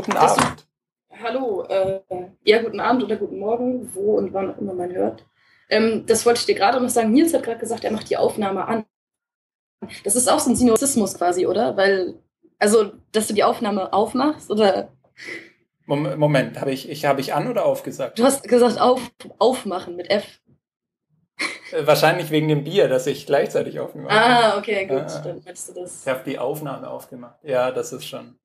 guten Abend. Hallo, äh, ja, guten Abend oder guten Morgen, wo und wann auch immer man hört. Ähm, das wollte ich dir gerade noch sagen. Nils hat gerade gesagt, er macht die Aufnahme an. Das ist auch so ein Sinusismus quasi, oder? Weil, also, dass du die Aufnahme aufmachst oder. Moment, habe ich, ich, hab ich an oder aufgesagt? Du hast gesagt auf, aufmachen mit F. Äh, wahrscheinlich wegen dem Bier, das ich gleichzeitig aufgemacht habe. Ah, okay, gut, ah, dann hättest du das. Ich habe die Aufnahme aufgemacht. Ja, das ist schon.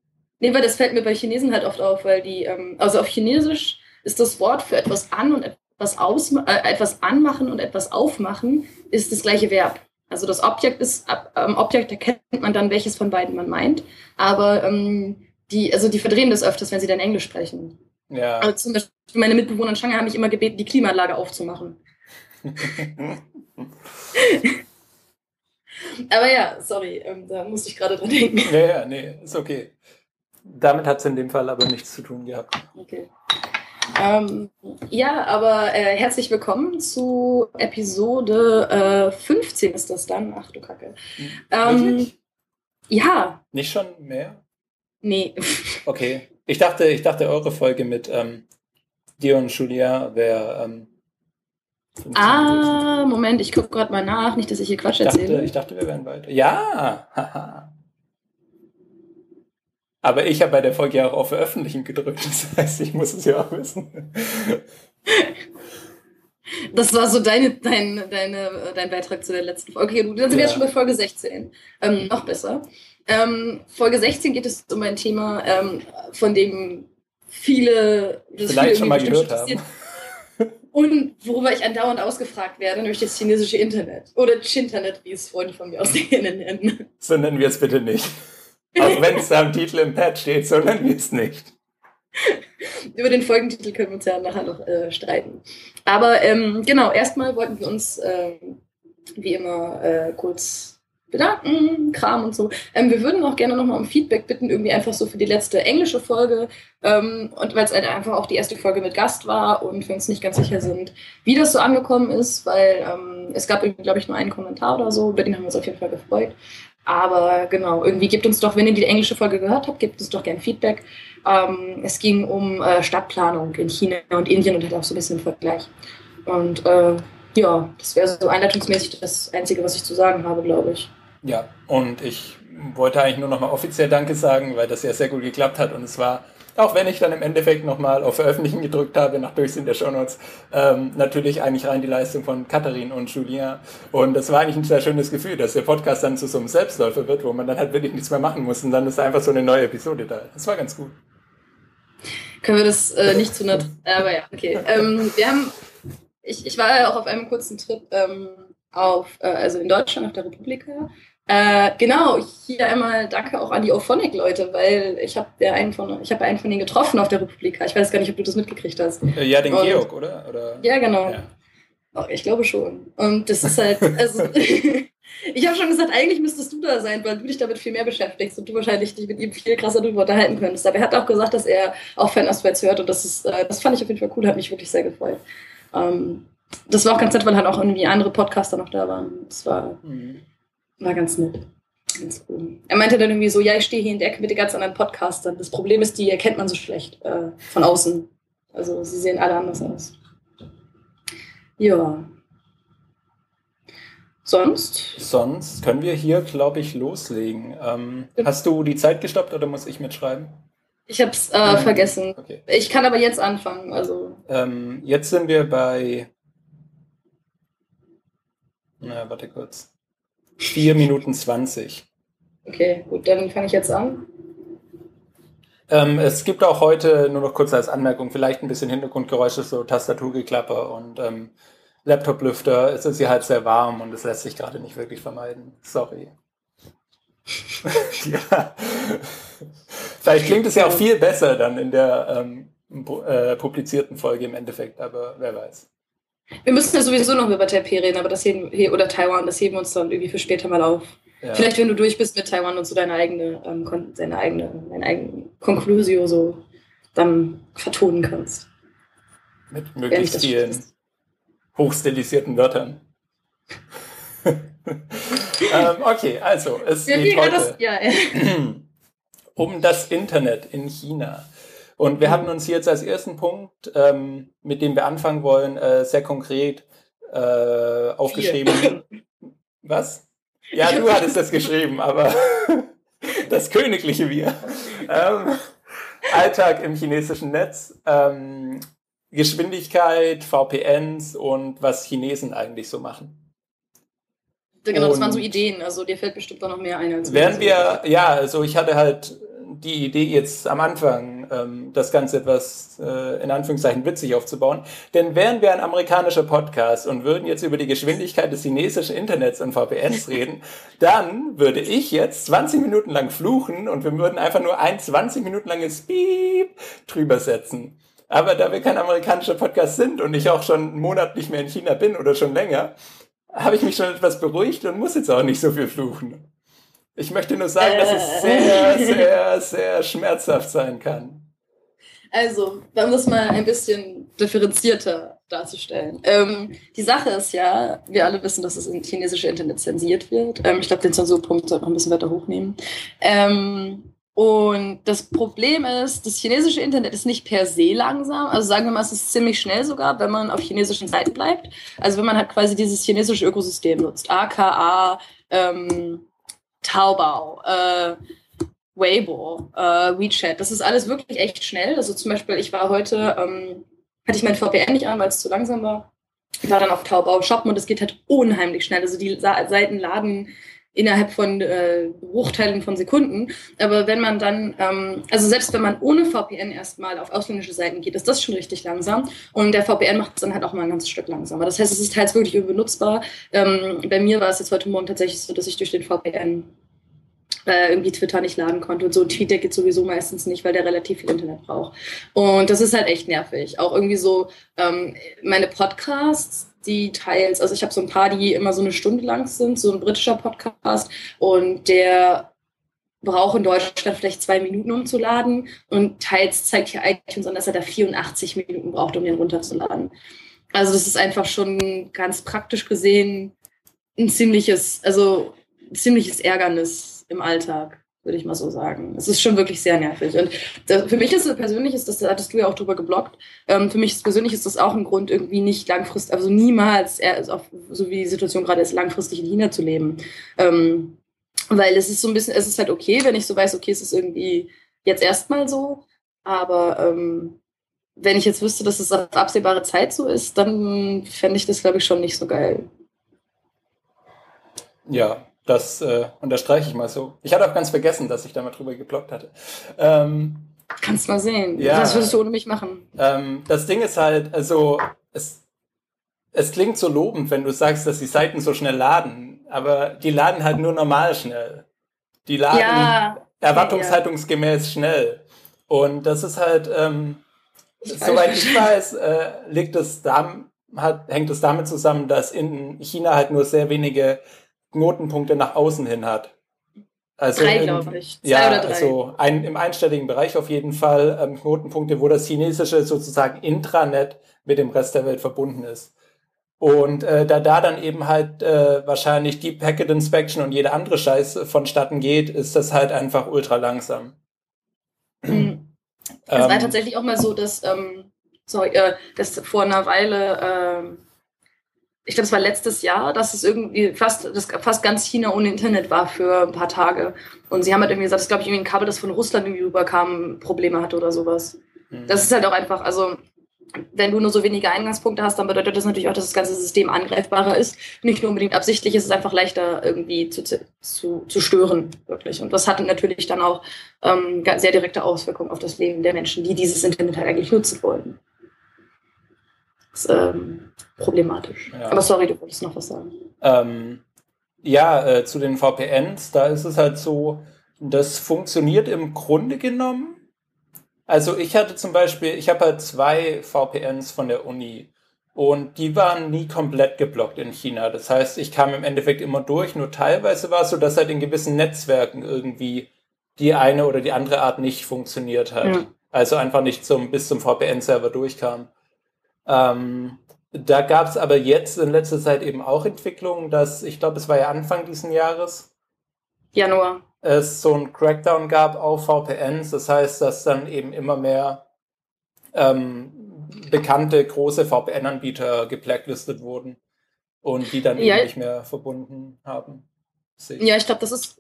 Nee, weil das fällt mir bei Chinesen halt oft auf, weil die, ähm, also auf Chinesisch ist das Wort für etwas an und etwas, aus, äh, etwas anmachen und etwas aufmachen ist das gleiche Verb. Also das Objekt ist, am ähm, Objekt erkennt man dann, welches von beiden man meint. Aber ähm, die, also die verdrehen das öfters, wenn sie dann Englisch sprechen. Ja. Also zum Beispiel meine Mitbewohner in Shanghai haben mich immer gebeten, die Klimaanlage aufzumachen. Aber ja, sorry, ähm, da musste ich gerade dran denken. Ja, ja, nee, ist okay. Damit hat es in dem Fall aber nichts zu tun gehabt. Okay. Ähm, ja, aber äh, herzlich willkommen zu Episode äh, 15 ist das dann. Ach du Kacke. Ähm, ja. Nicht schon mehr? Nee. Okay. Ich dachte, ich dachte, eure Folge mit ähm, dir und Julia wäre. Ähm, ah, Moment, ich gucke gerade mal nach, nicht, dass ich hier Quatsch ich dachte, erzähle. Ich dachte, wir wären weiter. Ja! Haha. Aber ich habe bei der Folge ja auch auf Veröffentlichen gedrückt. Das heißt, ich muss es ja auch wissen. Das war so deine, dein, deine, dein Beitrag zu der letzten Folge. Okay, dann sind ja. wir jetzt schon bei Folge 16. Ähm, noch besser. Ähm, Folge 16 geht es um ein Thema, ähm, von dem viele das vielleicht schon mal gehört haben. Und worüber ich andauernd ausgefragt werde, nämlich das chinesische Internet. Oder Chinternet, wie es Freunde von mir aus denen nennen. So nennen wir es bitte nicht. Auch wenn es da im Titel im Pad steht, so nennen wir es nicht. Über den Folgentitel können wir uns ja nachher noch äh, streiten. Aber ähm, genau, erstmal wollten wir uns äh, wie immer äh, kurz bedanken, Kram und so. Ähm, wir würden auch gerne nochmal um Feedback bitten, irgendwie einfach so für die letzte englische Folge. Ähm, und weil es halt einfach auch die erste Folge mit Gast war und wir uns nicht ganz sicher sind, wie das so angekommen ist, weil ähm, es gab glaube ich, nur einen Kommentar oder so, über den haben wir uns auf jeden Fall gefreut. Aber genau, irgendwie gebt uns doch, wenn ihr die englische Folge gehört habt, gebt uns doch gerne Feedback. Ähm, es ging um äh, Stadtplanung in China und Indien und hat auch so ein bisschen Vergleich. Und äh, ja, das wäre so einleitungsmäßig das Einzige, was ich zu sagen habe, glaube ich. Ja, und ich wollte eigentlich nur nochmal offiziell Danke sagen, weil das ja sehr gut geklappt hat und es war auch wenn ich dann im Endeffekt nochmal auf Veröffentlichen gedrückt habe, nach Durchsehen der Shownotes, ähm, natürlich eigentlich rein die Leistung von Katharin und Julien. Und das war eigentlich ein sehr schönes Gefühl, dass der Podcast dann zu so einem Selbstläufer wird, wo man dann halt wirklich nichts mehr machen muss und dann ist einfach so eine neue Episode da. Das war ganz gut. Können wir das äh, nicht zu nett, aber ja, okay. Ähm, wir haben, ich, ich war ja auch auf einem kurzen Trip ähm, auf, äh, also in Deutschland auf der Republika äh, genau, hier einmal danke auch an die Ophonic-Leute, weil ich habe ja einen von, ich habe einen von denen getroffen auf der Republika. Ich weiß gar nicht, ob du das mitgekriegt hast. Äh, ja, den Und, Georg, oder? oder? Ja, genau. Ja. Oh, ich glaube schon. Und das ist halt, also ich habe schon gesagt, eigentlich müsstest du da sein, weil du dich damit viel mehr beschäftigst und du wahrscheinlich dich mit ihm viel krasser darüber unterhalten könntest. Aber er hat auch gesagt, dass er auch Fan Aspects hört und das ist, äh, das fand ich auf jeden Fall cool, hat mich wirklich sehr gefreut. Ähm, das war auch ganz nett, weil halt auch irgendwie andere Podcaster noch da waren. Das war. Mhm war ganz nett. Ganz cool. Er meinte dann irgendwie so, ja, ich stehe hier in der Ecke mit den ganz anderen Podcastern. Das Problem ist, die erkennt man so schlecht äh, von außen. Also sie sehen alle anders aus. Ja. Sonst? Sonst können wir hier, glaube ich, loslegen. Ähm, ja. Hast du die Zeit gestoppt oder muss ich mitschreiben? Ich habe es äh, ähm, vergessen. Okay. Ich kann aber jetzt anfangen. Also. Ähm, jetzt sind wir bei. Na, warte kurz. 4 Minuten 20. Okay, gut, dann fange ich jetzt an. Ähm, es gibt auch heute, nur noch kurz als Anmerkung, vielleicht ein bisschen Hintergrundgeräusche, so Tastaturgeklapper und ähm, Laptop-Lüfter. Es ist hier halt sehr warm und es lässt sich gerade nicht wirklich vermeiden. Sorry. ja. Vielleicht klingt es ja auch viel besser dann in der ähm, äh, publizierten Folge im Endeffekt, aber wer weiß. Wir müssen ja sowieso noch über Taipei reden, aber das heben, oder Taiwan, das heben wir uns dann irgendwie für später mal auf. Ja. Vielleicht, wenn du durch bist mit Taiwan und so deine eigene, ähm, deine eigene, deine eigene Conclusio so dann vertonen kannst. Mit möglichst vielen hochstilisierten Wörtern. ähm, okay, also es ja, geht heute das, ja, ja. um das Internet in China. Und wir hatten uns jetzt als ersten Punkt, ähm, mit dem wir anfangen wollen, äh, sehr konkret äh, aufgeschrieben. Was? Ja, du hattest das geschrieben, aber das königliche Wir. Ähm, Alltag im chinesischen Netz, ähm, Geschwindigkeit, VPNs und was Chinesen eigentlich so machen. Genau, das waren so Ideen. Also dir fällt bestimmt noch mehr ein. Als wären wir, ja, also ich hatte halt die Idee jetzt am Anfang, ähm, das Ganze etwas äh, in Anführungszeichen witzig aufzubauen. Denn wären wir ein amerikanischer Podcast und würden jetzt über die Geschwindigkeit des chinesischen Internets und VPNs reden, dann würde ich jetzt 20 Minuten lang fluchen und wir würden einfach nur ein 20 Minuten langes Beep drüber setzen. Aber da wir kein amerikanischer Podcast sind und ich auch schon einen Monat nicht mehr in China bin oder schon länger, habe ich mich schon etwas beruhigt und muss jetzt auch nicht so viel fluchen. Ich möchte nur sagen, dass es sehr, sehr, sehr schmerzhaft sein kann. Also, um das mal ein bisschen differenzierter darzustellen. Ähm, die Sache ist ja, wir alle wissen, dass das chinesische Internet zensiert wird. Ähm, ich glaube, den Zensurpunkt sollte man ein bisschen weiter hochnehmen. Ähm, und das Problem ist, das chinesische Internet ist nicht per se langsam. Also sagen wir mal, es ist ziemlich schnell sogar, wenn man auf chinesischen Seiten bleibt. Also wenn man halt quasi dieses chinesische Ökosystem nutzt. AKA, ähm, Taobao, äh, Weibo, äh, WeChat. Das ist alles wirklich echt schnell. Also zum Beispiel, ich war heute, ähm, hatte ich mein VPN nicht an, weil es zu langsam war. Ich war dann auf Taobao shoppen und es geht halt unheimlich schnell. Also die Seiten laden innerhalb von äh, Bruchteilen von Sekunden. Aber wenn man dann, ähm, also selbst wenn man ohne VPN erstmal auf ausländische Seiten geht, ist das schon richtig langsam. Und der VPN macht es dann halt auch mal ein ganzes Stück langsamer. Das heißt, es ist teils wirklich unbenutzbar. Ähm, bei mir war es jetzt heute Morgen tatsächlich so, dass ich durch den VPN äh, irgendwie Twitter nicht laden konnte. Und so der geht sowieso meistens nicht, weil der relativ viel Internet braucht. Und das ist halt echt nervig. Auch irgendwie so ähm, meine Podcasts, die teils, also ich habe so ein paar, die immer so eine Stunde lang sind, so ein britischer Podcast. Und der braucht in Deutschland vielleicht zwei Minuten, um zu laden. Und teils zeigt hier iTunes an, dass er da 84 Minuten braucht, um den runterzuladen. Also das ist einfach schon ganz praktisch gesehen ein ziemliches, also ein ziemliches Ärgernis im Alltag würde ich mal so sagen. Es ist schon wirklich sehr nervig. Und für mich ist es persönlich, ist das, da hattest du ja auch drüber geblockt, ähm, für mich ist, persönlich ist das auch ein Grund, irgendwie nicht langfristig, also niemals, also so wie die Situation gerade ist, langfristig in China zu leben. Ähm, weil es ist so ein bisschen, es ist halt okay, wenn ich so weiß, okay, es ist irgendwie jetzt erstmal so, aber ähm, wenn ich jetzt wüsste, dass es auf absehbare Zeit so ist, dann fände ich das, glaube ich, schon nicht so geil. Ja, das äh, unterstreiche ich mal so. Ich hatte auch ganz vergessen, dass ich da mal drüber geblockt hatte. Ähm, Kannst mal sehen. Ja, Was würdest du ohne mich machen? Ähm, das Ding ist halt, also es, es klingt so lobend, wenn du sagst, dass die Seiten so schnell laden, aber die laden halt nur normal schnell. Die laden ja, erwartungshaltungsgemäß schnell. Und das ist halt, ähm, soweit ich weiß, äh, liegt es da, hat, hängt es damit zusammen, dass in China halt nur sehr wenige Knotenpunkte nach außen hin hat. Also drei, glaube ich. Zwei ja, also ein, im einstelligen Bereich auf jeden Fall ähm, Knotenpunkte, wo das chinesische sozusagen Intranet mit dem Rest der Welt verbunden ist. Und äh, da da dann eben halt äh, wahrscheinlich die Packet Inspection und jeder andere Scheiß vonstatten geht, ist das halt einfach ultra langsam. Mhm. Es ähm, war tatsächlich auch mal so, dass, ähm, sorry, äh, dass vor einer Weile ähm, ich glaube, es war letztes Jahr, dass es irgendwie fast, dass fast ganz China ohne Internet war für ein paar Tage. Und sie haben halt irgendwie gesagt, dass, glaube ich, irgendwie ein Kabel, das von Russland irgendwie rüberkam, Probleme hatte oder sowas. Mhm. Das ist halt auch einfach, also, wenn du nur so wenige Eingangspunkte hast, dann bedeutet das natürlich auch, dass das ganze System angreifbarer ist. Nicht nur unbedingt absichtlich, es ist einfach leichter irgendwie zu, zu, zu stören, wirklich. Und das hat natürlich dann auch ähm, sehr direkte Auswirkungen auf das Leben der Menschen, die dieses Internet halt eigentlich nutzen wollten ist ähm, problematisch. Ja. Aber sorry, du wolltest noch was sagen. Ähm, ja, äh, zu den VPNs, da ist es halt so, das funktioniert im Grunde genommen. Also ich hatte zum Beispiel, ich habe halt zwei VPNs von der Uni und die waren nie komplett geblockt in China. Das heißt, ich kam im Endeffekt immer durch, nur teilweise war es so, dass halt in gewissen Netzwerken irgendwie die eine oder die andere Art nicht funktioniert hat. Ja. Also einfach nicht zum, bis zum VPN-Server durchkam. Ähm, da gab es aber jetzt in letzter Zeit eben auch Entwicklungen, dass, ich glaube, es war ja Anfang diesen Jahres. Januar. Es so ein Crackdown gab auf VPNs. Das heißt, dass dann eben immer mehr ähm, bekannte große VPN-Anbieter geblacklistet wurden und die dann ja. eben nicht mehr verbunden haben. Ja, ich glaube, das ist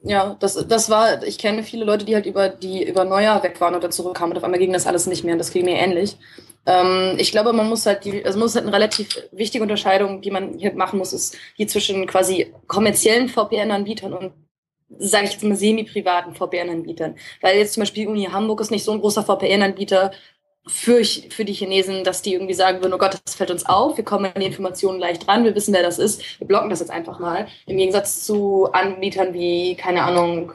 ja, das, das war, ich kenne viele Leute, die halt über die über Neujahr weg waren oder zurückkamen und auf einmal ging das alles nicht mehr und das ging mir ähnlich. Ähm, ich glaube, man muss halt die, also muss halt eine relativ wichtige Unterscheidung, die man hier machen muss, ist die zwischen quasi kommerziellen VPN-Anbietern und sage ich jetzt mal semi-privaten VPN-Anbietern. Weil jetzt zum Beispiel die Uni Hamburg ist nicht so ein großer VPN-Anbieter für, für die Chinesen, dass die irgendwie sagen würden, oh Gott, das fällt uns auf, wir kommen an die Informationen leicht ran, wir wissen, wer das ist, wir blocken das jetzt einfach mal. Im Gegensatz zu Anbietern wie, keine Ahnung,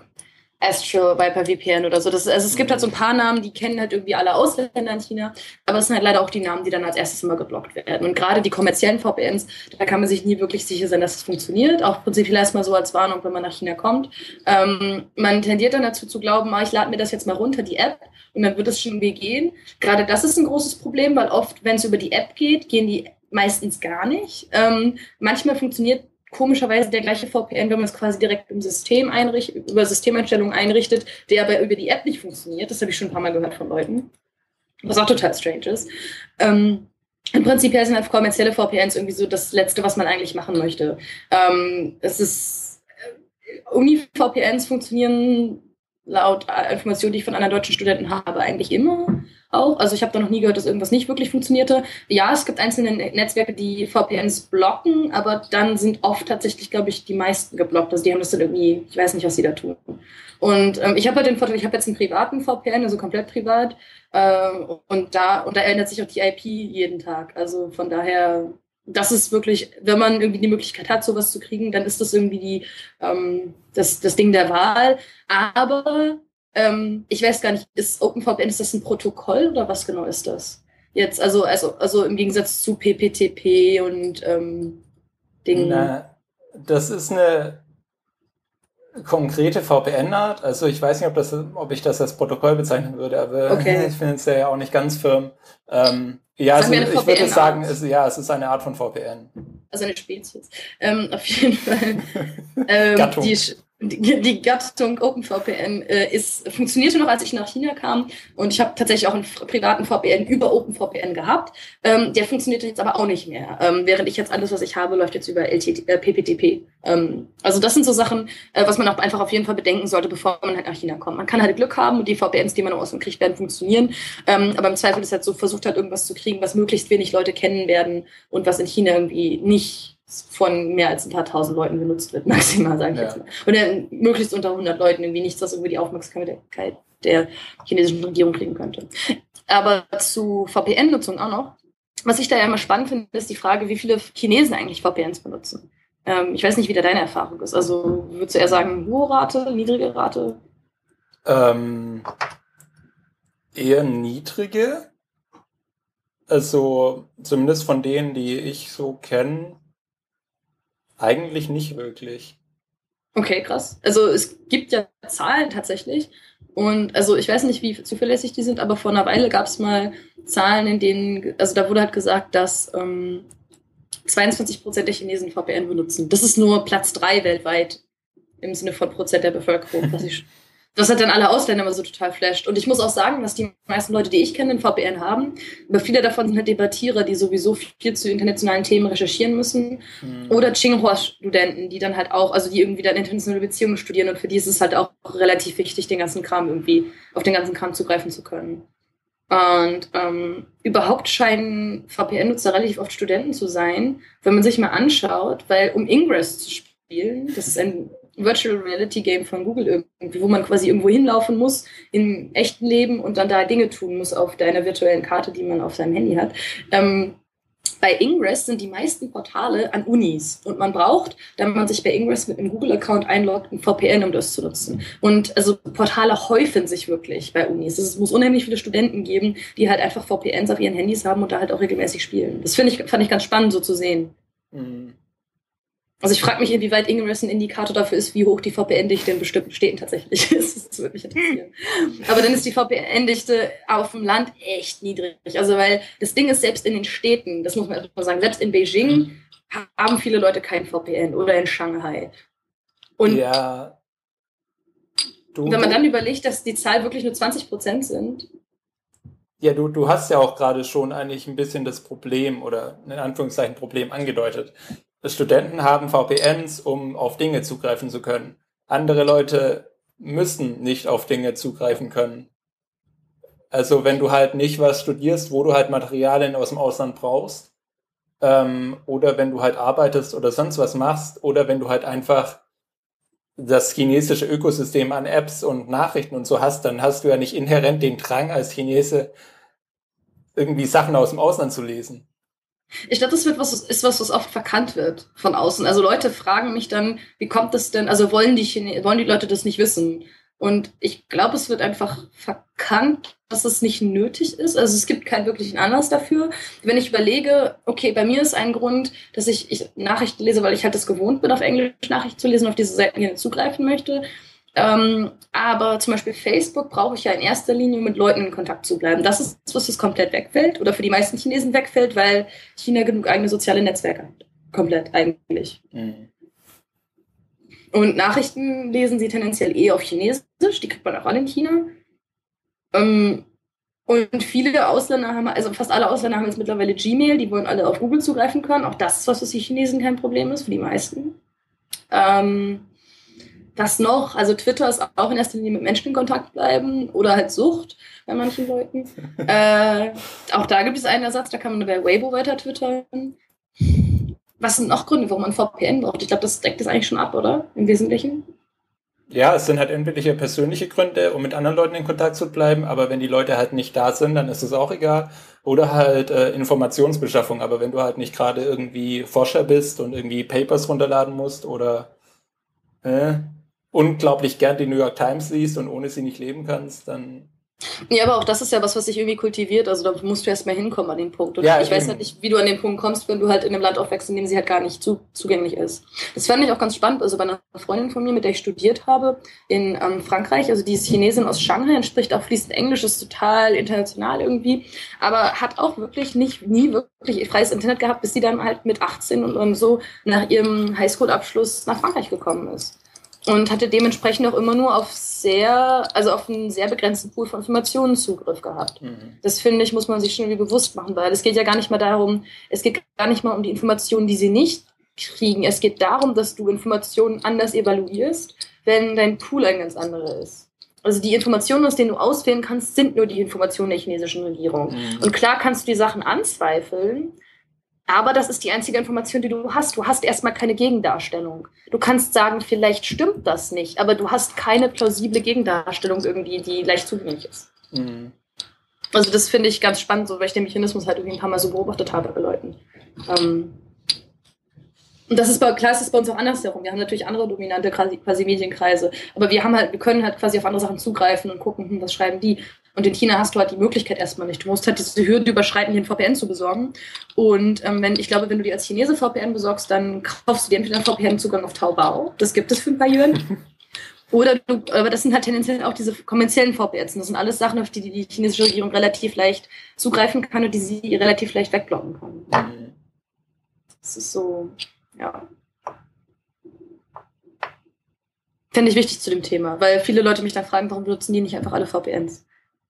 Astro, Viper VPN oder so. Das, also es gibt halt so ein paar Namen, die kennen halt irgendwie alle Ausländer in China, aber es sind halt leider auch die Namen, die dann als erstes immer geblockt werden. Und gerade die kommerziellen VPNs, da kann man sich nie wirklich sicher sein, dass es funktioniert. Auch prinzipiell erstmal so als Warnung, wenn man nach China kommt. Ähm, man tendiert dann dazu zu glauben, ah, ich lade mir das jetzt mal runter, die App, und dann wird es schon irgendwie gehen. Gerade das ist ein großes Problem, weil oft, wenn es über die App geht, gehen die meistens gar nicht. Ähm, manchmal funktioniert komischerweise der gleiche VPN, wenn man es quasi direkt im System einrichtet, über Systemeinstellungen einrichtet, der aber über die App nicht funktioniert. Das habe ich schon ein paar Mal gehört von Leuten. Was auch total strange ist. Ähm, im Prinzip sind halt kommerzielle VPNs irgendwie so das Letzte, was man eigentlich machen möchte. Ähm, es ist äh, Uni-VPNs funktionieren laut Informationen, die ich von anderen deutschen Studenten habe, eigentlich immer auch. Also ich habe da noch nie gehört, dass irgendwas nicht wirklich funktionierte. Ja, es gibt einzelne Netzwerke, die VPNs blocken, aber dann sind oft tatsächlich, glaube ich, die meisten geblockt. Also die haben das dann irgendwie, ich weiß nicht, was sie da tun. Und ähm, ich habe halt den Vorteil, ich habe jetzt einen privaten VPN, also komplett privat. Äh, und da und da ändert sich auch die IP jeden Tag. Also von daher das ist wirklich, wenn man irgendwie die Möglichkeit hat, sowas zu kriegen, dann ist das irgendwie die, ähm, das, das Ding der Wahl. Aber ähm, ich weiß gar nicht, ist OpenVPN, ist das ein Protokoll oder was genau ist das? Jetzt, also, also, also im Gegensatz zu PPTP und ähm, Dingen. Na, das ist eine konkrete VPN-Art. Also ich weiß nicht, ob, das, ob ich das als Protokoll bezeichnen würde, aber okay. ich finde es ja auch nicht ganz firm. Ähm, ja, also, ich würde sagen, es, ja, es ist eine Art von VPN. Also eine Spezies. Ähm, auf jeden Fall. ähm, Gattung. Die, die, die Gattung OpenVPN äh, ist, funktionierte noch, als ich nach China kam. Und ich habe tatsächlich auch einen privaten VPN über OpenVPN gehabt. Ähm, der funktioniert jetzt aber auch nicht mehr. Ähm, während ich jetzt alles, was ich habe, läuft jetzt über LT, äh, PPTP. Ähm, also das sind so Sachen, äh, was man auch einfach auf jeden Fall bedenken sollte, bevor man halt nach China kommt. Man kann halt Glück haben und die VPNs, die man aus dem kriegt, werden funktionieren. Ähm, aber im Zweifel ist halt so versucht halt irgendwas zu kriegen, was möglichst wenig Leute kennen werden und was in China irgendwie nicht von mehr als ein paar tausend Leuten genutzt wird, maximal, sage ich ja. jetzt mal. Und dann möglichst unter 100 Leuten irgendwie nichts, was irgendwie die Aufmerksamkeit der chinesischen Regierung kriegen könnte. Aber zu VPN-Nutzung auch noch. Was ich da ja immer spannend finde, ist die Frage, wie viele Chinesen eigentlich VPNs benutzen. Ähm, ich weiß nicht, wie da deine Erfahrung ist. Also würdest du eher sagen, hohe Rate, niedrige Rate? Ähm, eher niedrige. Also zumindest von denen, die ich so kenne, eigentlich nicht wirklich. Okay, krass. Also es gibt ja Zahlen tatsächlich. Und also ich weiß nicht, wie zuverlässig die sind, aber vor einer Weile gab es mal Zahlen, in denen, also da wurde halt gesagt, dass ähm, 22 Prozent der Chinesen VPN benutzen. Das ist nur Platz drei weltweit im Sinne von Prozent der Bevölkerung, was ich das hat dann alle Ausländer immer so total flasht. Und ich muss auch sagen, dass die meisten Leute, die ich kenne, ein VPN haben. Aber viele davon sind halt Debattierer, die sowieso viel zu internationalen Themen recherchieren müssen. Mhm. Oder Tsinghua-Studenten, die dann halt auch, also die irgendwie dann internationale Beziehungen studieren. Und für die ist es halt auch relativ wichtig, den ganzen Kram irgendwie, auf den ganzen Kram zugreifen zu können. Und ähm, überhaupt scheinen VPN-Nutzer relativ oft Studenten zu sein, wenn man sich mal anschaut, weil um Ingress zu spielen, das ist ein Virtual Reality Game von Google irgendwie, wo man quasi irgendwo hinlaufen muss im echten Leben und dann da Dinge tun muss auf deiner virtuellen Karte, die man auf seinem Handy hat. Ähm, bei Ingress sind die meisten Portale an Unis und man braucht, da man sich bei Ingress mit einem Google-Account einloggt, ein VPN, um das zu nutzen. Und also Portale häufen sich wirklich bei Unis. Es muss unheimlich viele Studenten geben, die halt einfach VPNs auf ihren Handys haben und da halt auch regelmäßig spielen. Das finde ich, fand ich ganz spannend so zu sehen. Mhm. Also ich frage mich, inwieweit Ingress ein Indikator dafür ist, wie hoch die VPN-Dichte in bestimmten Städten tatsächlich ist. Das würde mich interessieren. Aber dann ist die VPN-Dichte auf dem Land echt niedrig. Also weil das Ding ist, selbst in den Städten, das muss man erstmal sagen, selbst in Beijing haben viele Leute kein VPN oder in Shanghai. Und ja. Du, wenn man dann überlegt, dass die Zahl wirklich nur 20 Prozent sind. Ja, du, du hast ja auch gerade schon eigentlich ein bisschen das Problem oder in Anführungszeichen Problem angedeutet. Studenten haben VPNs, um auf Dinge zugreifen zu können. Andere Leute müssen nicht auf Dinge zugreifen können. Also wenn du halt nicht was studierst, wo du halt Materialien aus dem Ausland brauchst, ähm, oder wenn du halt arbeitest oder sonst was machst, oder wenn du halt einfach das chinesische Ökosystem an Apps und Nachrichten und so hast, dann hast du ja nicht inhärent den Drang als Chinese irgendwie Sachen aus dem Ausland zu lesen. Ich glaube, das wird was, ist was, was oft verkannt wird von außen. Also Leute fragen mich dann, wie kommt das denn, also wollen die, Chine wollen die Leute das nicht wissen? Und ich glaube, es wird einfach verkannt, dass es nicht nötig ist. Also es gibt keinen wirklichen Anlass dafür. Wenn ich überlege, okay, bei mir ist ein Grund, dass ich, ich Nachrichten lese, weil ich halt das gewohnt bin, auf Englisch Nachrichten zu lesen, auf diese Seiten gerne zugreifen möchte. Ähm, aber zum Beispiel Facebook brauche ich ja in erster Linie, um mit Leuten in Kontakt zu bleiben. Das ist was, das komplett wegfällt oder für die meisten Chinesen wegfällt, weil China genug eigene soziale Netzwerke hat. Komplett eigentlich. Mhm. Und Nachrichten lesen sie tendenziell eh auf Chinesisch, die kriegt man auch alle in China. Ähm, und viele Ausländer haben, also fast alle Ausländer haben jetzt mittlerweile Gmail, die wollen alle auf Google zugreifen können. Auch das ist was, was die Chinesen kein Problem ist, für die meisten. Ähm, was noch? Also Twitter ist auch in erster Linie mit Menschen in Kontakt bleiben oder halt Sucht bei manchen Leuten. äh, auch da gibt es einen Ersatz, da kann man bei Weibo weiter twittern. Was sind noch Gründe, warum man VPN braucht? Ich glaube, das deckt das eigentlich schon ab, oder? Im Wesentlichen. Ja, es sind halt entweder persönliche Gründe, um mit anderen Leuten in Kontakt zu bleiben, aber wenn die Leute halt nicht da sind, dann ist es auch egal. Oder halt äh, Informationsbeschaffung, aber wenn du halt nicht gerade irgendwie Forscher bist und irgendwie Papers runterladen musst oder äh, unglaublich gern die New York Times liest und ohne sie nicht leben kannst, dann ja, aber auch das ist ja was, was sich irgendwie kultiviert. Also da musst du erst mal hinkommen an den Punkt. Und ja, ich eben. weiß halt nicht, wie du an den Punkt kommst, wenn du halt in einem Land aufwächst, in dem sie halt gar nicht zu, zugänglich ist. Das fand ich auch ganz spannend. Also bei einer Freundin von mir, mit der ich studiert habe, in ähm, Frankreich, also die ist Chinesin aus Shanghai und spricht auch fließend Englisch, ist total international irgendwie, aber hat auch wirklich nicht, nie wirklich freies Internet gehabt, bis sie dann halt mit 18 und, und so nach ihrem Highschool-Abschluss nach Frankreich gekommen ist und hatte dementsprechend auch immer nur auf sehr, also auf einen sehr begrenzten Pool von Informationen Zugriff gehabt. Mhm. Das finde ich, muss man sich schon irgendwie bewusst machen, weil es geht ja gar nicht mal darum, es geht gar nicht mal um die Informationen, die sie nicht kriegen. Es geht darum, dass du Informationen anders evaluierst, wenn dein Pool ein ganz anderer ist. Also die Informationen, aus denen du auswählen kannst, sind nur die Informationen der chinesischen Regierung. Mhm. Und klar kannst du die Sachen anzweifeln, aber das ist die einzige Information, die du hast. Du hast erstmal keine Gegendarstellung. Du kannst sagen, vielleicht stimmt das nicht, aber du hast keine plausible Gegendarstellung irgendwie, die leicht zugänglich ist. Mhm. Also das finde ich ganz spannend, so weil ich den Mechanismus halt irgendwie ein paar Mal so beobachtet habe bei Leuten. Ähm, und das ist bei, klar, ist das bei uns auch andersherum. Wir haben natürlich andere dominante quasi, quasi Medienkreise, aber wir haben halt, wir können halt quasi auf andere Sachen zugreifen und gucken, hm, was schreiben die. Und in China hast du halt die Möglichkeit erstmal nicht. Du musst halt diese Hürde überschreiten, dir ein VPN zu besorgen. Und ähm, wenn, ich glaube, wenn du dir als Chinese VPN besorgst, dann kaufst du dir entweder einen VPN-Zugang auf Taobao. Das gibt es für ein paar Yuan. Oder du, aber das sind halt tendenziell auch diese kommerziellen VPNs. Das sind alles Sachen, auf die die chinesische Regierung relativ leicht zugreifen kann und die sie relativ leicht wegblocken kann. Mhm. Das ist so, ja. Fände ich wichtig zu dem Thema, weil viele Leute mich dann fragen, warum benutzen die nicht einfach alle VPNs?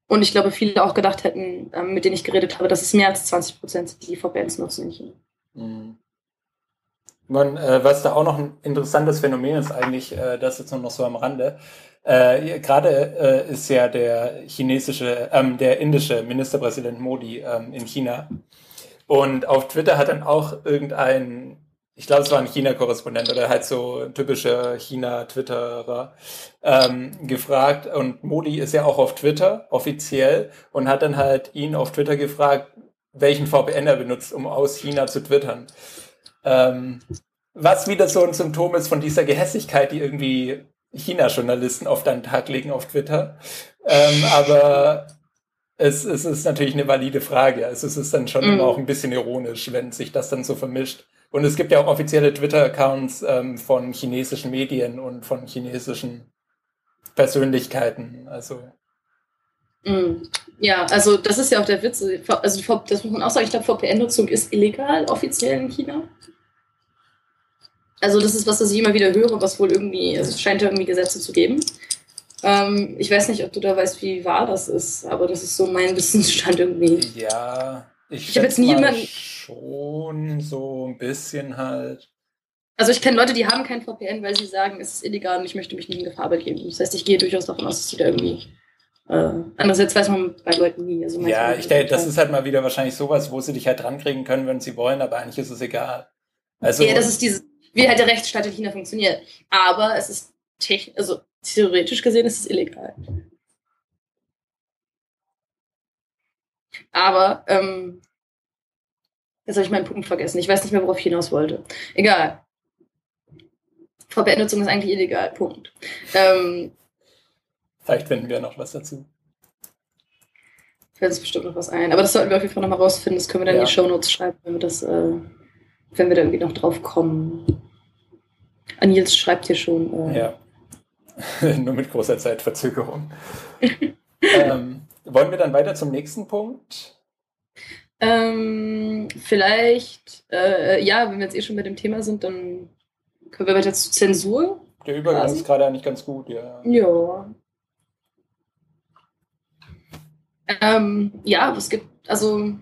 Und ich glaube, viele auch gedacht hätten, ähm, mit denen ich geredet habe, dass es mehr als 20 Prozent die VPNs nutzen in China. Mhm. Man, äh, was da auch noch ein interessantes Phänomen ist eigentlich, äh, das jetzt nur noch so am Rande. Äh, Gerade äh, ist ja der chinesische, ähm, der indische Ministerpräsident Modi ähm, in China. Und auf Twitter hat dann auch irgendein ich glaube, es war ein China-Korrespondent oder halt so ein typischer China-Twitterer ähm, gefragt. Und Modi ist ja auch auf Twitter offiziell und hat dann halt ihn auf Twitter gefragt, welchen VPN er benutzt, um aus China zu twittern. Ähm, was wieder so ein Symptom ist von dieser Gehässigkeit, die irgendwie China-Journalisten oft an den Tag legen auf Twitter. Ähm, aber es, es ist natürlich eine valide Frage. Also es ist dann schon mhm. immer auch ein bisschen ironisch, wenn sich das dann so vermischt. Und es gibt ja auch offizielle Twitter-Accounts ähm, von chinesischen Medien und von chinesischen Persönlichkeiten. Also. Mm, ja, also das ist ja auch der Witz. Also das muss man auch sagen, ich glaube, VPN-Nutzung ist illegal offiziell in China. Also das ist was, das ich immer wieder höre, was wohl irgendwie, also es scheint ja irgendwie Gesetze zu geben. Ähm, ich weiß nicht, ob du da weißt, wie wahr das ist, aber das ist so mein Wissensstand irgendwie. Ja, ich, Ich habe jetzt niemanden. Schon so ein bisschen halt. Also ich kenne Leute, die haben kein VPN, weil sie sagen, es ist illegal und ich möchte mich nie in Gefahr begeben. Das heißt, ich gehe durchaus davon aus, dass die da irgendwie. Äh, andererseits weiß man bei Leuten nie. Also Ja, ich denke, das ist halt mal wieder wahrscheinlich sowas, wo sie dich halt drankriegen können, wenn sie wollen, aber eigentlich ist es egal. Also, ja, das ist dieses, wie halt der Rechtsstaat in China funktioniert. Aber es ist technisch, also theoretisch gesehen ist es illegal. Aber, ähm, jetzt habe ich meinen Punkt vergessen. Ich weiß nicht mehr, worauf ich hinaus wollte. Egal. VPN-Nutzung ist eigentlich illegal. Punkt. Ähm, vielleicht finden wir noch was dazu. fällt uns bestimmt noch was ein. Aber das sollten wir auf jeden Fall nochmal rausfinden. Das können wir dann in Ja. die Shownotes schreiben, wenn wir das, äh, wenn wir da irgendwie noch drauf kommen. Ah, Nils schreibt hier schon. Äh, Ja. Nur mit großer Zeitverzögerung. ähm, wollen wir dann weiter zum nächsten Punkt? Ähm, vielleicht, äh, ja, wenn wir jetzt eh schon bei dem Thema sind, dann können wir weiter zu Zensur. Der Übergang Quasi. ist gerade eigentlich ganz gut, ja. Ja. Ähm, ja, was gibt, also,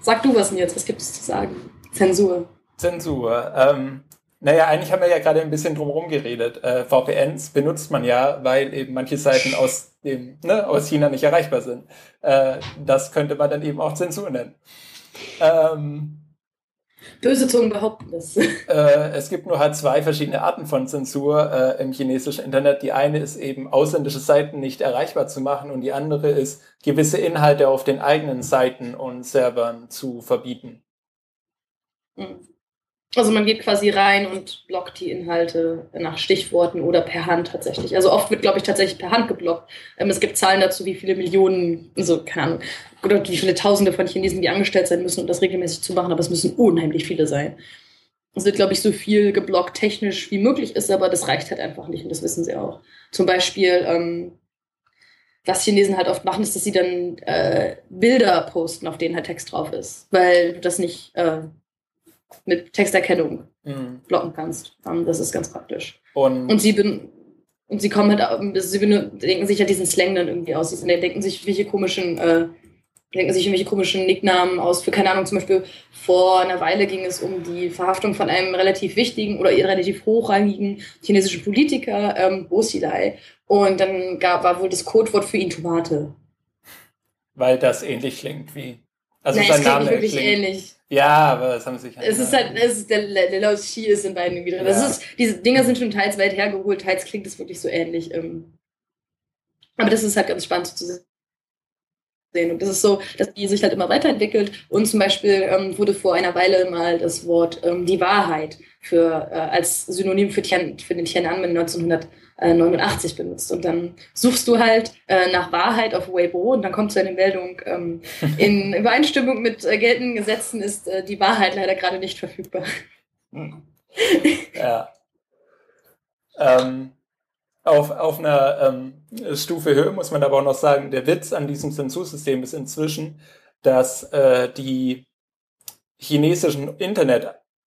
sag du was jetzt, was gibt es zu sagen? Zensur. Zensur. Ähm, naja, eigentlich haben wir ja gerade ein bisschen drumherum geredet. Äh, VPNs benutzt man ja, weil eben manche Seiten aus, dem, ne, aus China nicht erreichbar sind. Äh, das könnte man dann eben auch Zensur nennen. Ähm, Böse Zungen behaupten das. äh, es gibt nur halt zwei verschiedene Arten von Zensur äh, im chinesischen Internet. Die eine ist eben, ausländische Seiten nicht erreichbar zu machen und die andere ist, gewisse Inhalte auf den eigenen Seiten und Servern zu verbieten. Mhm. Also man geht quasi rein und blockt die Inhalte nach Stichworten oder per Hand tatsächlich. Also oft wird, glaube ich, tatsächlich per Hand geblockt. Ähm, es gibt Zahlen dazu, wie viele Millionen, also keine Ahnung, oder wie viele Tausende von Chinesen, die angestellt sein müssen, um das regelmäßig zu machen, aber es müssen unheimlich viele sein. Es wird, glaube ich, so viel geblockt technisch wie möglich ist, aber das reicht halt einfach nicht und das wissen sie auch. Zum Beispiel, ähm, was Chinesen halt oft machen, ist, dass sie dann äh, Bilder posten, auf denen halt Text drauf ist, weil du das nicht äh, mit Texterkennung Mhm. blocken kannst. Ähm, das ist ganz praktisch. Und, Und sie ben und sie kommen halt, au- sie denken sich ja diesen Slang dann irgendwie aus. Sie denken sich welche komischen, äh, denken sich irgendwelche komischen Nicknamen aus. Für keine Ahnung, zum Beispiel vor einer Weile ging es um die Verhaftung von einem relativ wichtigen oder relativ hochrangigen chinesischen Politiker, ähm, Bo Xilai. Und dann gab, war wohl das Codewort für ihn Tomate. weil das ähnlich klingt wie. Also Nein, sein es klingt Name nicht wirklich klingt. ähnlich. Ja, aber das haben sie sich Es ist halt, es ist der, der Laus Chi ist in beiden irgendwie drin. Das Ja. ist, diese Dinger sind schon teils weit hergeholt, teils klingt es wirklich so ähnlich. ähm. Aber das ist halt ganz spannend zu sehen. Und das ist so, dass die sich halt immer weiterentwickelt. Und zum Beispiel ähm, wurde vor einer Weile mal das Wort ähm, die Wahrheit für, äh, als Synonym für, Tian, für den Tiananmen 1989 benutzt. Und dann suchst du halt äh, nach Wahrheit auf Weibo und dann kommt so eine Meldung, ähm, in Übereinstimmung mit äh, geltenden Gesetzen ist äh, die Wahrheit leider gerade nicht verfügbar. Hm. ja. Ähm, auf, auf einer ähm, Stufe höher muss man aber auch noch sagen, der Witz an diesem Zensursystem ist inzwischen, dass äh, die chinesischen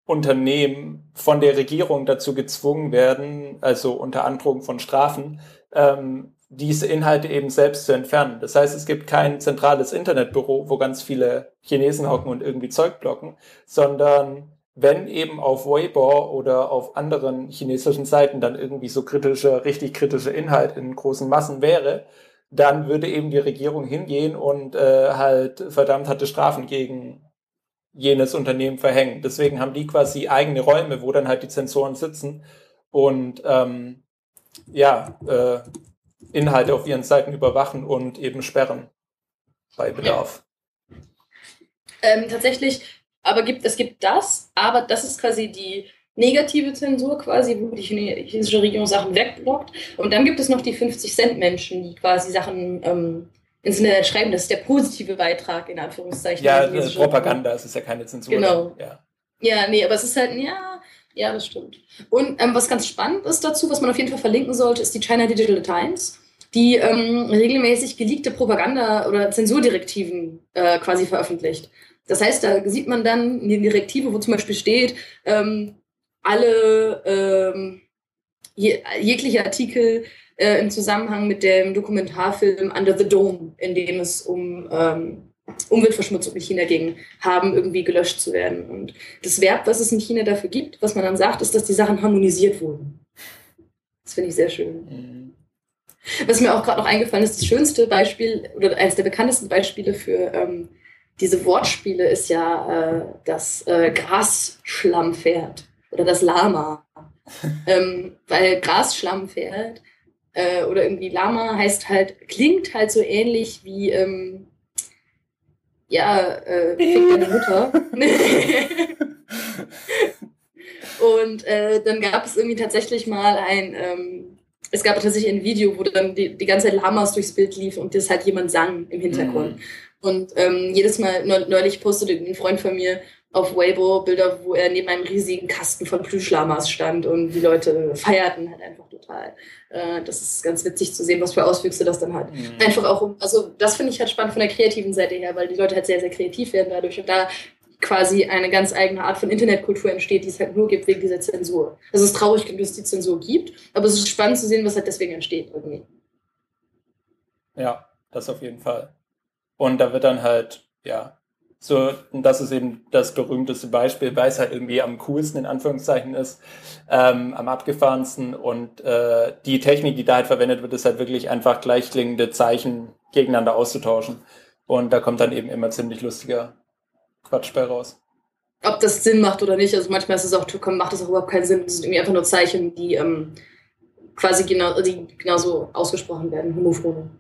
Internetunternehmen von der Regierung dazu gezwungen werden, also unter Androhung von Strafen, ähm, diese Inhalte eben selbst zu entfernen. Das heißt, es gibt kein zentrales Internetbüro, wo ganz viele Chinesen hocken und irgendwie Zeug blocken, sondern wenn eben auf Weibo oder auf anderen chinesischen Seiten dann irgendwie so kritischer, richtig kritischer Inhalt in großen Massen wäre, dann würde eben die Regierung hingehen und äh, halt verdammt hatte Strafen gegen jenes Unternehmen verhängen. Deswegen haben die quasi eigene Räume, wo dann halt die Zensoren sitzen und ähm, ja, äh, Inhalte auf ihren Seiten überwachen und eben sperren bei Bedarf. Ähm, tatsächlich, aber gibt, es gibt das, aber das ist quasi die negative Zensur quasi, wo die chinesische Regierung Sachen wegblockt. Und dann gibt es noch die 50-Cent-Menschen, die quasi Sachen ähm, ins Internet schreiben. Das ist der positive Beitrag, in Anführungszeichen. Ja, der äh, chinesischen Propaganda, es ist ja keine Zensur. Genau. Ja. Ja, nee, aber es ist halt, ja, ja, das stimmt. Und ähm, was ganz spannend ist dazu, was man auf jeden Fall verlinken sollte, ist die China Digital Times, die ähm, regelmäßig geleakte Propaganda- oder Zensurdirektiven äh, quasi veröffentlicht. Das heißt, da sieht man dann eine Direktive, wo zum Beispiel steht, ähm, alle ähm, je, jegliche Artikel äh, im Zusammenhang mit dem Dokumentarfilm Under the Dome, in dem es um ähm, Umweltverschmutzung in China ging, haben irgendwie gelöscht zu werden. Und das Verb, was es in China dafür gibt, was man dann sagt, ist, dass die Sachen harmonisiert wurden. Das finde ich sehr schön. Mhm. Was mir auch gerade noch eingefallen ist, das schönste Beispiel oder eines der bekanntesten Beispiele für ähm, diese Wortspiele ist ja äh, das äh, Grasschlammpferd oder das Lama. ähm, weil Grasschlammpferd äh, oder irgendwie Lama heißt halt, klingt halt so ähnlich wie ähm, ja, äh, fick deine Mutter. und äh, dann gab es irgendwie tatsächlich mal ein, ähm, es gab tatsächlich ein Video, wo dann die, die ganze Zeit Lamas durchs Bild lief und das halt jemand sang im Hintergrund. Mhm. Und ähm, jedes Mal, neulich postete ein Freund von mir auf Weibo Bilder, wo er neben einem riesigen Kasten von Plüschlamas stand und die Leute feierten halt einfach total. Äh, das ist ganz witzig zu sehen, was für Auswüchse das dann hat. Mhm. Einfach auch, also das finde ich halt spannend von der kreativen Seite her, weil die Leute halt sehr, sehr kreativ werden dadurch und da quasi eine ganz eigene Art von Internetkultur entsteht, die es halt nur gibt wegen dieser Zensur. Also es ist traurig, dass es die Zensur gibt, aber es ist spannend zu sehen, was halt deswegen entsteht irgendwie. Ja, das auf jeden Fall. Und da wird dann halt, ja, so, und das ist eben das berühmteste Beispiel, weil es halt irgendwie am coolsten in Anführungszeichen ist, ähm, am abgefahrensten und äh, die Technik, die da halt verwendet wird, ist halt wirklich einfach gleichklingende Zeichen gegeneinander auszutauschen. Und da kommt dann eben immer ziemlich lustiger Quatsch bei raus. Ob das Sinn macht oder nicht, also manchmal ist es auch, macht das auch überhaupt keinen Sinn. Das sind irgendwie einfach nur Zeichen, die ähm, quasi genau, die genauso ausgesprochen werden, Homophone.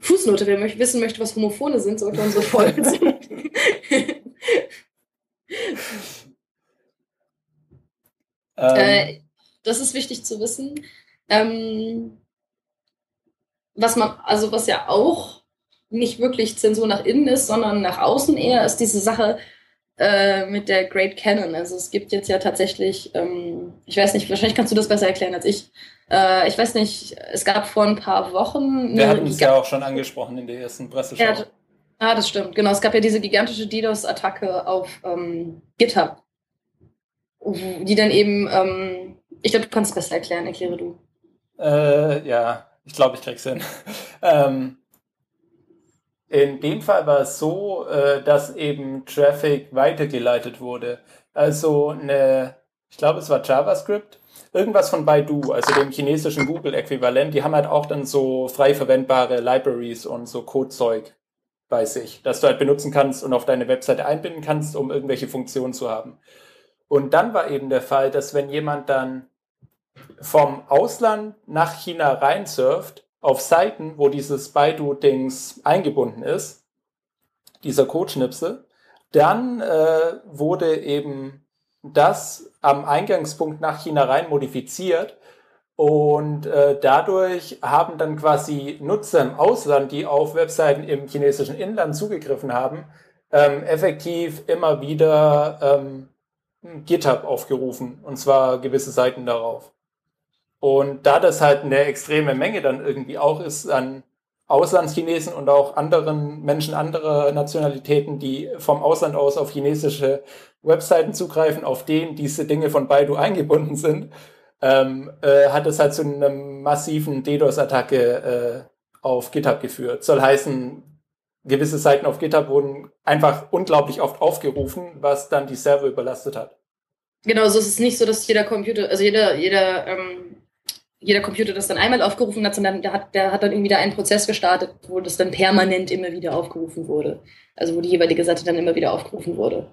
Fußnote, wer möchte, wissen möchte, was Homophone sind, sollte unsere Folge sehen. ähm. äh, das ist wichtig zu wissen. Ähm, was man, also was ja auch nicht wirklich Zensur nach innen ist, sondern nach außen eher, ist diese Sache äh, mit der Great Canon. Also es gibt jetzt ja tatsächlich, ähm, ich weiß nicht, wahrscheinlich kannst du das besser erklären als ich, äh, ich weiß nicht, es gab vor ein paar Wochen. Wir hatten es ja auch schon angesprochen in der ersten Presseschau. Ja, ah, das stimmt, genau. Es gab ja diese gigantische DDoS-Attacke auf ähm, GitHub, die dann eben, ähm, ich glaube, du kannst es besser erklären, erkläre du. Äh, ja, ich glaube, ich krieg's hin. ähm, in dem Fall war es so, äh, dass eben Traffic weitergeleitet wurde. Also eine, ich glaube, es war JavaScript, irgendwas von Baidu, also dem chinesischen Google-Äquivalent, die haben halt auch dann so frei verwendbare Libraries und so Codezeug bei sich, das du halt benutzen kannst und auf deine Webseite einbinden kannst, um irgendwelche Funktionen zu haben. Und dann war eben der Fall, dass wenn jemand dann vom Ausland nach China reinsurft, auf Seiten, wo dieses Baidu-Dings eingebunden ist, dieser Codeschnipsel, dann äh, wurde eben das am Eingangspunkt nach China rein modifiziert. Und äh, dadurch haben dann quasi Nutzer im Ausland, die auf Webseiten im chinesischen Inland zugegriffen haben, ähm, effektiv immer wieder ähm, GitHub aufgerufen. Und zwar gewisse Seiten darauf. Und da das halt eine extreme Menge dann irgendwie auch ist an Auslandschinesen und auch anderen Menschen anderer Nationalitäten, die vom Ausland aus auf chinesische Webseiten zugreifen, auf denen diese Dinge von Baidu eingebunden sind, ähm, äh, hat es halt zu einer massiven DDoS-Attacke äh, auf GitHub geführt. Soll heißen, gewisse Seiten auf GitHub wurden einfach unglaublich oft aufgerufen, was dann die Server überlastet hat. Genau, so ist es nicht so, dass jeder Computer, also jeder, jeder ähm, jeder Computer das dann einmal aufgerufen hat, sondern der hat, der hat dann irgendwie da einen Prozess gestartet, wo das dann permanent immer wieder aufgerufen wurde. Also wo die jeweilige Seite dann immer wieder aufgerufen wurde.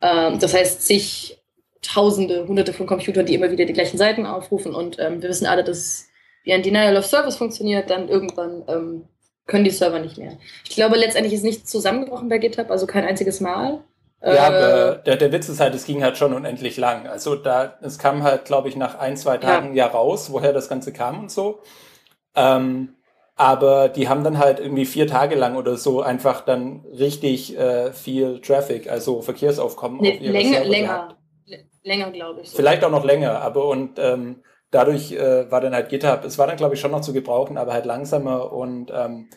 Ähm, das heißt, zig Tausende, Hunderte von Computern, die immer wieder die gleichen Seiten aufrufen und ähm, wir wissen alle, dass wie ein Denial of Service funktioniert, dann irgendwann ähm, können die Server nicht mehr. Ich glaube, letztendlich ist nichts zusammengebrochen bei GitHub, also kein einziges Mal. Ja, aber äh, der, der Witz ist halt, es ging halt schon unendlich lang. Also da, es kam halt, glaube ich, nach ein, zwei Tagen ja. ja raus, woher das Ganze kam und so. Ähm, aber die haben dann halt irgendwie vier Tage lang oder so einfach dann richtig äh, viel Traffic, also Verkehrsaufkommen nee, auf ihre länger, Server länger, länger, glaube ich. So. Vielleicht auch noch länger, aber und ähm, dadurch äh, war dann halt GitHub, es war dann glaube ich schon noch zu gebrauchen, aber halt langsamer und ähm,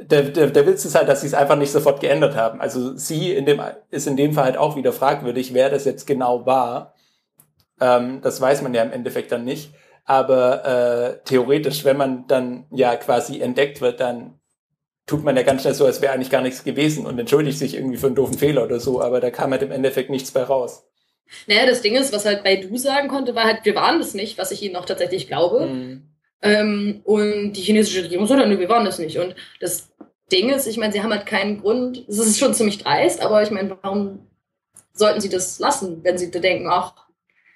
der, der, der Witz ist halt, dass sie es einfach nicht sofort geändert haben. Also sie in dem, ist in dem Fall halt auch wieder fragwürdig, wer das jetzt genau war. Ähm, das weiß man ja im Endeffekt dann nicht. Aber äh, theoretisch, wenn man dann ja quasi entdeckt wird, dann tut man ja ganz schnell so, als wäre eigentlich gar nichts gewesen und entschuldigt sich irgendwie für einen doofen Fehler oder so, aber da kam halt im Endeffekt nichts bei raus. Naja, das Ding ist, was halt bei Du sagen konnte, war halt, wir waren das nicht, was ich ihnen auch tatsächlich glaube. Mhm. Ähm, und die chinesische Regierung so, nö, wir waren das nicht. Und das Ding ist, ich meine, sie haben halt keinen Grund, es ist schon ziemlich dreist, aber ich meine, warum sollten sie das lassen, wenn sie denken, ach,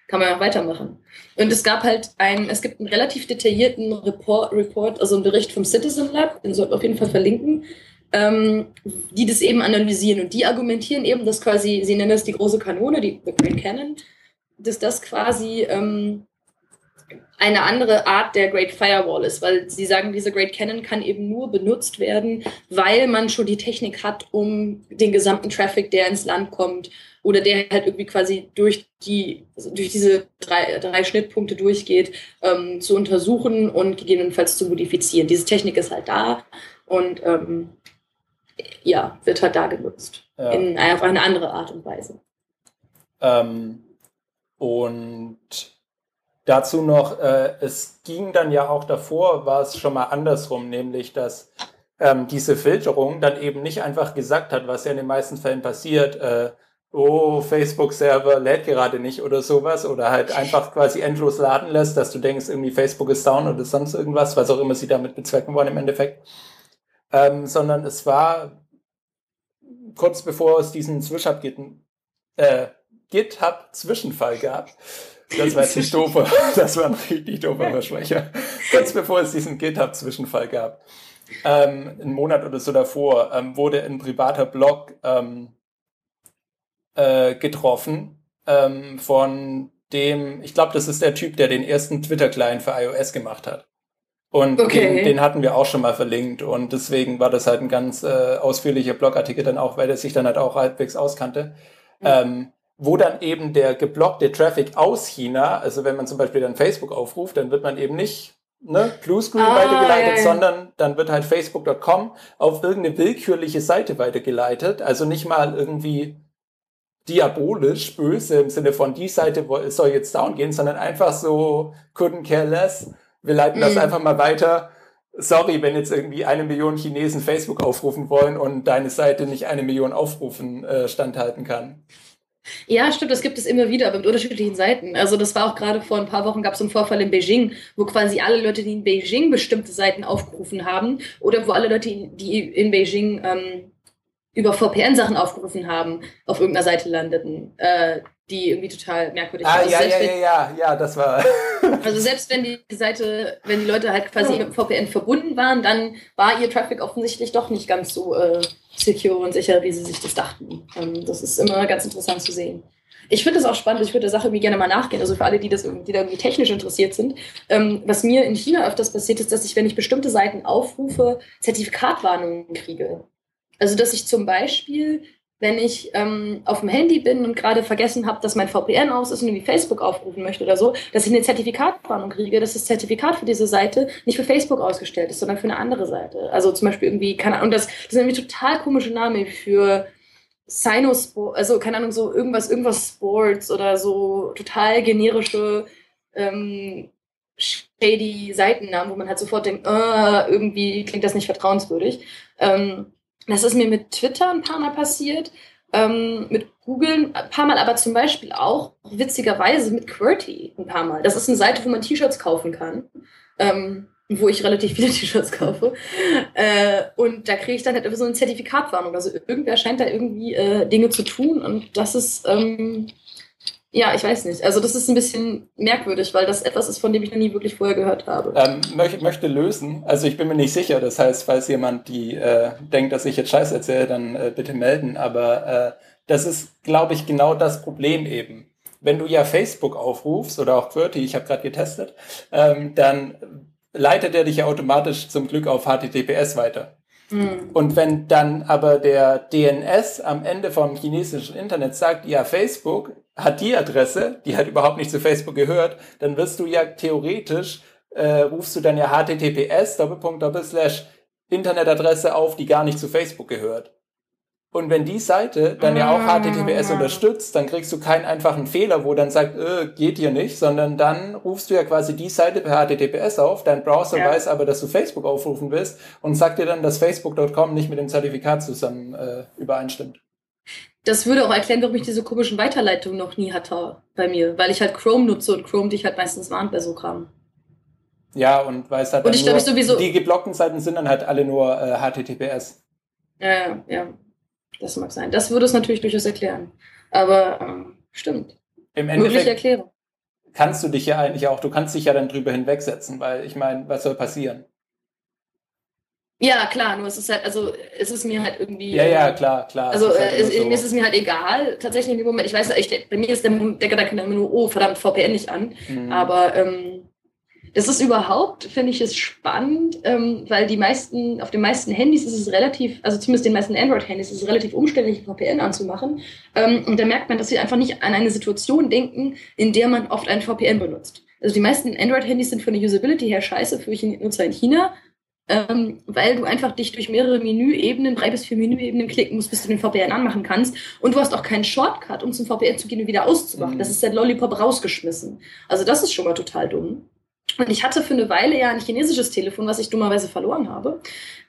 kann man ja weitermachen. Und es gab halt ein, es gibt einen relativ detaillierten Report, Report also einen Bericht vom Citizen Lab, den sollten wir auf jeden Fall verlinken, ähm, die das eben analysieren und die argumentieren eben, dass quasi, sie nennen das die große Kanone, die The Great Cannon, dass das quasi ähm, eine andere Art der Great Firewall ist, weil sie sagen, diese Great Cannon kann eben nur benutzt werden, weil man schon die Technik hat, um den gesamten Traffic, der ins Land kommt, oder der halt irgendwie quasi durch die, also durch diese drei, drei Schnittpunkte durchgeht, ähm, zu untersuchen und gegebenenfalls zu modifizieren. Diese Technik ist halt da und ähm, ja, wird halt da genutzt. Ja. In, auf eine andere Art und Weise. Ähm, und dazu noch, äh, es ging dann ja auch davor, war es schon mal andersrum, nämlich dass ähm, diese Filterung dann eben nicht einfach gesagt hat, was ja in den meisten Fällen passiert, äh, oh, Facebook-Server lädt gerade nicht oder sowas oder halt einfach quasi endlos laden lässt, dass du denkst, irgendwie Facebook ist down oder sonst irgendwas, was auch immer sie damit bezwecken wollen im Endeffekt. Ähm, sondern es war kurz bevor es diesen äh, GitHub-Zwischenfall gab. Das war jetzt nicht doofer, das war ein richtig doofer Versprecher. kurz bevor es diesen GitHub-Zwischenfall gab, ähm, einen Monat oder so davor, ähm, wurde ein privater Blog ähm, äh, getroffen ähm, von dem, ich glaube, das ist der Typ, der den ersten Twitter-Client für iOS gemacht hat. Und okay. den, den, hatten wir auch schon mal verlinkt und deswegen war das halt ein ganz äh, ausführlicher Blogartikel dann auch, weil der sich dann halt auch halbwegs auskannte. Mhm. Ähm, wo dann eben der geblockte Traffic aus China, also wenn man zum Beispiel dann Facebook aufruft, dann wird man eben nicht ne, Bluescreen ah, weitergeleitet, ja, ja. sondern dann wird halt facebook.com auf irgendeine willkürliche Seite weitergeleitet, also nicht mal irgendwie diabolisch böse im Sinne von die Seite soll jetzt down gehen, sondern einfach so couldn't care less. Wir leiten das mm. einfach mal weiter. Sorry, wenn jetzt irgendwie eine Million Chinesen Facebook aufrufen wollen und deine Seite nicht eine Million Aufrufen äh, standhalten kann. Ja, stimmt, das gibt es immer wieder, aber mit unterschiedlichen Seiten. Also das war auch gerade vor ein paar Wochen gab es einen Vorfall in Beijing, wo quasi alle Leute, die in Beijing bestimmte Seiten aufgerufen haben, oder wo alle Leute, die in Beijing ähm, über VPN-Sachen aufgerufen haben, auf irgendeiner Seite landeten, äh, die irgendwie total merkwürdig ah, Also ja, ja, ja, ja, ja, das war. also selbst wenn die Seite, wenn die Leute halt quasi mit VPN verbunden waren, dann war ihr Traffic offensichtlich doch nicht ganz so äh, secure und sicher, wie sie sich das dachten. Ähm, das ist immer ganz interessant zu sehen. Ich finde das auch spannend, ich würde der Sache irgendwie gerne mal nachgehen. Also für alle, die, das, die da irgendwie technisch interessiert sind. Ähm, was mir in China öfters passiert, ist, dass ich, wenn ich bestimmte Seiten aufrufe, Zertifikatwarnungen kriege. Also, dass ich zum Beispiel, wenn ich ähm, auf dem Handy bin und gerade vergessen habe, dass mein VPN aus ist und irgendwie Facebook aufrufen möchte oder so, dass ich eine Zertifikatwarnung kriege, dass das Zertifikat für diese Seite nicht für Facebook ausgestellt ist, sondern für eine andere Seite. Also zum Beispiel irgendwie, keine Ahnung, das, das sind irgendwie total komische Namen für Sinosport, also keine Ahnung, so irgendwas, irgendwas Sports oder so total generische ähm, shady Seitennamen, wo man halt sofort denkt, uh, irgendwie klingt das nicht vertrauenswürdig. Ähm, das ist mir mit Twitter ein paar Mal passiert, ähm, mit Google ein paar Mal, aber zum Beispiel auch witzigerweise mit QWERTY ein paar Mal. Das ist eine Seite, wo man T-Shirts kaufen kann. Ähm, wo ich relativ viele T-Shirts kaufe. Äh, und da kriege ich dann halt so eine Zertifikatwarnung. Also irgendwer scheint da irgendwie äh, Dinge zu tun und das ist ähm, ja, ich weiß nicht. Also das ist ein bisschen merkwürdig, weil das etwas ist, von dem ich noch nie wirklich vorher gehört habe. Ähm, möchte, möchte lösen. Also ich bin mir nicht sicher. Das heißt, falls jemand die äh, denkt, dass ich jetzt Scheiß erzähle, dann äh, bitte melden. Aber äh, das ist, glaube ich, genau das Problem eben. Wenn du ja Facebook aufrufst oder auch QWERTY, ich habe gerade getestet, ähm, dann leitet er dich ja automatisch zum Glück auf HTTPS weiter. Mhm. Und wenn dann aber der DNS am Ende vom chinesischen Internet sagt, ja, Facebook hat die Adresse, die halt überhaupt nicht zu Facebook gehört, dann wirst du ja theoretisch, äh, rufst du dann ja HTTPS, Doppelpunkt, Doppelslash, Internetadresse auf, die gar nicht zu Facebook gehört. Und wenn die Seite dann ja auch HTTPS Ah. unterstützt, dann kriegst du keinen einfachen Fehler, wo dann sagt, äh, geht hier nicht, sondern dann rufst du ja quasi die Seite per HTTPS auf, dein Browser Ja. weiß aber, dass du Facebook aufrufen willst und sagt dir dann, dass Facebook.com nicht mit dem Zertifikat zusammen äh, übereinstimmt. Das würde auch erklären, warum ich diese komischen Weiterleitungen noch nie hatte bei mir, weil ich halt Chrome nutze und Chrome dich halt meistens warnt bei so Kram. Ja, und weil es halt Und dann ich glaub, nur, ich sowieso- die geblockten Seiten sind dann halt alle nur äh, HTTPS. Ja, ja, ja. Das mag sein. Das würde es natürlich durchaus erklären. Aber ähm, stimmt. Im Endeffekt Erklärung. kannst du dich ja eigentlich auch, du kannst dich ja dann drüber hinwegsetzen, weil ich meine, was soll passieren? Ja, klar, nur es ist halt, also es ist mir halt irgendwie. Ja, ja, klar, klar. Also es ist halt äh, immer es, so. mir ist es mir halt egal, tatsächlich in dem Moment. Ich weiß, ich, bei mir ist der, der Gedanke immer nur, oh, verdammt, VPN nicht an. Mhm. Aber ähm, das ist überhaupt, finde ich es spannend, ähm, weil die meisten, auf den meisten Handys ist es relativ, also zumindest den meisten Android-Handys ist es relativ umständlich, VPN anzumachen. Ähm, und da merkt man, dass sie einfach nicht an eine Situation denken, in der man oft ein VPN benutzt. Also die meisten Android-Handys sind von der Usability her scheiße für Nutzer in China, ähm, weil du einfach dich durch mehrere Menüebenen, drei bis vier Menüebenen klicken musst, bis du den VPN anmachen kannst. Und du hast auch keinen Shortcut, um zum VPN zu gehen und wieder auszumachen. Mhm. Das ist der Lollipop rausgeschmissen. Also das ist schon mal total dumm. Und ich hatte für eine Weile ja ein chinesisches Telefon, was ich dummerweise verloren habe.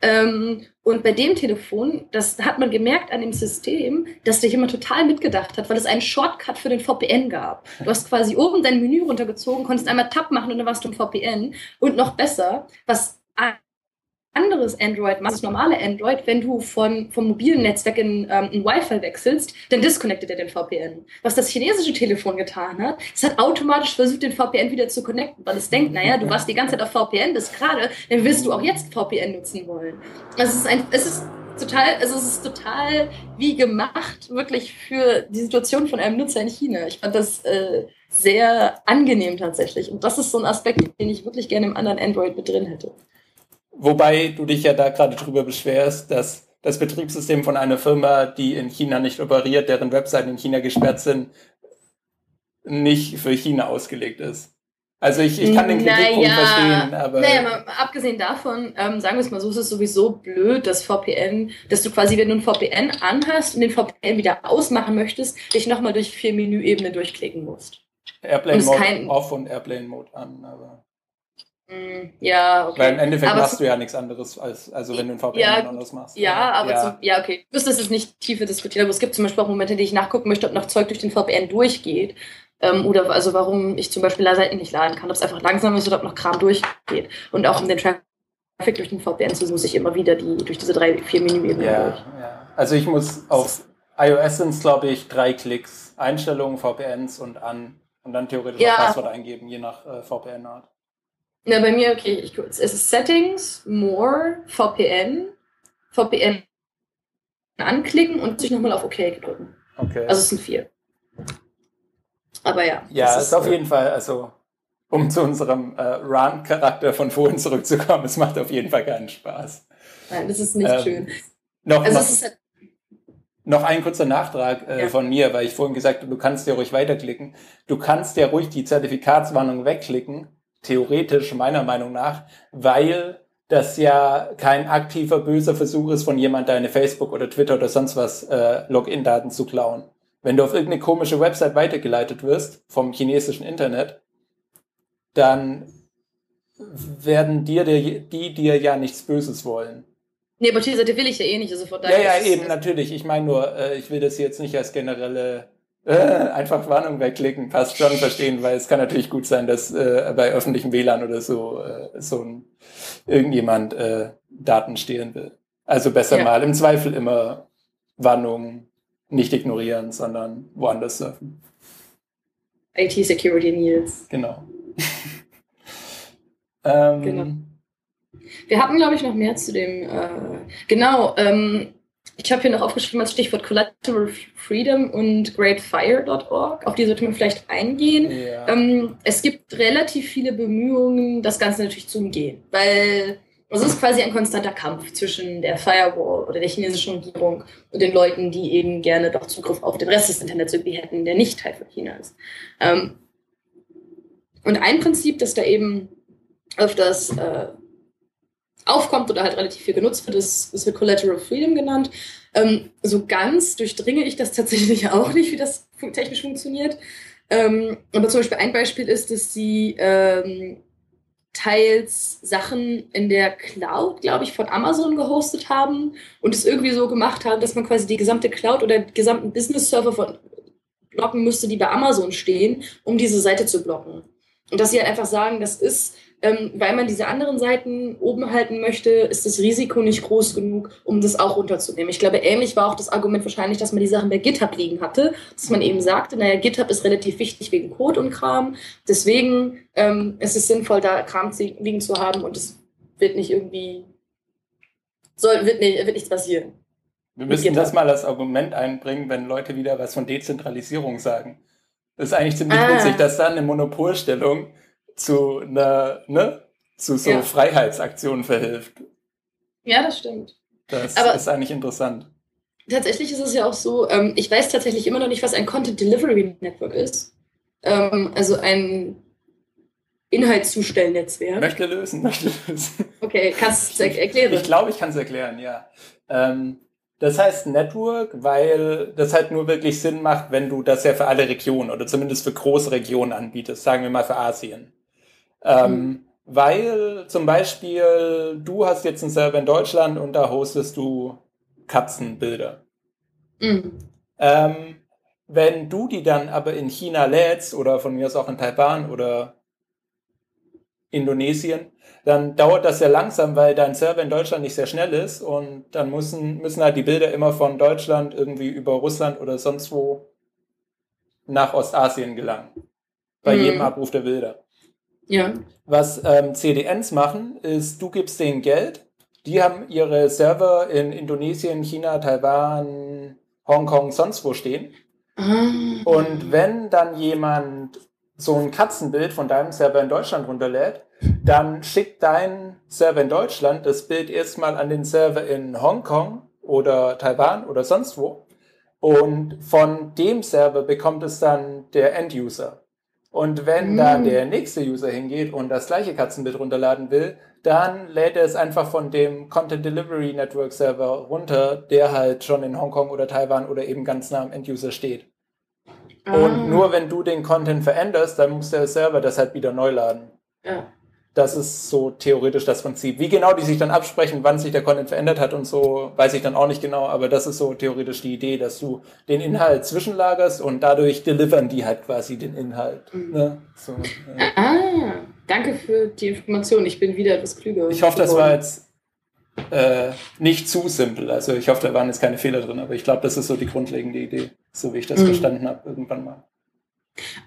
Ähm, und bei dem Telefon, das hat man gemerkt an dem System, dass der jemand total mitgedacht hat, weil es einen Shortcut für den VPN gab. Du hast quasi oben dein Menü runtergezogen, konntest einmal Tab machen und dann warst du im VPN. Und noch besser, was anderes Android, das normale Android, wenn du von, vom mobilen Netzwerk in ähm, ein Wi-Fi wechselst, dann disconnectet er den VPN. Was das chinesische Telefon getan hat, es hat automatisch versucht, den VPN wieder zu connecten, weil es denkt, naja, du warst die ganze Zeit auf VPN bis gerade, dann wirst du auch jetzt VPN nutzen wollen. Also es ist ein, es ist total, also es ist total wie gemacht, wirklich für die Situation von einem Nutzer in China. Ich fand das äh, sehr angenehm tatsächlich. Und das ist so ein Aspekt, den ich wirklich gerne im anderen Android mit drin hätte. Wobei du dich ja da gerade drüber beschwerst, dass das Betriebssystem von einer Firma, die in China nicht operiert, deren Webseiten in China gesperrt sind, nicht für China ausgelegt ist. Also ich, ich kann den Kritikpunkt Naja, verstehen, aber Naja, mal abgesehen davon, ähm, sagen wir es mal so, ist es sowieso blöd, dass VPN, dass du quasi, wenn du ein VPN anhast und den VPN wieder ausmachen möchtest, dich nochmal durch vier Menüebenen durchklicken musst. Airplane Mode kein- off und Airplane Mode an. Aber, ja, okay. Weil im Endeffekt Aber machst du ja nichts anderes, als also wenn du ein VPN Ja, dann anders machst. Ja, aber ja. Zum, ja, okay. Ich wüsste, das ist nicht tiefer diskutiert, aber es gibt zum Beispiel auch Momente, in denen ich nachgucken möchte, ob noch Zeug durch den VPN durchgeht. Ähm, oder also warum ich zum Beispiel Seiten nicht laden kann, ob es einfach langsam ist oder ob noch Kram durchgeht. Und auch um den Traffic durch den VPN zu muss ich immer wieder die durch diese drei, vier Menüebenen Ja, durch. ja. Also ich muss auf iOS sind es, glaube ich, drei Klicks. Einstellungen, VPNs und an. Und dann theoretisch Ja. auch Passwort eingeben, je nach äh, VPN-Art. Na, bei mir, okay, ich kurz. Es ist Settings, More, VPN, VPN anklicken und sich nochmal auf OK drücken. Okay. Also es sind vier. Aber ja. ja, das ist auf äh, jeden Fall, also um zu unserem äh, Run-Charakter von vorhin zurückzukommen, es macht auf jeden Fall keinen Spaß. Nein, das ist nicht Ähm, schön. Noch, Also noch, ist halt, noch ein kurzer Nachtrag äh, Ja. von mir, weil ich vorhin gesagt habe, du kannst ja ruhig weiterklicken. Du kannst ja ruhig die Zertifikatswarnung wegklicken, theoretisch meiner Meinung nach, weil das ja kein aktiver böser Versuch ist von jemand, deine Facebook oder Twitter oder sonst was äh, Login-Daten zu klauen. Wenn du auf irgendeine komische Website weitergeleitet wirst vom chinesischen Internet, dann werden dir die, die dir ja nichts Böses wollen. nee, aber diese Seite will ich ja eh nicht. Also von Ja, daher ja, eben, natürlich. Ich meine nur, äh, ich will das jetzt nicht als generelle äh, einfach Warnung wegklicken, passt schon verstehen, weil es kann natürlich gut sein, dass äh, bei öffentlichem WLAN oder so äh, so ein irgendjemand äh, Daten stehlen will. Also besser Ja. mal im Zweifel immer Warnungen nicht ignorieren, sondern woanders surfen. IT-Security Needs. Genau. ähm, Genau. Wir hatten, glaube ich, noch mehr zu dem. Äh, genau, ähm, ich habe hier noch aufgeschrieben als Stichwort Collateral Freedom und greatfire.org. Auf die sollte man vielleicht eingehen. Ja. Ähm, es gibt relativ viele Bemühungen, das Ganze natürlich zu umgehen, weil es ist quasi ein konstanter Kampf zwischen der Firewall oder der chinesischen Regierung und den Leuten, die eben gerne doch Zugriff auf den Rest des Internets irgendwie hätten, der nicht Teil von China ist. Ähm, und ein Prinzip, das da eben öfters äh, aufkommt oder halt relativ viel genutzt wird, ist, wird Collateral Freedom genannt. Ähm, so ganz durchdringe ich das tatsächlich auch nicht, wie das technisch funktioniert. Ähm, aber zum Beispiel ein Beispiel ist, dass sie ähm, teils Sachen in der Cloud, glaube ich, von Amazon gehostet haben und es irgendwie so gemacht haben, dass man quasi die gesamte Cloud oder die gesamten Business-Server blocken müsste, die bei Amazon stehen, um diese Seite zu blocken. Und dass sie halt einfach sagen, das ist ähm, weil man diese anderen Seiten oben halten möchte, ist das Risiko nicht groß genug, um das auch runterzunehmen. Ich glaube, ähnlich war auch das Argument wahrscheinlich, dass man die Sachen bei GitHub liegen hatte, dass man eben sagte, naja, GitHub ist relativ wichtig wegen Code und Kram, deswegen ähm, ist es sinnvoll, da Kram liegen zu haben und es wird nicht irgendwie, soll, wird, nicht, wird nichts passieren. Wir müssen das mal als Argument einbringen, wenn Leute wieder was von Dezentralisierung sagen. Das ist eigentlich ziemlich ah. witzig, dass dann eine Monopolstellung zu einer, ne, zu so ja. Freiheitsaktionen verhilft. Ja, das stimmt. Das Aber ist eigentlich interessant. Tatsächlich ist es ja auch so, ähm, ich weiß tatsächlich immer noch nicht, was ein Content Delivery Network ist. Ähm, also ein Inhaltszustellnetzwerk. Möchte lösen, möchte lösen. Okay, kannst du es erklären? Ich glaube, ich kann es erklären, ja. Ähm, das heißt Network, weil das halt nur wirklich Sinn macht, wenn du das ja für alle Regionen oder zumindest für große Regionen anbietest, sagen wir mal für Asien. Ähm, mhm. Weil zum Beispiel du hast jetzt einen Server in Deutschland und da hostest du Katzenbilder. Mhm. Ähm, wenn du die dann aber in China lädst oder von mir aus auch in Taiwan oder Indonesien, dann dauert das sehr langsam, weil dein Server in Deutschland nicht sehr schnell ist und dann müssen, müssen halt die Bilder immer von Deutschland irgendwie über Russland oder sonst wo nach Ostasien gelangen. Bei mhm. jedem Abruf der Bilder. Ja. Was ähm, CDNs machen, ist, du gibst denen Geld, die haben ihre Server in Indonesien, China, Taiwan, Hongkong, sonst wo stehen. Ah. Und wenn dann jemand so ein Katzenbild von deinem Server in Deutschland runterlädt, dann schickt dein Server in Deutschland das Bild erstmal an den Server in Hongkong oder Taiwan oder sonst wo. Und von dem Server bekommt es dann der End-User. Und wenn mm. da der nächste User hingeht und das gleiche Katzenbild runterladen will, dann lädt er es einfach von dem Content Delivery Network Server runter, der halt schon in Hongkong oder Taiwan oder eben ganz nah am End-User steht. Ah. Und nur wenn du den Content veränderst, dann muss der Server das halt wieder neu laden. Ja. Das ist so theoretisch das Prinzip. Wie genau die sich dann absprechen, wann sich der Content verändert hat und so, weiß ich dann auch nicht genau, aber das ist so theoretisch die Idee, dass du den Inhalt zwischenlagerst und dadurch delivern die halt quasi den Inhalt. Mhm. Ne? So, ja. Ah, danke für die Information. Ich bin wieder etwas klüger. Ich hoffe, das war jetzt äh, nicht zu simpel. Also ich hoffe, da waren jetzt keine Fehler drin, aber ich glaube, das ist so die grundlegende Idee, so wie ich das mhm. verstanden habe irgendwann mal.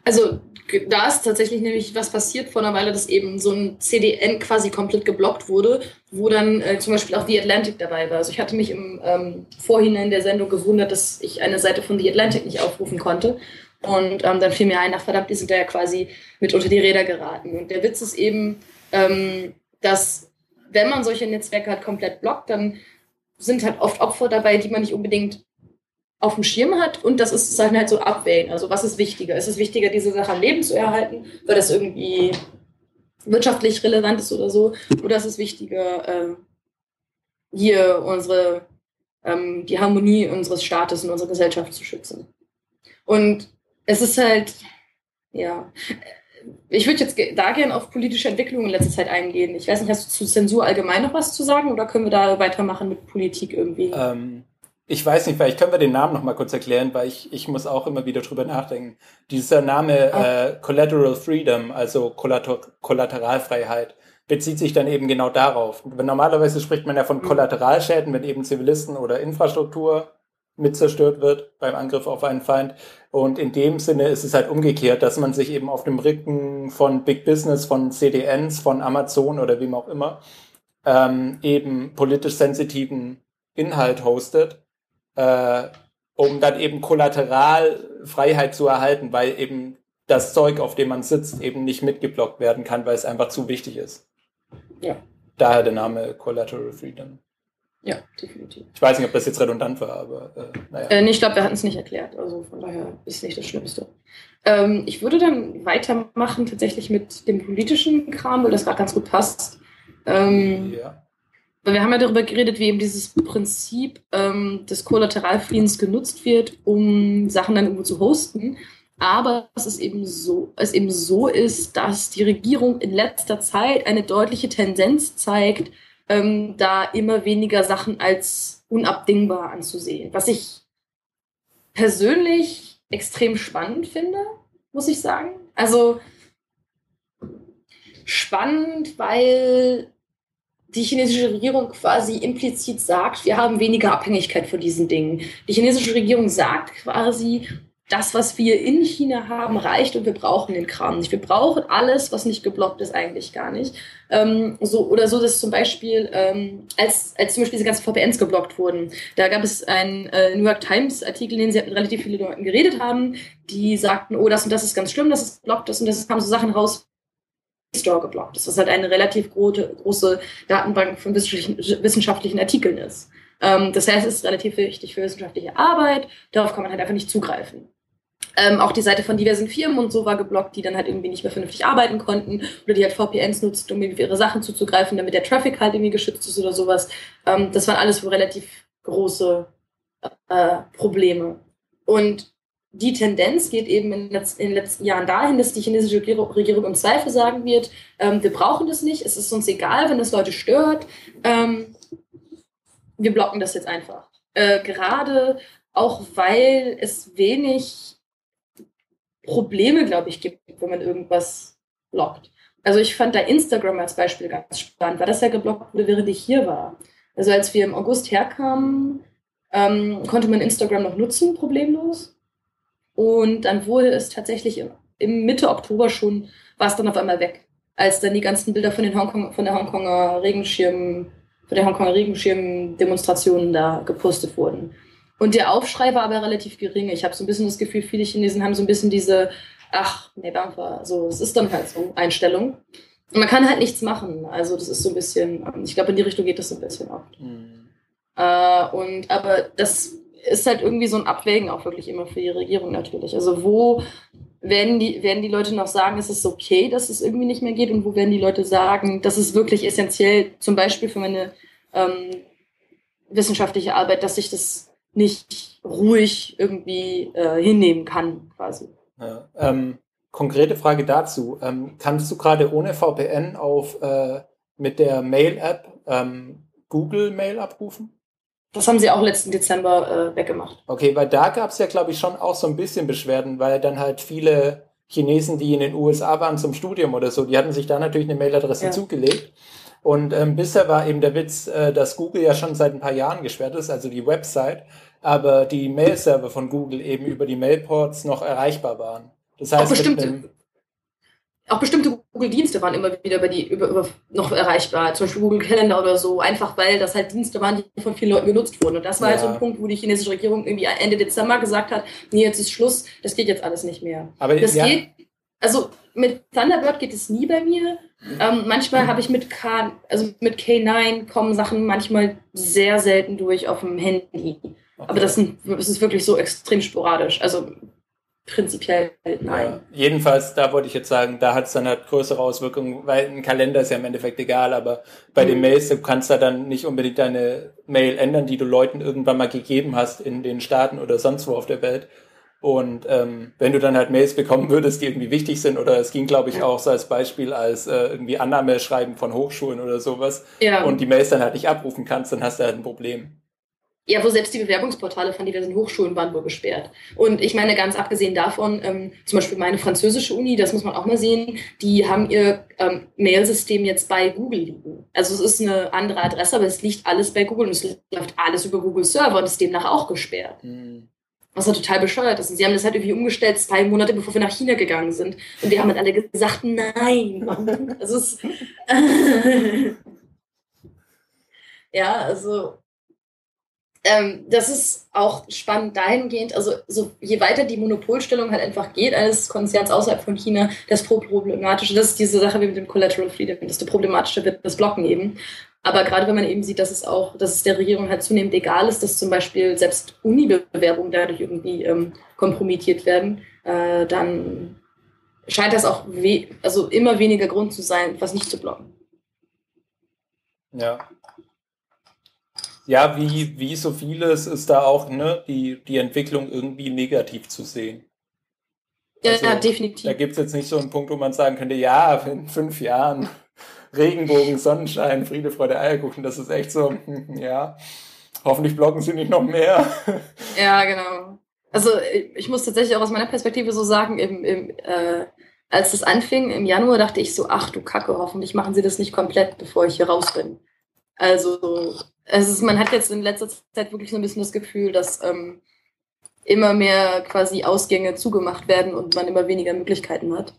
Also da ist tatsächlich nämlich was passiert vor einer Weile, dass eben so ein CDN quasi komplett geblockt wurde, wo dann äh, zum Beispiel auch The Atlantic dabei war. Also ich hatte mich im ähm, Vorhinein der Sendung gewundert, dass ich eine Seite von The Atlantic nicht aufrufen konnte. Und ähm, dann fiel mir ein, ach verdammt, die sind da ja quasi mit unter die Räder geraten. Und der Witz ist eben, ähm, dass wenn man solche Netzwerke halt komplett blockt, dann sind halt oft Opfer dabei, die man nicht unbedingt auf dem Schirm hat und das ist dann halt so abwägen. Also was ist wichtiger? Ist es wichtiger, diese Sache am Leben zu erhalten, weil das irgendwie wirtschaftlich relevant ist oder so? Oder ist es wichtiger, äh, hier unsere, ähm, die Harmonie unseres Staates und unserer Gesellschaft zu schützen? Und es ist halt, ja, ich würde jetzt da gerne auf politische Entwicklungen in letzter Zeit eingehen. Ich weiß nicht, hast du zu Zensur allgemein noch was zu sagen oder können wir da weitermachen mit Politik irgendwie? Ähm, ich weiß nicht, weil ich können wir den Namen noch mal kurz erklären, weil ich, ich muss auch immer wieder drüber nachdenken. Dieser Name oh. äh, Collateral Freedom, also Kollater Kollateralfreiheit, bezieht sich dann eben genau darauf. Normalerweise spricht man ja von mhm. Kollateralschäden, wenn eben Zivilisten oder Infrastruktur mit zerstört wird beim Angriff auf einen Feind. Und in dem Sinne ist es halt umgekehrt, dass man sich eben auf dem Rücken von Big Business, von CDNs, von Amazon oder wem auch immer, ähm, eben politisch sensitiven Inhalt hostet äh, um dann eben Kollateralfreiheit zu erhalten, weil eben das Zeug, auf dem man sitzt, eben nicht mitgeblockt werden kann, weil es einfach zu wichtig ist. Ja. Daher der Name Collateral Freedom. Ja, definitiv. Ich weiß nicht, ob das jetzt redundant war, aber äh, naja. Äh, nee, ich glaube, wir hatten es nicht erklärt. Also von daher ist es nicht das Schlimmste. Ähm, ich würde dann weitermachen tatsächlich mit dem politischen Kram, weil das gerade ganz gut passt. Ähm, ja wir haben ja darüber geredet, wie eben dieses Prinzip ähm, des Kollateralfriedens genutzt wird, um Sachen dann irgendwo zu hosten. Aber dass es eben so, es eben so ist, dass die Regierung in letzter Zeit eine deutliche Tendenz zeigt, ähm, da immer weniger Sachen als unabdingbar anzusehen. Was ich persönlich extrem spannend finde, muss ich sagen. Also spannend, weil die chinesische Regierung quasi implizit sagt, wir haben weniger Abhängigkeit von diesen Dingen. Die chinesische Regierung sagt quasi, das, was wir in China haben, reicht und wir brauchen den Kram nicht. Wir brauchen alles, was nicht geblockt ist, eigentlich gar nicht. Ähm, so, oder so, dass zum Beispiel, ähm, als, als zum Beispiel diese ganzen VPNs geblockt wurden, da gab es einen äh, New York Times Artikel, in dem sie relativ viele Leuten geredet haben, die sagten, oh, das und das ist ganz schlimm, dass es blockt ist und das kamen so Sachen raus, Store geblockt ist, was halt eine relativ große, große Datenbank von wissenschaftlichen, wissenschaftlichen Artikeln ist. Ähm, das heißt, es ist relativ wichtig für wissenschaftliche Arbeit, darauf kann man halt einfach nicht zugreifen. Ähm, auch die Seite von diversen Firmen und so war geblockt, die dann halt irgendwie nicht mehr vernünftig arbeiten konnten oder die halt VPNs nutzt, um irgendwie ihre Sachen zuzugreifen, damit der Traffic halt irgendwie geschützt ist oder sowas. Ähm, das waren alles relativ große äh, Probleme. Und die Tendenz geht eben in, den letzten Jahren dahin, dass die chinesische Regierung im Zweifel sagen wird, ähm, wir brauchen das nicht, es ist uns egal, wenn das Leute stört, ähm, wir blocken das jetzt einfach. Äh, gerade auch weil es wenig Probleme, glaube ich, gibt, wenn man irgendwas blockt. Also ich fand da Instagram als Beispiel ganz spannend, weil das ja geblockt wurde, während ich hier war. Also als wir im August herkamen, ähm, konnte man Instagram noch nutzen, problemlos. Und dann wurde es tatsächlich im, im Mitte Oktober schon, war es dann auf einmal weg, als dann die ganzen Bilder von, den Hongkong, von der Hongkonger Regenschirm, von der Hongkonger Regenschirm-Demonstrationen da gepostet wurden. Und der Aufschrei war aber relativ gering. Ich habe so ein bisschen das Gefühl, viele Chinesen haben so ein bisschen diese, ach, nee, Bangfa, so, es ist dann halt so, Einstellung. Und man kann halt nichts machen. Also das ist so ein bisschen, ich glaube, in die Richtung geht das so ein bisschen oft. Mhm. Äh, und aber das ist halt irgendwie so ein Abwägen auch wirklich immer für die Regierung natürlich. Also wo werden die, werden die Leute noch sagen, es ist okay, dass es irgendwie nicht mehr geht und wo werden die Leute sagen, das ist wirklich essentiell, zum Beispiel für meine ähm, wissenschaftliche Arbeit, dass ich das nicht ruhig irgendwie äh, hinnehmen kann, quasi. Ja, ähm, konkrete Frage dazu. Ähm, kannst du gerade ohne VPN auf äh, mit der Mail-App ähm, Google Mail abrufen? Das haben sie auch letzten Dezember äh, weggemacht. Okay, weil da gab es ja, glaube ich, schon auch so ein bisschen Beschwerden, weil dann halt viele Chinesen, die in den USA waren zum Studium oder so, die hatten sich da natürlich eine Mailadresse ja. zugelegt. Und ähm, bisher war eben der Witz, äh, dass Google ja schon seit ein paar Jahren gesperrt ist, also die Website, aber die Mail-Server von Google eben über die Mailports noch erreichbar waren. Das heißt, auch bestimmte, auch bestimmte Google-Dienste waren immer wieder über die, über, über noch erreichbar, zum Beispiel Google Calendar oder so, einfach weil das halt Dienste waren, die von vielen Leuten genutzt wurden. Und das war ja. halt so ein Punkt, wo die chinesische Regierung irgendwie Ende Dezember gesagt hat, nee, jetzt ist Schluss, das geht jetzt alles nicht mehr. Aber das ja. geht, also mit Thunderbird geht es nie bei mir. Ähm, manchmal habe ich mit K, also mit K9 kommen Sachen manchmal sehr selten durch auf dem Handy. Okay. Aber das, sind, das, ist wirklich so extrem sporadisch. Also prinzipiell nein. Ja, jedenfalls, da wollte ich jetzt sagen, da hat es dann halt größere Auswirkungen, weil ein Kalender ist ja im Endeffekt egal, aber bei mhm. den Mails, du kannst da dann nicht unbedingt deine Mail ändern, die du Leuten irgendwann mal gegeben hast in den Staaten oder sonst wo auf der Welt. Und ähm, wenn du dann halt Mails bekommen würdest, die irgendwie wichtig sind, oder es ging, glaube ich, auch so als Beispiel als äh, irgendwie Annahmeschreiben von Hochschulen oder sowas, ja. und die Mails dann halt nicht abrufen kannst, dann hast du halt ein Problem. Ja, wo selbst die Bewerbungsportale von diversen Hochschulen waren wohl gesperrt. Und ich meine, ganz abgesehen davon, ähm, zum Beispiel meine französische Uni, das muss man auch mal sehen, die haben ihr ähm, Mailsystem jetzt bei Google liegen. Also es ist eine andere Adresse, aber es liegt alles bei Google und es läuft alles über Google Server und ist demnach auch gesperrt. Mhm. Was halt total bescheuert ist. Und sie haben das halt irgendwie umgestellt, zwei Monate bevor wir nach China gegangen sind. Und die haben halt alle gesagt, nein. Also es ja, also ähm, das ist auch spannend dahingehend, also so, je weiter die Monopolstellung halt einfach geht eines Konzerns außerhalb von China, desto problematischer, das ist diese Sache wie mit dem Collateral Freedom, desto problematischer wird das Blocken eben. Aber gerade wenn man eben sieht, dass es auch, dass es der Regierung halt zunehmend egal ist, dass zum Beispiel selbst Uni-Bewerbungen dadurch irgendwie ähm, kompromittiert werden, äh, dann scheint das auch also immer weniger Grund zu sein, was nicht zu blocken. Ja. Ja, wie, wie so vieles ist da auch ne, die, die Entwicklung irgendwie negativ zu sehen. Ja, also, ja definitiv. Da gibt es jetzt nicht so einen Punkt, wo man sagen könnte, ja, in fünf Jahren Regenbogen, Sonnenschein, Friede, Freude, Eierkuchen, das ist echt so, ja, hoffentlich blocken sie nicht noch mehr. Ja, genau. Also ich muss tatsächlich auch aus meiner Perspektive so sagen, im, im, äh, als das anfing im Januar, dachte ich so, ach du Kacke, hoffentlich machen sie das nicht komplett, bevor ich hier raus bin. Also ist, man hat jetzt in letzter Zeit wirklich so ein bisschen das Gefühl, dass ähm, immer mehr quasi Ausgänge zugemacht werden und man immer weniger Möglichkeiten hat.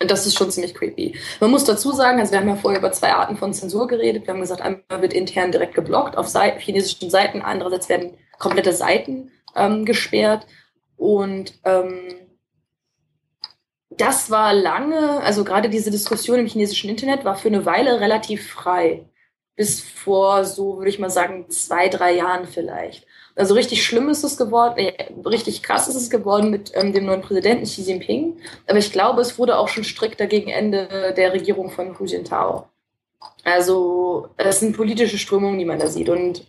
Und das ist schon ziemlich creepy. Man muss dazu sagen, also wir haben ja vorher über zwei Arten von Zensur geredet. Wir haben gesagt, einmal wird intern direkt geblockt auf Seite, chinesischen Seiten, andererseits werden komplette Seiten ähm, gesperrt. Und ähm, das war lange, also gerade diese Diskussion im chinesischen Internet war für eine Weile relativ frei. Bis vor so, würde ich mal sagen, zwei, drei Jahren vielleicht. Also richtig schlimm ist es geworden, äh, richtig krass ist es geworden mit ähm, dem neuen Präsidenten Xi Jinping. Aber ich glaube, es wurde auch schon strikter gegen Ende der Regierung von Hu Jintao. Also es sind politische Strömungen, die man da sieht. Und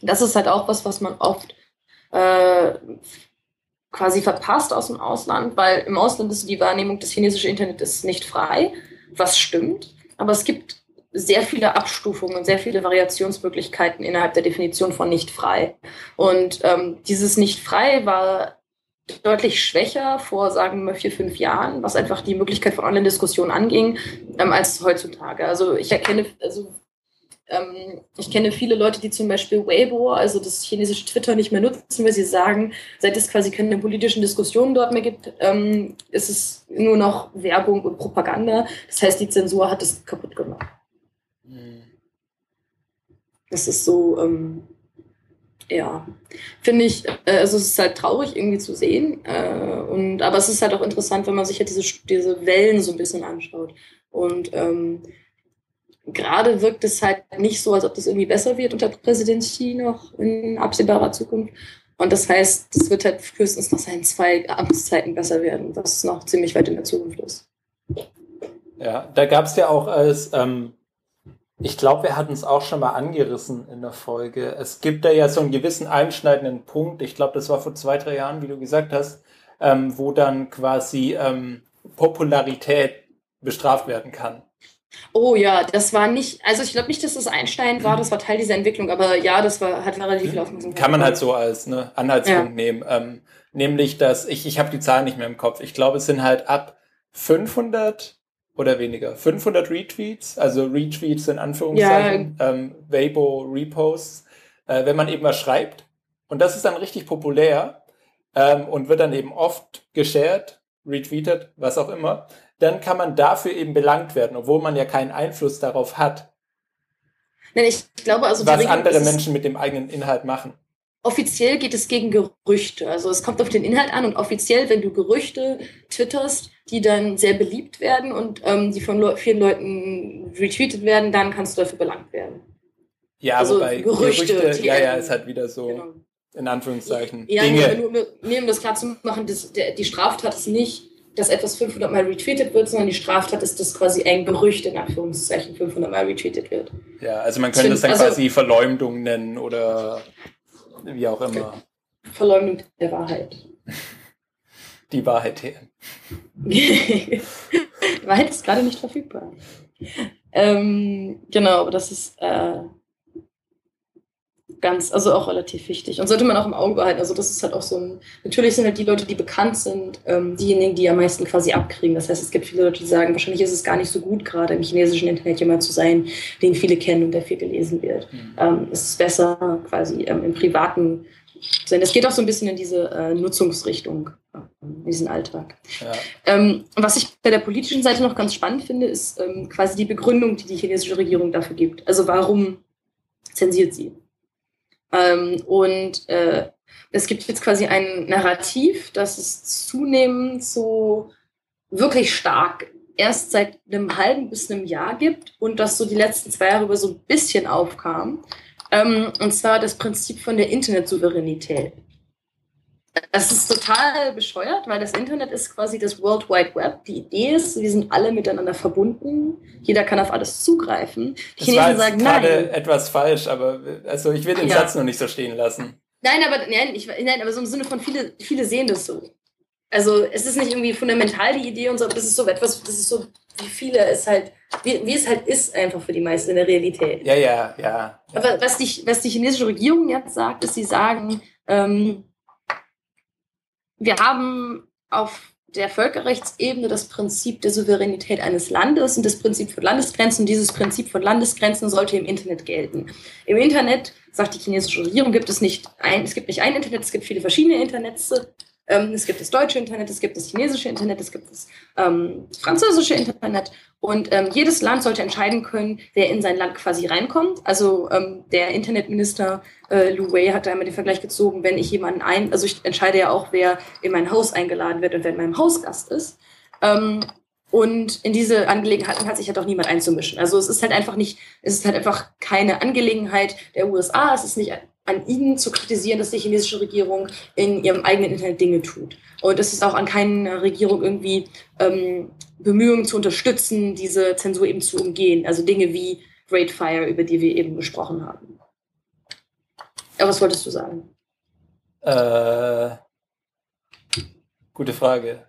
das ist halt auch was, was man oft äh, quasi verpasst aus dem Ausland, weil im Ausland ist die Wahrnehmung, das chinesische Internet ist nicht frei, was stimmt. Aber es gibt sehr viele Abstufungen und sehr viele Variationsmöglichkeiten innerhalb der Definition von nicht frei. Und ähm, dieses nicht frei war deutlich schwächer vor, sagen wir, vier, fünf Jahren, was einfach die Möglichkeit von Online-Diskussionen anging, ähm, als heutzutage. Also ich erkenne, also ähm, ich kenne viele Leute, die zum Beispiel Weibo, also das chinesische Twitter, nicht mehr nutzen, weil sie sagen, seit es quasi keine politischen Diskussionen dort mehr gibt, ähm, ist es nur noch Werbung und Propaganda. Das heißt, die Zensur hat es kaputt gemacht. Das ist so, ähm, ja, finde ich, äh, also es ist halt traurig irgendwie zu sehen. Äh, und, aber es ist halt auch interessant, wenn man sich ja diese, diese Wellen so ein bisschen anschaut. Und ähm, gerade wirkt es halt nicht so, als ob das irgendwie besser wird unter Präsident Xi noch in absehbarer Zukunft. Und das heißt, es wird halt höchstens nach seinen zwei Amtszeiten besser werden, was noch ziemlich weit in der Zukunft ist. Ja, da gab es ja auch als ähm, ich glaube, wir hatten es auch schon mal angerissen in der Folge. Es gibt da ja so einen gewissen einschneidenden Punkt. Ich glaube, das war vor zwei, drei Jahren, wie du gesagt hast, ähm, wo dann quasi ähm, Popularität bestraft werden kann. Oh ja, das war nicht, also ich glaube nicht, dass das Einstein war, das war Teil dieser Entwicklung, aber ja, das war, hat relativ viel Aufmerksamkeit. Kann man halt so als ne, Anhaltspunkt ja. nehmen. Ähm, nämlich, dass ich, ich habe die Zahlen nicht mehr im Kopf. Ich glaube, es sind halt ab 500 oder weniger. 500 Retweets, also Retweets in Anführungszeichen, ja. ähm, Weibo Reposts, äh, wenn man eben was schreibt. Und das ist dann richtig populär ähm, und wird dann eben oft geshared, retweetet, was auch immer. Dann kann man dafür eben belangt werden, obwohl man ja keinen Einfluss darauf hat. Nein, ich glaube also, was andere Menschen mit dem eigenen Inhalt machen. Offiziell geht es gegen Gerüchte. Also es kommt auf den Inhalt an und offiziell, wenn du Gerüchte twitterst, die dann sehr beliebt werden und ähm, die von Le vielen Leuten retweetet werden, dann kannst du dafür belangt werden. Ja, also bei Gerüchte, Gerüchte ja, ja, ist halt wieder so, genau. in Anführungszeichen, ja, Dinge. Nur, nur, nur, um das klar zu machen, das, der, die Straftat ist nicht, dass etwas 500 Mal retweetet wird, sondern die Straftat ist, dass quasi ein Gerücht in Anführungszeichen 500 Mal retweetet wird. Ja, also man könnte das dann also, quasi Verleumdung nennen oder wie auch immer. Verleumdung der Wahrheit. Die Wahrheit her. Die Wahrheit ist gerade nicht verfügbar. Ähm, genau, aber das ist äh, ganz, also auch relativ wichtig. Und sollte man auch im Auge behalten. Also das ist halt auch so ein, natürlich sind halt die Leute, die bekannt sind, ähm, diejenigen, die am meisten quasi abkriegen. Das heißt, es gibt viele Leute, die sagen, wahrscheinlich ist es gar nicht so gut, gerade im chinesischen Internet jemand zu sein, den viele kennen und der viel gelesen wird. Mhm. Ähm, es ist besser, quasi ähm, im privaten sein. Es geht auch so ein bisschen in diese äh, Nutzungsrichtung, in diesen Alltag. Ja. Ähm, was ich bei der politischen Seite noch ganz spannend finde, ist ähm, quasi die Begründung, die die chinesische Regierung dafür gibt. Also warum zensiert sie? Ähm, und äh, es gibt jetzt quasi ein Narrativ, das es zunehmend so wirklich stark erst seit einem halben bis einem Jahr gibt und das so die letzten zwei Jahre über so ein bisschen aufkam. Ähm, und zwar das Prinzip von der Internetsouveränität. Das ist total bescheuert, weil das Internet ist quasi das World Wide Web. Die Idee ist, wir sind alle miteinander verbunden. Jeder kann auf alles zugreifen. Die das Chinesen sagen nein. etwas falsch, aber also ich will den ja. Satz noch nicht so stehen lassen. Nein, aber nein, ich, nein, aber so im Sinne von viele, viele sehen das so. Also es ist nicht irgendwie fundamental die Idee und so, aber das ist so etwas, das ist so, wie viele es halt, wie, wie es halt ist einfach für die meisten in der Realität. Ja, ja, ja. Aber was die, was die chinesische Regierung jetzt sagt, ist, sie sagen, ähm, wir haben auf der Völkerrechtsebene das Prinzip der Souveränität eines Landes und das Prinzip von Landesgrenzen. Dieses Prinzip von Landesgrenzen sollte im Internet gelten. Im Internet, sagt die chinesische Regierung, gibt es nicht ein, es gibt nicht ein Internet, es gibt viele verschiedene Internets. Ähm, es gibt das deutsche Internet, es gibt das chinesische Internet, es gibt das ähm, französische Internet. Und ähm, jedes Land sollte entscheiden können, wer in sein Land quasi reinkommt. Also ähm, der Internetminister äh, Lu Wei hat da immer den Vergleich gezogen, wenn ich jemanden ein, also ich entscheide ja auch, wer in mein Haus eingeladen wird und wer in meinem Haus Gast ist. Ähm, und in diese Angelegenheiten hat sich halt auch niemand einzumischen. Also es ist halt einfach nicht, es ist halt einfach keine Angelegenheit der USA, es ist nicht an ihnen zu kritisieren, dass die chinesische Regierung in ihrem eigenen Internet Dinge tut. Und es ist auch an keiner Regierung irgendwie ähm, Bemühungen zu unterstützen, diese Zensur eben zu umgehen. Also Dinge wie Great Fire, über die wir eben gesprochen haben. Aber was wolltest du sagen? Äh, gute Frage.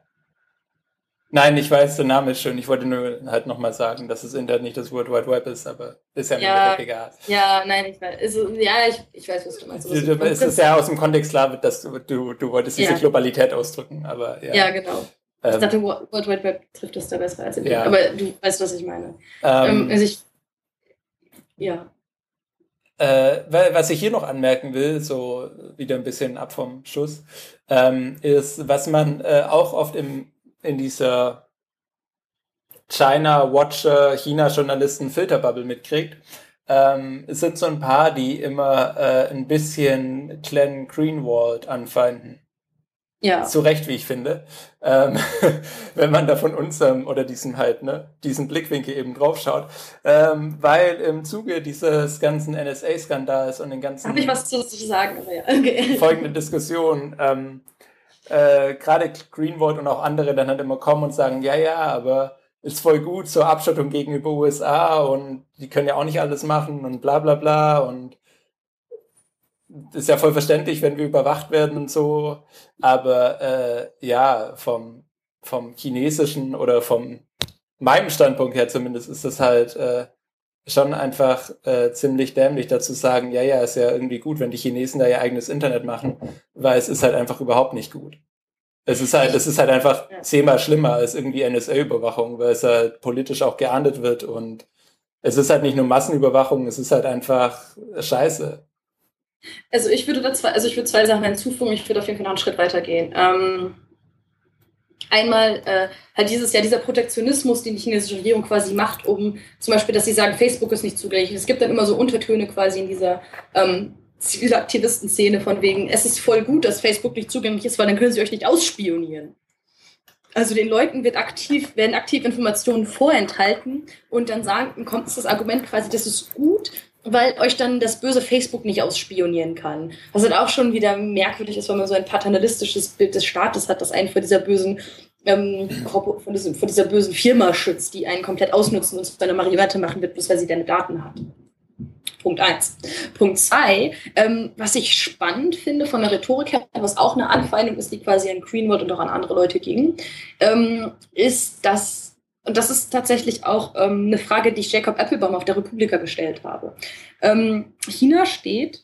Nein, ich weiß, der Name ist schön. Ich wollte nur halt nochmal sagen, dass das Internet nicht das World Wide Web ist, aber ist ja, ja egal. Ja, nein, ich weiß. Also, ja, ich, ich weiß, was du meinst. Du, du, es ist ja aus dem Kontext klar, dass du, du, du wolltest diese ja. Globalität ausdrücken, aber ja. Ja, genau. Ähm, ich dachte, World Wide Web trifft das da besser als in ja. Aber du weißt, was ich meine. Ähm, ähm, also ich, ja. Äh, was ich hier noch anmerken will, so wieder ein bisschen ab vom Schuss, ähm, ist, was man äh, auch oft im in dieser China Watcher, China Journalisten Filterbubble mitkriegt, ähm, es sind so ein paar, die immer äh, ein bisschen Glenn Greenwald anfeinden. Ja. Zu Recht, wie ich finde. Ähm, wenn man da von unserem oder diesem halt, ne, diesen Blickwinkel eben drauf schaut. Ähm, weil im Zuge dieses ganzen NSA-Skandals und den ganzen. Habe ich was zu sagen, aber ja. Okay. Folgende Diskussion. Ähm, äh, gerade Greenwald und auch andere dann halt immer kommen und sagen, ja, ja, aber ist voll gut zur Abschottung gegenüber USA und die können ja auch nicht alles machen und bla bla bla und ist ja voll verständlich, wenn wir überwacht werden und so, aber äh, ja, vom, vom chinesischen oder vom meinem Standpunkt her zumindest ist das halt äh, schon einfach äh, ziemlich dämlich dazu sagen, ja, ja, ist ja irgendwie gut, wenn die Chinesen da ihr eigenes Internet machen, weil es ist halt einfach überhaupt nicht gut. Es ist halt, es ist halt einfach zehnmal schlimmer als irgendwie NSA-Überwachung, weil es halt politisch auch geahndet wird und es ist halt nicht nur Massenüberwachung, es ist halt einfach Scheiße. Also ich würde da zwei, also ich würde zwei Sachen hinzufügen, ich würde auf jeden Fall noch einen Schritt weitergehen. Ähm, einmal äh, halt dieses ja dieser Protektionismus, den die chinesische Regierung quasi macht, um zum Beispiel, dass sie sagen, Facebook ist nicht zugänglich. Es gibt dann immer so Untertöne quasi in dieser ähm, Zivilaktivisten-Szene von wegen, es ist voll gut, dass Facebook nicht zugänglich ist, weil dann können sie euch nicht ausspionieren. Also den Leuten wird aktiv, werden aktiv Informationen vorenthalten und dann sagen, kommt das Argument quasi, das ist gut, weil euch dann das böse Facebook nicht ausspionieren kann. Was halt auch schon wieder merkwürdig ist, wenn man so ein paternalistisches Bild des Staates hat, das einen vor dieser bösen ähm, von, diesem, von dieser bösen Firma schützt, die einen komplett ausnutzen und zu einer Marionette machen wird, bloß weil sie deine Daten hat. Punkt eins. Punkt zwei, ähm, was ich spannend finde von der Rhetorik her, was auch eine Anfeindung ist, die quasi an Greenwood und auch an andere Leute ging, ähm, ist, dass und das ist tatsächlich auch ähm, eine Frage, die ich Jacob Applebaum auf der Republika gestellt habe. Ähm, China steht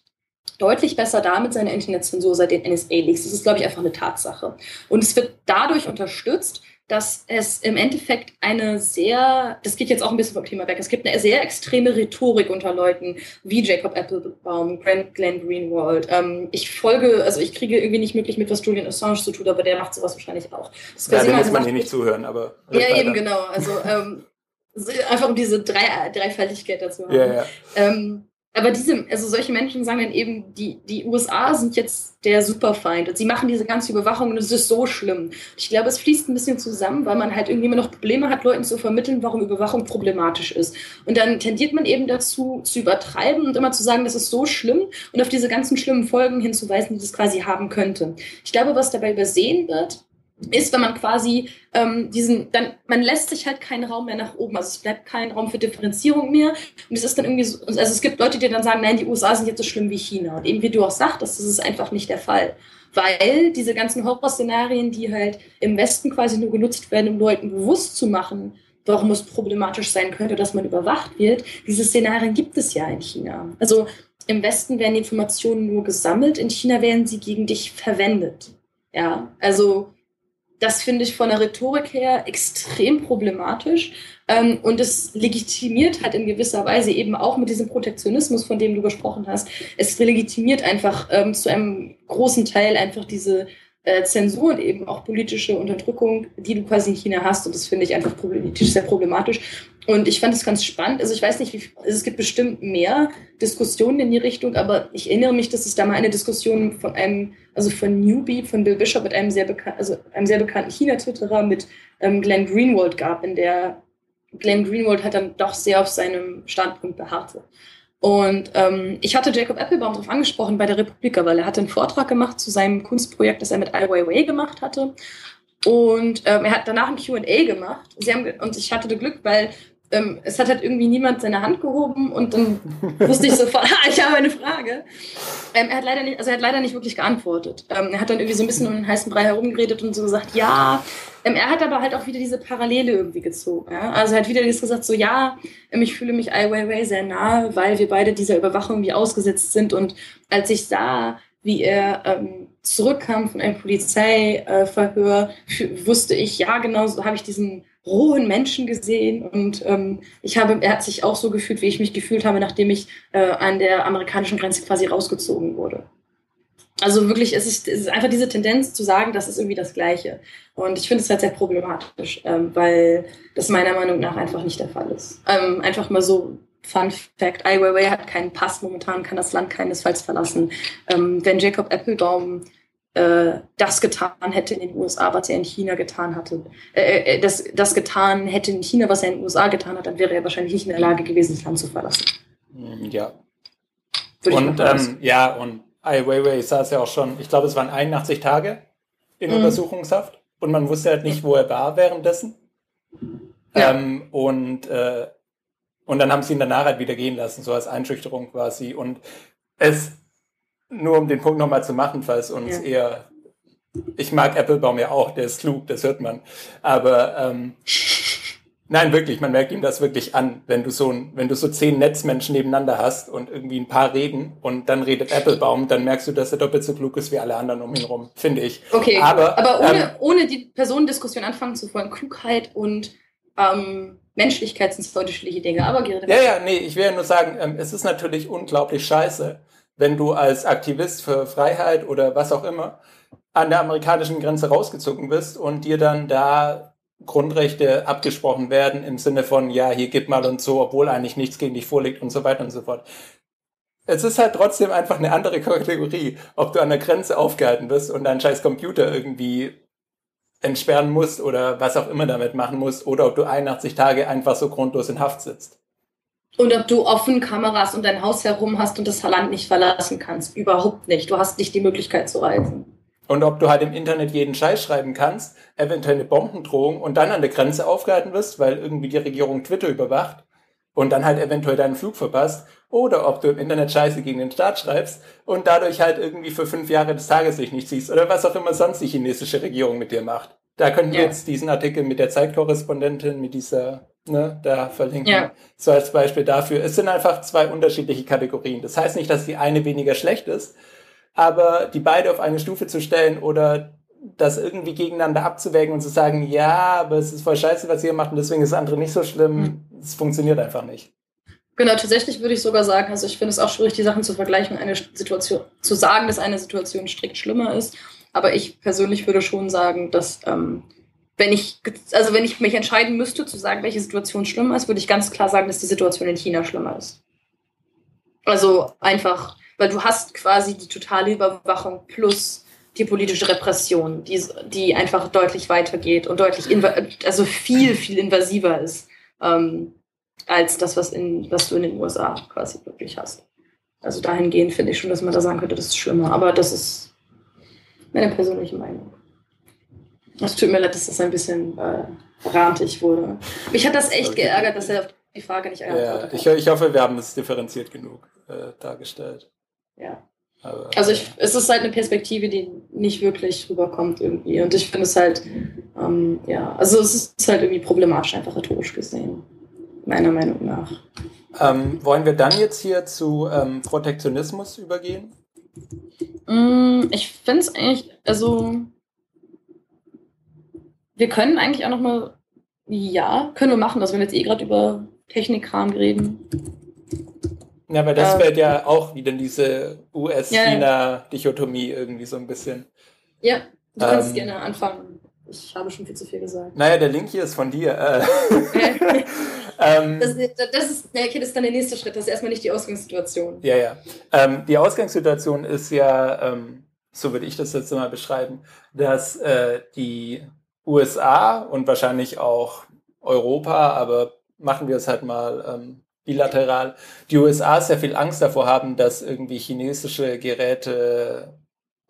deutlich besser da mit seiner Internetzensur seit den NSA-Leaks. Das ist, glaube ich, einfach eine Tatsache. Und es wird dadurch unterstützt, dass es im Endeffekt eine sehr, das geht jetzt auch ein bisschen vom Thema weg, es gibt eine sehr extreme Rhetorik unter Leuten wie Jacob Applebaum, Glenn Greenwald. Ähm, ich folge, also ich kriege irgendwie nicht möglich mit, was Julian Assange zu tun, aber der macht sowas wahrscheinlich auch. Das ja, dem muss man hier nicht zuhören, aber. Ja, weiter. eben, genau. Also ähm, einfach um diese Drei Dreifaltigkeit dazu haben. Ja, ja. Ähm, aber diese, also solche Menschen sagen dann eben, die, die USA sind jetzt der Superfeind und sie machen diese ganze Überwachung und es ist so schlimm. Ich glaube, es fließt ein bisschen zusammen, weil man halt irgendwie immer noch Probleme hat, Leuten zu vermitteln, warum Überwachung problematisch ist. Und dann tendiert man eben dazu, zu übertreiben und immer zu sagen, das ist so schlimm und auf diese ganzen schlimmen Folgen hinzuweisen, die das quasi haben könnte. Ich glaube, was dabei übersehen wird, ist, wenn man quasi ähm, diesen, dann, man lässt sich halt keinen Raum mehr nach oben. Also es bleibt kein Raum für Differenzierung mehr. Und es ist dann irgendwie so, also es gibt Leute, die dann sagen, nein, die USA sind jetzt so schlimm wie China. Und eben wie du auch sagtest, das ist einfach nicht der Fall. Weil diese ganzen Horrorszenarien, die halt im Westen quasi nur genutzt werden, um Leuten bewusst zu machen, warum es problematisch sein könnte, dass man überwacht wird, diese Szenarien gibt es ja in China. Also im Westen werden die Informationen nur gesammelt, in China werden sie gegen dich verwendet. Ja, also das finde ich von der Rhetorik her extrem problematisch. Ähm, und es legitimiert halt in gewisser Weise eben auch mit diesem Protektionismus, von dem du gesprochen hast. Es legitimiert einfach ähm, zu einem großen Teil einfach diese äh, Zensur und eben auch politische Unterdrückung, die du quasi in China hast. Und das finde ich einfach problematisch, sehr problematisch. Und ich fand es ganz spannend. Also ich weiß nicht, wie, also es gibt bestimmt mehr Diskussionen in die Richtung, aber ich erinnere mich, dass es da mal eine Diskussion von einem, also von Newbie, von Bill Bishop mit einem sehr bekannten, also einem sehr bekannten China-Twitterer mit ähm, Glenn Greenwald gab, in der Glenn Greenwald hat dann doch sehr auf seinem Standpunkt beharrte. Und ähm, ich hatte Jacob Applebaum darauf angesprochen bei der Republika, weil er hatte einen Vortrag gemacht zu seinem Kunstprojekt, das er mit Ai Weiwei gemacht hatte. Und ähm, er hat danach ein Q&A gemacht. Sie haben, und ich hatte das Glück, weil ähm, es hat halt irgendwie niemand seine Hand gehoben und dann wusste ich sofort, ah, ich habe eine Frage. Ähm, er hat leider nicht, also er hat leider nicht wirklich geantwortet. Ähm, er hat dann irgendwie so ein bisschen um den heißen Brei herumgeredet und so gesagt, ja. Ähm, er hat aber halt auch wieder diese Parallele irgendwie gezogen. Ja? Also er hat wieder gesagt, so ja, ähm, ich fühle mich Ai Weiwei sehr nahe, weil wir beide dieser Überwachung wie ausgesetzt sind. Und als ich sah, wie er ähm, zurückkam von einem Polizeiverhör, äh, wusste ich, ja, genau so habe ich diesen rohen Menschen gesehen und ähm, ich habe, er hat sich auch so gefühlt, wie ich mich gefühlt habe, nachdem ich äh, an der amerikanischen Grenze quasi rausgezogen wurde. Also wirklich, es ist, es ist einfach diese Tendenz zu sagen, das ist irgendwie das Gleiche. Und ich finde es halt sehr problematisch, ähm, weil das meiner Meinung nach einfach nicht der Fall ist. Ähm, einfach mal so Fun Fact, Ai Weiwei hat keinen Pass momentan, kann das Land keinesfalls verlassen. Ähm, wenn Jacob Applebaum äh, das getan hätte in den USA, was er in China getan hatte, äh, äh, das, das getan hätte in China, was er in den USA getan hat, dann wäre er wahrscheinlich nicht in der Lage gewesen, das Land zu verlassen. Mm, ja. und ähm, ja, und Ai Weiwei saß ja auch schon, ich glaube, es waren 81 Tage in mhm. Untersuchungshaft und man wusste halt nicht, wo er war währenddessen. Ja. Ähm, und, äh, und dann haben sie ihn danach halt wieder gehen lassen, so als Einschüchterung quasi. Und es nur um den Punkt nochmal zu machen, falls uns ja. eher, ich mag Applebaum ja auch, der ist klug, das hört man. Aber ähm, nein, wirklich, man merkt ihm das wirklich an, wenn du so wenn du so zehn Netzmenschen nebeneinander hast und irgendwie ein paar reden und dann redet Applebaum, dann merkst du, dass er doppelt so klug ist wie alle anderen um ihn rum, finde ich. Okay, aber, aber ohne, ähm, ohne die Personendiskussion anfangen zu wollen, Klugheit und ähm, Menschlichkeit sind zwei unterschiedliche Dinge. Aber Gerrit, ja, ja, nee, ich will ja nur sagen, ähm, es ist natürlich unglaublich scheiße, wenn du als Aktivist für Freiheit oder was auch immer an der amerikanischen Grenze rausgezogen bist und dir dann da Grundrechte abgesprochen werden im Sinne von, ja, hier gib mal und so, obwohl eigentlich nichts gegen dich vorliegt und so weiter und so fort. Es ist halt trotzdem einfach eine andere Kategorie, ob du an der Grenze aufgehalten wirst und deinen scheiß Computer irgendwie entsperren musst oder was auch immer damit machen musst oder ob du 81 Tage einfach so grundlos in Haft sitzt. Und ob du offen Kameras um dein Haus herum hast und das Land nicht verlassen kannst. Überhaupt nicht. Du hast nicht die Möglichkeit zu reisen. Und ob du halt im Internet jeden Scheiß schreiben kannst, eventuell eine Bombendrohung und dann an der Grenze aufgehalten wirst, weil irgendwie die Regierung Twitter überwacht und dann halt eventuell deinen Flug verpasst. Oder ob du im Internet Scheiße gegen den Staat schreibst und dadurch halt irgendwie für fünf Jahre das Tageslicht nicht siehst. Oder was auch immer sonst die chinesische Regierung mit dir macht. Da könnten wir jetzt diesen Artikel mit der Zeitkorrespondentin, mit dieser ne, da verlinken. Ja. So als Beispiel dafür. Es sind einfach zwei unterschiedliche Kategorien. Das heißt nicht, dass die eine weniger schlecht ist, aber die beide auf eine Stufe zu stellen oder das irgendwie gegeneinander abzuwägen und zu sagen, ja, aber es ist voll scheiße, was ihr macht und deswegen ist das andere nicht so schlimm, es mhm. funktioniert einfach nicht. Genau, tatsächlich würde ich sogar sagen, also ich finde es auch schwierig, die Sachen zu vergleichen, eine Situation zu sagen, dass eine Situation strikt schlimmer ist. Aber ich persönlich würde schon sagen, dass ähm, wenn ich, also wenn ich mich entscheiden müsste, zu sagen, welche Situation schlimmer ist, würde ich ganz klar sagen, dass die Situation in China schlimmer ist. Also einfach, weil du hast quasi die totale Überwachung plus die politische Repression, die, die einfach deutlich weitergeht und deutlich, also viel, viel invasiver ist ähm, als das, was, in, was du in den USA quasi wirklich hast. Also dahingehend finde ich schon, dass man da sagen könnte, das ist schlimmer. Aber das ist meine persönliche Meinung. Es tut mir leid, dass das ein bisschen äh, rantig wurde. Mich hat das echt geärgert, dass er auf die Frage nicht geantwortet ja, ich, ich hoffe, wir haben es differenziert genug äh, dargestellt. Ja. Aber, also ich, es ist halt eine Perspektive, die nicht wirklich rüberkommt irgendwie. Und ich finde es halt, ähm, ja, also es ist halt irgendwie problematisch, einfach rhetorisch gesehen. Meiner Meinung nach. Ähm, wollen wir dann jetzt hier zu ähm, Protektionismus übergehen? Mm, ich finde es eigentlich, also wir können eigentlich auch nochmal, ja, können wir machen, also wenn wir jetzt eh gerade über Technikkram reden. Ja, weil das ähm, fällt ja auch wieder in diese US-China-Dichotomie irgendwie so ein bisschen. Ja, du ähm, kannst gerne anfangen. Ich habe schon viel zu viel gesagt. Naja, der Link hier ist von dir. Äh. ähm, das, das, ist, okay, das ist dann der nächste Schritt. Das ist erstmal nicht die Ausgangssituation. Ja, ja. Ähm, die Ausgangssituation ist ja, ähm, so würde ich das jetzt mal beschreiben, dass äh, die USA und wahrscheinlich auch Europa, aber machen wir es halt mal ähm, bilateral, die USA sehr viel Angst davor haben, dass irgendwie chinesische Geräte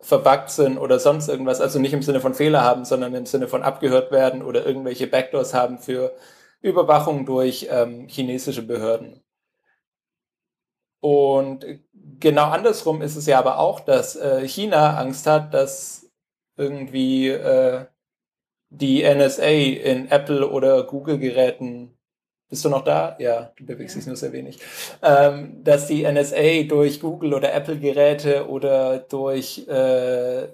verbuggt sind oder sonst irgendwas, also nicht im Sinne von Fehler haben, sondern im Sinne von abgehört werden oder irgendwelche Backdoors haben für Überwachung durch ähm, chinesische Behörden. Und genau andersrum ist es ja aber auch, dass äh, China Angst hat, dass irgendwie äh, die NSA in Apple oder Google-Geräten bist du noch da? Ja, du bewegst dich nur sehr wenig. Ähm, dass die NSA durch Google oder Apple-Geräte oder durch äh,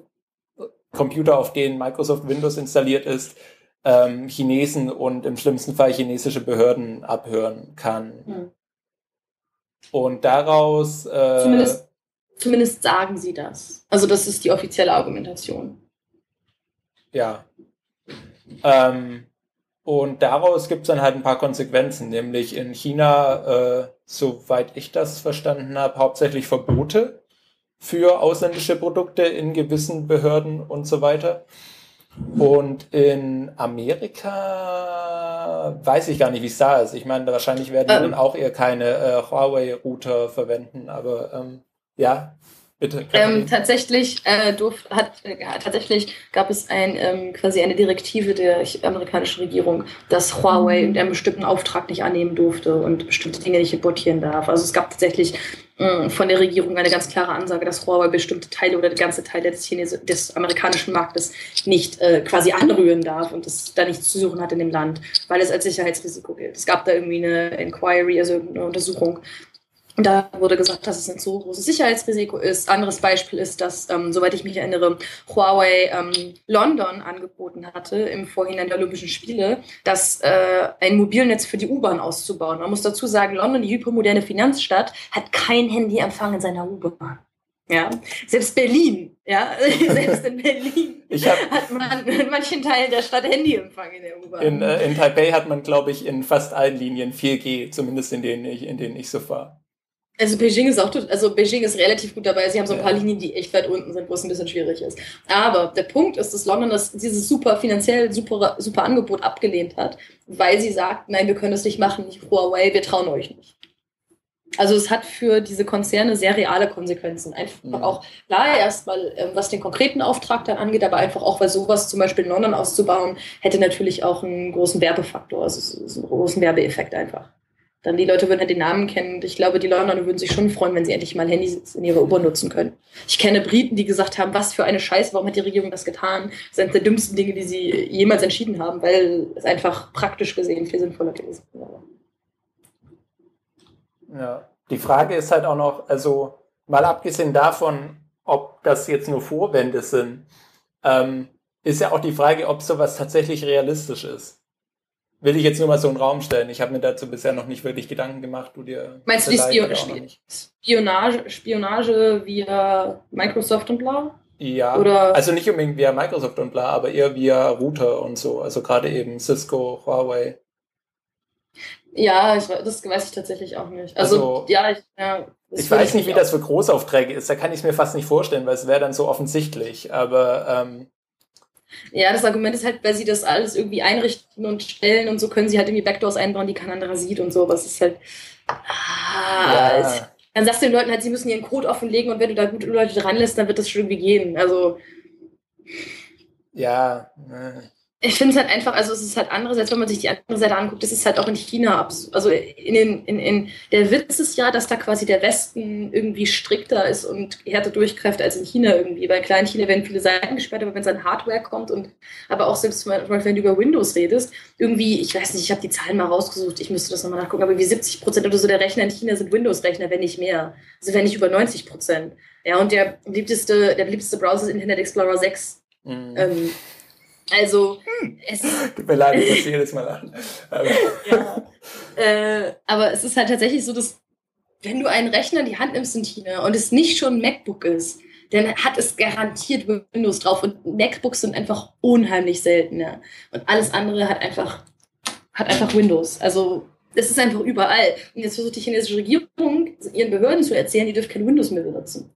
Computer, auf denen Microsoft Windows installiert ist, ähm, Chinesen und im schlimmsten Fall chinesische Behörden abhören kann. Hm. Und daraus. Äh, zumindest, zumindest sagen sie das. Also, das ist die offizielle Argumentation. Ja. Ähm, und daraus gibt es dann halt ein paar Konsequenzen, nämlich in China, äh, soweit ich das verstanden habe, hauptsächlich Verbote für ausländische Produkte in gewissen Behörden und so weiter. Und in Amerika weiß ich gar nicht, wie es da ist. Ich meine, wahrscheinlich werden die ähm. dann auch eher keine äh, Huawei-Router verwenden, aber ähm, ja, Bitte. Ähm, tatsächlich, äh, durf, hat, äh, tatsächlich gab es ein, ähm, quasi eine Direktive der amerikanischen Regierung, dass Huawei mhm. einen bestimmten Auftrag nicht annehmen durfte und bestimmte Dinge nicht importieren darf. Also es gab tatsächlich äh, von der Regierung eine ganz klare Ansage, dass Huawei bestimmte Teile oder ganze Teile des, Chinesi des amerikanischen Marktes nicht äh, quasi anrühren darf und es da nichts zu suchen hat in dem Land, weil es als Sicherheitsrisiko gilt. Es gab da irgendwie eine Inquiry, also eine Untersuchung und da wurde gesagt, dass es ein so großes Sicherheitsrisiko ist. Anderes Beispiel ist, dass, ähm, soweit ich mich erinnere, Huawei ähm, London angeboten hatte im Vorhinein der Olympischen Spiele, das äh, ein Mobilnetz für die U-Bahn auszubauen. Man muss dazu sagen, London, die hypermoderne Finanzstadt, hat kein Handyempfang in seiner U-Bahn. Ja, selbst Berlin, ja, selbst in Berlin hat man in manchen Teilen der Stadt Handyempfang in der U-Bahn. In, äh, in Taipei hat man, glaube ich, in fast allen Linien 4G, zumindest in denen ich, in denen ich so fahre. Also Beijing ist auch, also Beijing ist relativ gut dabei. Sie haben so ein paar Linien, die echt weit unten sind, wo es ein bisschen schwierig ist. Aber der Punkt ist, dass London das, dieses super finanziell super, super Angebot abgelehnt hat, weil sie sagt, nein, wir können das nicht machen, nicht Huawei, wir trauen euch nicht. Also es hat für diese Konzerne sehr reale Konsequenzen. Einfach mhm. auch, klar, erstmal, ähm, was den konkreten Auftrag dann angeht, aber einfach auch, weil sowas zum Beispiel in London auszubauen, hätte natürlich auch einen großen Werbefaktor, also einen großen Werbeeffekt einfach dann die Leute würden halt den Namen kennen. Ich glaube, die Londoner würden sich schon freuen, wenn sie endlich mal Handys in ihrer U-Bahn nutzen können. Ich kenne Briten, die gesagt haben, was für eine Scheiße, warum hat die Regierung das getan? Das sind der dümmsten Dinge, die sie jemals entschieden haben, weil es einfach praktisch gesehen viel sinnvoller gewesen wäre. Ja, die Frage ist halt auch noch, also mal abgesehen davon, ob das jetzt nur Vorwände sind, ähm, ist ja auch die Frage, ob sowas tatsächlich realistisch ist will ich jetzt nur mal so einen Raum stellen. Ich habe mir dazu bisher noch nicht wirklich Gedanken gemacht. Du dir Meinst du die Spion Spionage, Spionage via Microsoft und bla? Ja, Oder also nicht unbedingt via Microsoft und bla, aber eher via Router und so. Also gerade eben Cisco, Huawei. Ja, ich, das weiß ich tatsächlich auch nicht. Also, also ja, ich, ja, ich weiß nicht, wie das für Großaufträge ist. Da kann ich es mir fast nicht vorstellen, weil es wäre dann so offensichtlich. Aber ähm, ja, das Argument ist halt, weil sie das alles irgendwie einrichten und stellen und so können sie halt irgendwie Backdoors einbauen, die kein anderer sieht und so. Aber es ist halt. Ah, ja. dann sagst du den Leuten halt, sie müssen ihren Code offenlegen und wenn du da gute Leute dran lässt, dann wird das schon irgendwie gehen. Also. Ja. Ich finde es halt einfach, also es ist halt andererseits, wenn man sich die andere Seite anguckt, das ist halt auch in China, also in, den, in, in der Witz ist ja, dass da quasi der Westen irgendwie strikter ist und härter durchgreift als in China irgendwie. Bei kleinen China werden viele Seiten gesperrt, aber wenn es an Hardware kommt und aber auch selbst wenn du über Windows redest, irgendwie, ich weiß nicht, ich habe die Zahlen mal rausgesucht, ich müsste das nochmal nachgucken, aber wie 70 Prozent oder so der Rechner in China sind Windows-Rechner, wenn nicht mehr. Also wenn nicht über 90 Prozent. Ja, und der beliebteste, der beliebteste Browser ist Internet Explorer 6. Mhm. Ähm, also, hm. es Tut mir leid, ich muss jedes Mal lachen. Aber. ja. Äh, aber es ist halt tatsächlich so, dass wenn du einen Rechner in die Hand nimmst in China und es nicht schon ein MacBook ist, dann hat es garantiert Windows drauf. Und MacBooks sind einfach unheimlich selten. Ja. Und alles andere hat einfach, hat einfach Windows. Also es ist einfach überall. Und jetzt versucht die chinesische Regierung ihren Behörden zu erzählen, die dürfen kein Windows mehr benutzen.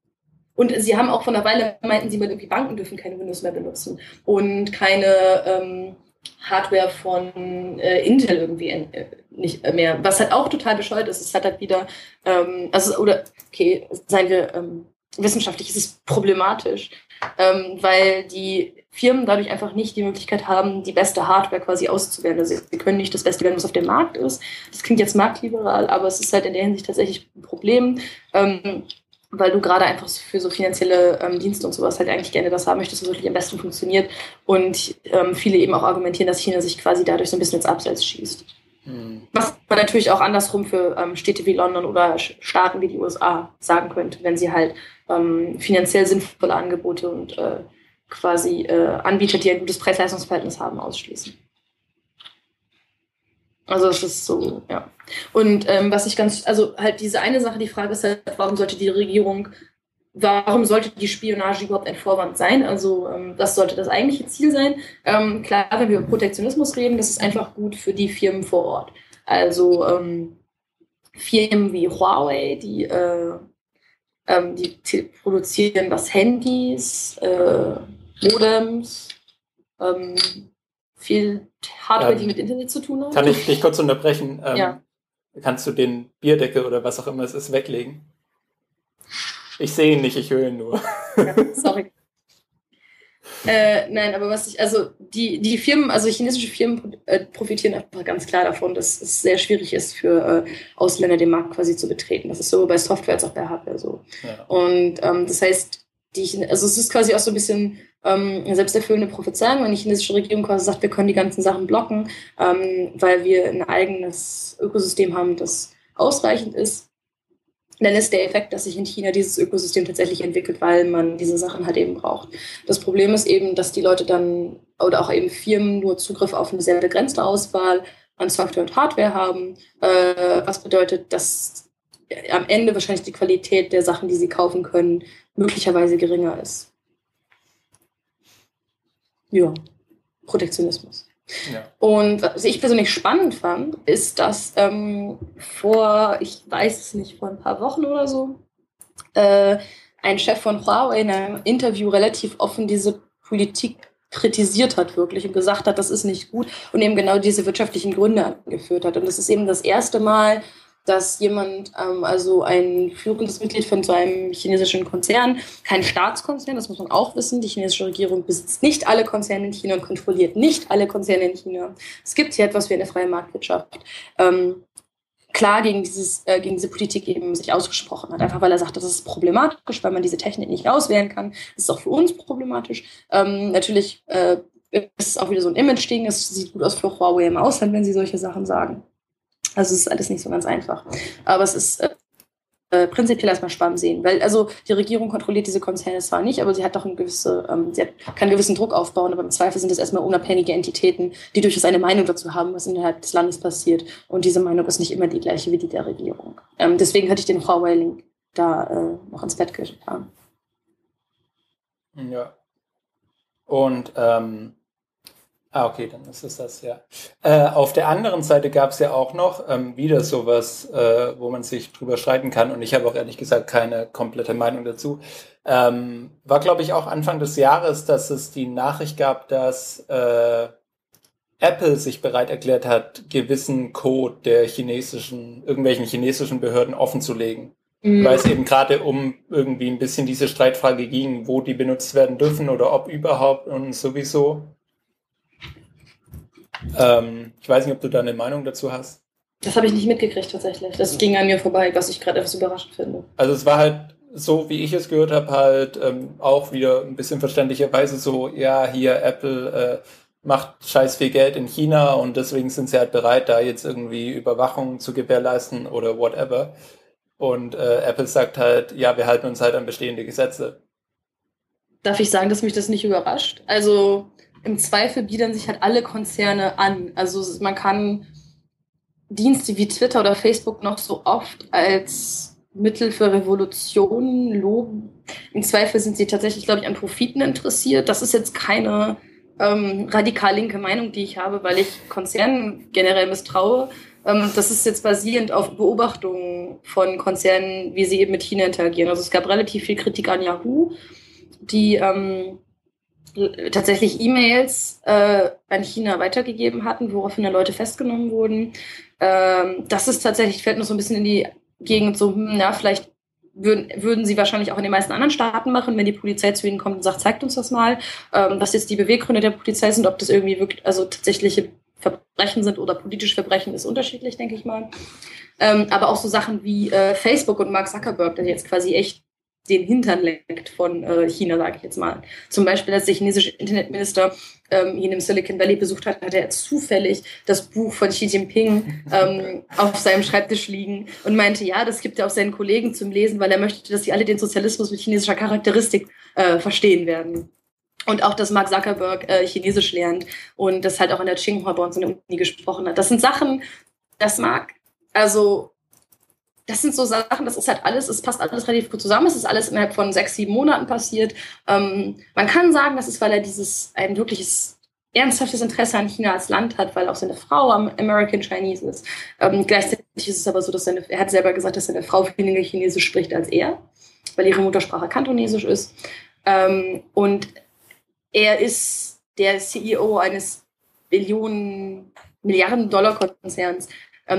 Und sie haben auch von einer Weile meinten sie mal irgendwie Banken dürfen keine Windows mehr benutzen und keine ähm, Hardware von äh, Intel irgendwie äh, nicht mehr. Was halt auch total bescheuert ist, es hat halt wieder, ähm, also oder okay, seien wir ähm, wissenschaftlich, ist es problematisch, ähm, weil die Firmen dadurch einfach nicht die Möglichkeit haben, die beste Hardware quasi auszuwählen. Also sie können nicht das Beste wählen, was auf dem Markt ist. Das klingt jetzt marktliberal, aber es ist halt in der Hinsicht tatsächlich ein Problem. Ähm, weil du gerade einfach für so finanzielle ähm, Dienste und sowas halt eigentlich gerne das haben möchtest, was wirklich am besten funktioniert. Und ähm, viele eben auch argumentieren, dass China sich quasi dadurch so ein bisschen ins Abseits schießt. Hm. Was man natürlich auch andersrum für ähm, Städte wie London oder Staaten wie die USA sagen könnte, wenn sie halt ähm, finanziell sinnvolle Angebote und äh, quasi äh, Anbieter, die ein gutes Preis-Leistungs-Verhältnis haben, ausschließen. Also es ist so, ja. Und ähm, was ich ganz, also halt diese eine Sache, die Frage ist halt, warum sollte die Regierung, warum sollte die Spionage überhaupt ein Vorwand sein? Also ähm, das sollte das eigentliche Ziel sein. Ähm, klar, wenn wir über Protektionismus reden, das ist einfach gut für die Firmen vor Ort. Also ähm, Firmen wie Huawei, die, äh, ähm, die produzieren was Handys, äh, Modems, ähm, viel Hardware, die mit Internet zu tun hat. Kann ich dich kurz unterbrechen? Ähm, ja. Kannst du den Bierdeckel oder was auch immer es ist weglegen? Ich sehe ihn nicht, ich höre ihn nur. Ja, sorry. Äh, nein, aber was ich, also die, die Firmen, also chinesische Firmen äh, profitieren einfach ganz klar davon, dass es sehr schwierig ist für äh, Ausländer den Markt quasi zu betreten. Das ist sowohl bei Software als auch bei Hardware so. Ja. Und ähm, das heißt, die, also es ist quasi auch so ein bisschen ähm, selbsterfüllende Prophezeiung, wenn die chinesische Regierung quasi sagt, wir können die ganzen Sachen blocken, ähm, weil wir ein eigenes Ökosystem haben, das ausreichend ist, dann ist der Effekt, dass sich in China dieses Ökosystem tatsächlich entwickelt, weil man diese Sachen halt eben braucht. Das Problem ist eben, dass die Leute dann oder auch eben Firmen nur Zugriff auf eine sehr begrenzte Auswahl an Software und Hardware haben, äh, was bedeutet, dass am Ende wahrscheinlich die Qualität der Sachen, die sie kaufen können, möglicherweise geringer ist ja, Protektionismus. Ja. Und was ich persönlich spannend fand, ist, dass ähm, vor, ich weiß es nicht, vor ein paar Wochen oder so, äh, ein Chef von Huawei in einem Interview relativ offen diese Politik kritisiert hat wirklich und gesagt hat, das ist nicht gut und eben genau diese wirtschaftlichen Gründe angeführt hat. Und das ist eben das erste Mal, dass jemand, ähm, also ein führendes Mitglied von so einem chinesischen Konzern, kein Staatskonzern, das muss man auch wissen, die chinesische Regierung besitzt nicht alle Konzerne in China und kontrolliert nicht alle Konzerne in China. Es gibt hier etwas wie eine freie Marktwirtschaft. Ähm, klar gegen, dieses, äh, gegen diese Politik eben sich ausgesprochen hat. Einfach weil er sagt, das ist problematisch, weil man diese Technik nicht auswählen kann. Das ist auch für uns problematisch. Ähm, natürlich äh, ist es auch wieder so ein Image-Ding. Es sieht gut aus für Huawei im Ausland, wenn sie solche Sachen sagen. Also es ist alles nicht so ganz einfach. Aber es ist äh, äh, prinzipiell erstmal spannend sehen. Weil also die Regierung kontrolliert diese Konzerne zwar nicht, aber sie hat doch eine gewisse, ähm, sie hat, kann gewissen Druck aufbauen, aber im Zweifel sind es erstmal unabhängige Entitäten, die durchaus eine Meinung dazu haben, was innerhalb des Landes passiert. Und diese Meinung ist nicht immer die gleiche wie die der Regierung. Ähm, deswegen hatte ich den Huawei-Link da äh, noch ins Bett getan. Ja. Und ähm, Ah, okay, dann ist es das, ja. Äh, auf der anderen Seite gab es ja auch noch ähm, wieder sowas, äh, wo man sich drüber streiten kann. Und ich habe auch ehrlich gesagt keine komplette Meinung dazu. Ähm, war, glaube ich, auch Anfang des Jahres, dass es die Nachricht gab, dass äh, Apple sich bereit erklärt hat, gewissen Code der chinesischen, irgendwelchen chinesischen Behörden offenzulegen. Mhm. Weil es eben gerade um irgendwie ein bisschen diese Streitfrage ging, wo die benutzt werden dürfen oder ob überhaupt und sowieso. Ähm, ich weiß nicht, ob du da eine Meinung dazu hast. Das habe ich nicht mitgekriegt tatsächlich. Das ging an mir vorbei, was ich gerade etwas überraschend finde. Also es war halt so, wie ich es gehört habe, halt ähm, auch wieder ein bisschen verständlicherweise so, ja, hier Apple äh, macht scheiß viel Geld in China und deswegen sind sie halt bereit, da jetzt irgendwie Überwachung zu gewährleisten oder whatever. Und äh, Apple sagt halt, ja, wir halten uns halt an bestehende Gesetze. Darf ich sagen, dass mich das nicht überrascht? Also im Zweifel biedern sich halt alle Konzerne an. Also man kann Dienste wie Twitter oder Facebook noch so oft als Mittel für Revolution loben. Im Zweifel sind sie tatsächlich, glaube ich, an Profiten interessiert. Das ist jetzt keine ähm, radikal linke Meinung, die ich habe, weil ich Konzernen generell misstraue. Ähm, das ist jetzt basierend auf Beobachtungen von Konzernen, wie sie eben mit China interagieren. Also es gab relativ viel Kritik an Yahoo, die ähm, tatsächlich E-Mails äh, an China weitergegeben hatten, woraufhin dann Leute festgenommen wurden. Ähm, das ist tatsächlich, fällt noch so ein bisschen in die Gegend so, hm, na, vielleicht würden, würden sie wahrscheinlich auch in den meisten anderen Staaten machen, wenn die Polizei zu ihnen kommt und sagt, zeigt uns das mal, ähm, was jetzt die Beweggründe der Polizei sind, ob das irgendwie wirklich, also tatsächliche Verbrechen sind oder politische Verbrechen, ist unterschiedlich, denke ich mal. Ähm, aber auch so Sachen wie äh, Facebook und Mark Zuckerberg, der jetzt quasi echt den Hintern leckt von äh, China, sage ich jetzt mal. Zum Beispiel, als der chinesische Internetminister ähm, ihn im Silicon Valley besucht hat, hat er zufällig das Buch von Xi Jinping ähm, auf seinem Schreibtisch liegen und meinte, ja, das gibt er auch seinen Kollegen zum Lesen, weil er möchte, dass sie alle den Sozialismus mit chinesischer Charakteristik äh, verstehen werden. Und auch, dass Mark Zuckerberg äh, Chinesisch lernt und das halt auch an der Tsinghua bei uns in der Uni gesprochen hat. Das sind Sachen, das mag, also das sind so Sachen, das ist halt alles, es passt alles relativ gut zusammen. Es ist alles innerhalb von sechs, sieben Monaten passiert. Ähm, man kann sagen, das ist, weil er dieses ein wirkliches ernsthaftes Interesse an China als Land hat, weil auch seine Frau am American Chinese ist. Ähm, gleichzeitig ist es aber so, dass seine, er hat selber gesagt, dass seine Frau weniger Chinesisch spricht als er, weil ihre Muttersprache Kantonesisch ist. Ähm, und er ist der CEO eines Billionen, Milliarden Dollar Konzerns,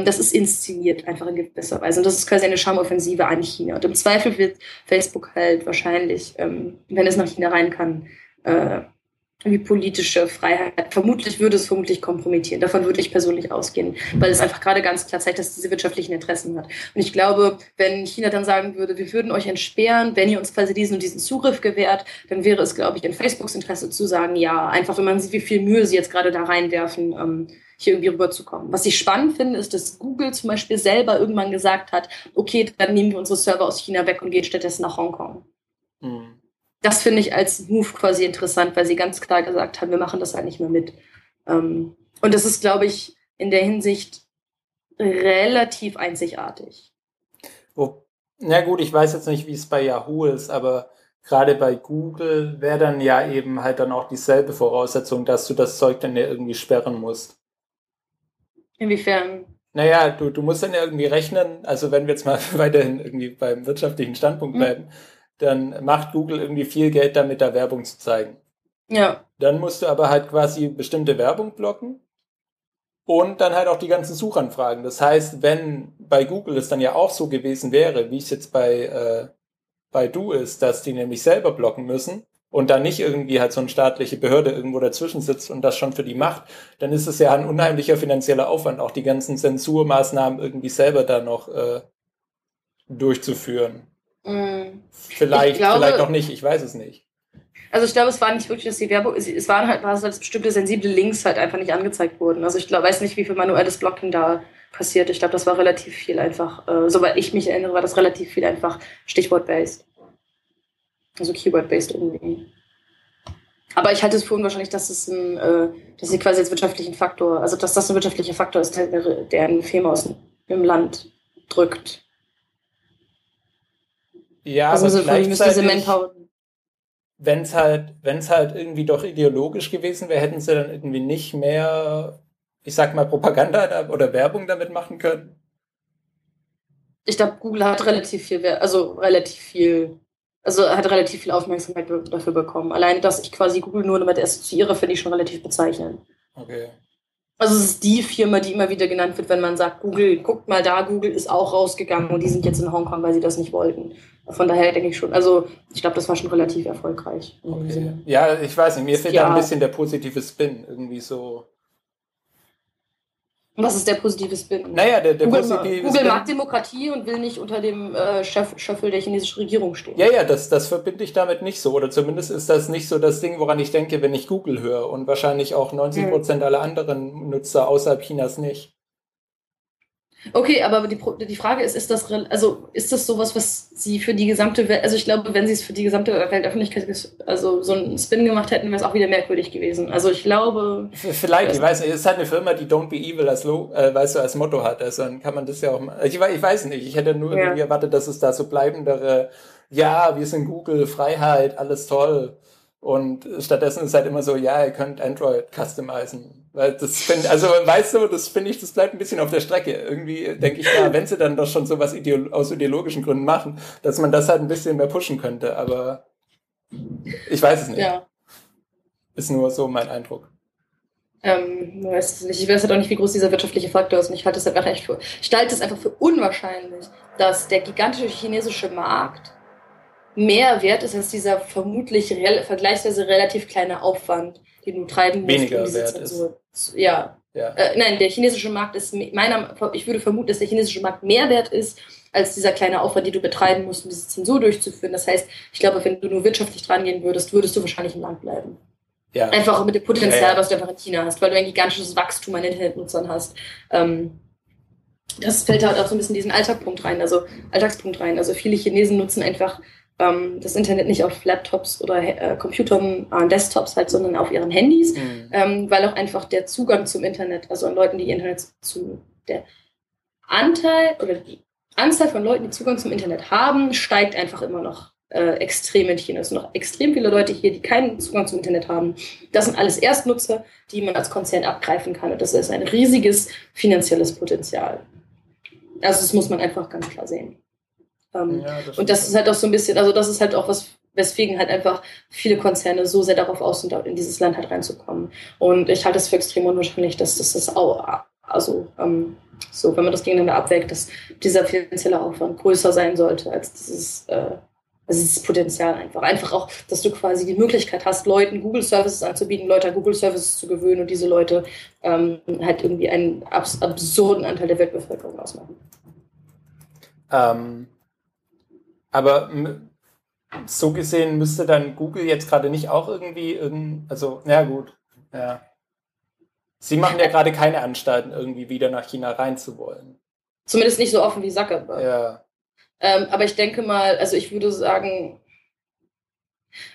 das ist inszeniert einfach in gewisser Weise. Und das ist quasi eine Schamoffensive an China. Und im Zweifel wird Facebook halt wahrscheinlich, ähm, wenn es nach China rein kann, äh, die politische Freiheit. Vermutlich würde es vermutlich kompromittieren. Davon würde ich persönlich ausgehen, weil es einfach gerade ganz klar zeigt, dass es diese wirtschaftlichen Interessen hat. Und ich glaube, wenn China dann sagen würde, wir würden euch entsperren, wenn ihr uns quasi diesen und diesen Zugriff gewährt, dann wäre es, glaube ich, in Facebooks Interesse zu sagen, ja, einfach wenn man sieht, wie viel Mühe sie jetzt gerade da reinwerfen, ähm, hier irgendwie rüberzukommen. Was ich spannend finde, ist, dass Google zum Beispiel selber irgendwann gesagt hat, okay, dann nehmen wir unsere Server aus China weg und gehen stattdessen nach Hongkong. Mhm. Das finde ich als Move quasi interessant, weil sie ganz klar gesagt haben, wir machen das halt nicht mehr mit. Ähm, und das ist, glaube ich, in der Hinsicht relativ einzigartig. Oh, na gut, ich weiß jetzt nicht, wie es bei Yahoo ist, aber gerade bei Google wäre dann ja eben halt dann auch dieselbe Voraussetzung, dass du das Zeug dann ja irgendwie sperren musst. Inwiefern? Naja, du, du musst dann ja irgendwie rechnen, also wenn wir jetzt mal weiterhin irgendwie beim wirtschaftlichen Standpunkt mhm. bleiben, mhm. dann macht Google irgendwie viel Geld damit, da Werbung zu zeigen. Ja. Dann musst du aber halt quasi bestimmte Werbung blocken und dann halt auch die ganzen Suchanfragen. Das heißt, wenn bei Google es dann ja auch so gewesen wäre, wie es jetzt bei, äh, bei Du ist, dass die nämlich selber blocken müssen, und da nicht irgendwie halt so eine staatliche Behörde irgendwo dazwischen sitzt und das schon für die macht, dann ist es ja ein unheimlicher finanzieller Aufwand, auch die ganzen Zensurmaßnahmen irgendwie selber da noch äh, durchzuführen. Mm. Vielleicht, glaube, vielleicht noch nicht, ich weiß es nicht. Also ich glaube, es war nicht wirklich, dass die Werbung, es waren halt, war so, dass bestimmte sensible Links halt einfach nicht angezeigt wurden. Also ich glaube, weiß nicht, wie viel manuelles Blocking da passiert. Ich glaube, das war relativ viel einfach, äh, soweit ich mich erinnere, war das relativ viel einfach Stichwort-based. Also Keyword-based irgendwie. Aber ich halte es für unwahrscheinlich, dass es ein, äh, dass sie quasi als wirtschaftlichen Faktor, also dass das ein wirtschaftlicher Faktor ist, der, der eine Firma aus dem Land drückt. Ja, also aber gleichzeitig, wenn es halt, wenn es halt irgendwie doch ideologisch gewesen wäre, hätten sie dann irgendwie nicht mehr, ich sag mal, Propaganda oder Werbung damit machen können. Ich glaube, Google hat relativ viel, also relativ viel, also hat relativ viel Aufmerksamkeit dafür bekommen. Alleine, dass ich quasi Google nur damit assoziiere, finde ich schon relativ bezeichnend. Okay. Also es ist die Firma, die immer wieder genannt wird, wenn man sagt, Google, guckt mal da, Google ist auch rausgegangen und die sind jetzt in Hongkong, weil sie das nicht wollten. Von daher denke ich schon, also ich glaube, das war schon relativ erfolgreich. Okay. Ja, ich weiß nicht, mir fehlt ja. da ein bisschen der positive Spin, irgendwie so. Was ist der positive Spin? Naja, der, der Google, positive Google mag Demokratie und will nicht unter dem äh, Schöffel der chinesischen Regierung stehen. Ja, ja, das, das verbinde ich damit nicht so. Oder zumindest ist das nicht so das Ding, woran ich denke, wenn ich Google höre. Und wahrscheinlich auch 90 Prozent hm. aller anderen Nutzer außerhalb Chinas nicht. Okay, aber die, die Frage ist, ist das, also ist das sowas, was Sie für die gesamte Welt, also ich glaube, wenn Sie es für die gesamte Weltöffentlichkeit, also so einen Spin gemacht hätten, wäre es auch wieder merkwürdig gewesen. Also ich glaube. Vielleicht, ich weiß nicht, es ist halt eine Firma, die Don't Be Evil als, Lo äh, weißt du, als Motto hat. Also dann kann man das ja auch mal, ich, ich weiß nicht, ich hätte nur ja. irgendwie erwartet, dass es da so bleibendere, ja, wir sind Google, Freiheit, alles toll. Und stattdessen ist halt immer so, ja, ihr könnt Android customizen. Weil das finde, also weißt du, das finde ich, das bleibt ein bisschen auf der Strecke. Irgendwie denke ich, ja, wenn sie dann doch schon sowas ideolo aus ideologischen Gründen machen, dass man das halt ein bisschen mehr pushen könnte. Aber ich weiß es nicht. Ja. Ist nur so mein Eindruck. Ähm, ich weiß nicht. Ich weiß halt auch nicht, wie groß dieser wirtschaftliche Faktor ist. Und ich halte es einfach echt für, ich halte es einfach für unwahrscheinlich, dass der gigantische chinesische Markt mehr wert ist als dieser vermutlich re vergleichsweise relativ kleine Aufwand, den du treiben musst. Weniger um wert Zensur. ist. Ja. ja. Äh, nein, der chinesische Markt ist meiner, ich würde vermuten, dass der chinesische Markt mehr wert ist als dieser kleine Aufwand, den du betreiben musst, um diese Zensur durchzuführen. Das heißt, ich glaube, wenn du nur wirtschaftlich dran gehen würdest, würdest du wahrscheinlich im Land bleiben. Ja. Einfach mit dem Potenzial, ja, ja. was du einfach in China hast, weil du ein gigantisches Wachstum an Internetnutzern hast. Ähm, das fällt halt auch so ein bisschen in diesen Alltagspunkt rein, also Alltagspunkt rein. Also viele Chinesen nutzen einfach ähm, das Internet nicht auf Laptops oder äh, Computern, äh, Desktops halt, sondern auf ihren Handys, mhm. ähm, weil auch einfach der Zugang zum Internet, also an Leuten, die Internet zu, der Anteil oder die Anzahl von Leuten, die Zugang zum Internet haben, steigt einfach immer noch äh, extrem in China. Es sind noch extrem viele Leute hier, die keinen Zugang zum Internet haben. Das sind alles Erstnutzer, die man als Konzern abgreifen kann. Und das ist ein riesiges finanzielles Potenzial. Also das muss man einfach ganz klar sehen. Ähm, ja, das und das ist halt auch so ein bisschen, also das ist halt auch was, weswegen halt einfach viele Konzerne so sehr darauf aus sind, in dieses Land halt reinzukommen. Und ich halte es für extrem unwahrscheinlich, dass das, das auch, also ähm, so, wenn man das gegeneinander abwägt, dass dieser finanzielle Aufwand größer sein sollte als dieses, äh, also dieses Potenzial einfach. Einfach auch, dass du quasi die Möglichkeit hast, Leuten Google Services anzubieten, Leute an Google Services zu gewöhnen und diese Leute ähm, halt irgendwie einen abs absurden Anteil der Weltbevölkerung ausmachen. Ähm, aber so gesehen müsste dann Google jetzt gerade nicht auch irgendwie, also, ja gut, ja. Sie machen ja gerade keine Anstalten, irgendwie wieder nach China reinzuwollen. Zumindest nicht so offen wie Zuckerberg. Ja. Ähm, aber ich denke mal, also ich würde sagen,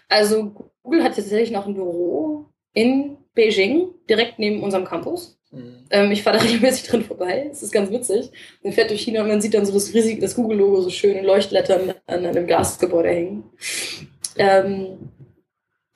also Google hat tatsächlich noch ein Büro in Beijing, direkt neben unserem Campus. Mhm. Ähm, ich fahre da regelmäßig drin vorbei. Es ist ganz witzig. Man fährt durch China und man sieht dann so das riesige, das Google-Logo so schön in Leuchtlettern an einem Glasgebäude hängen. Ähm,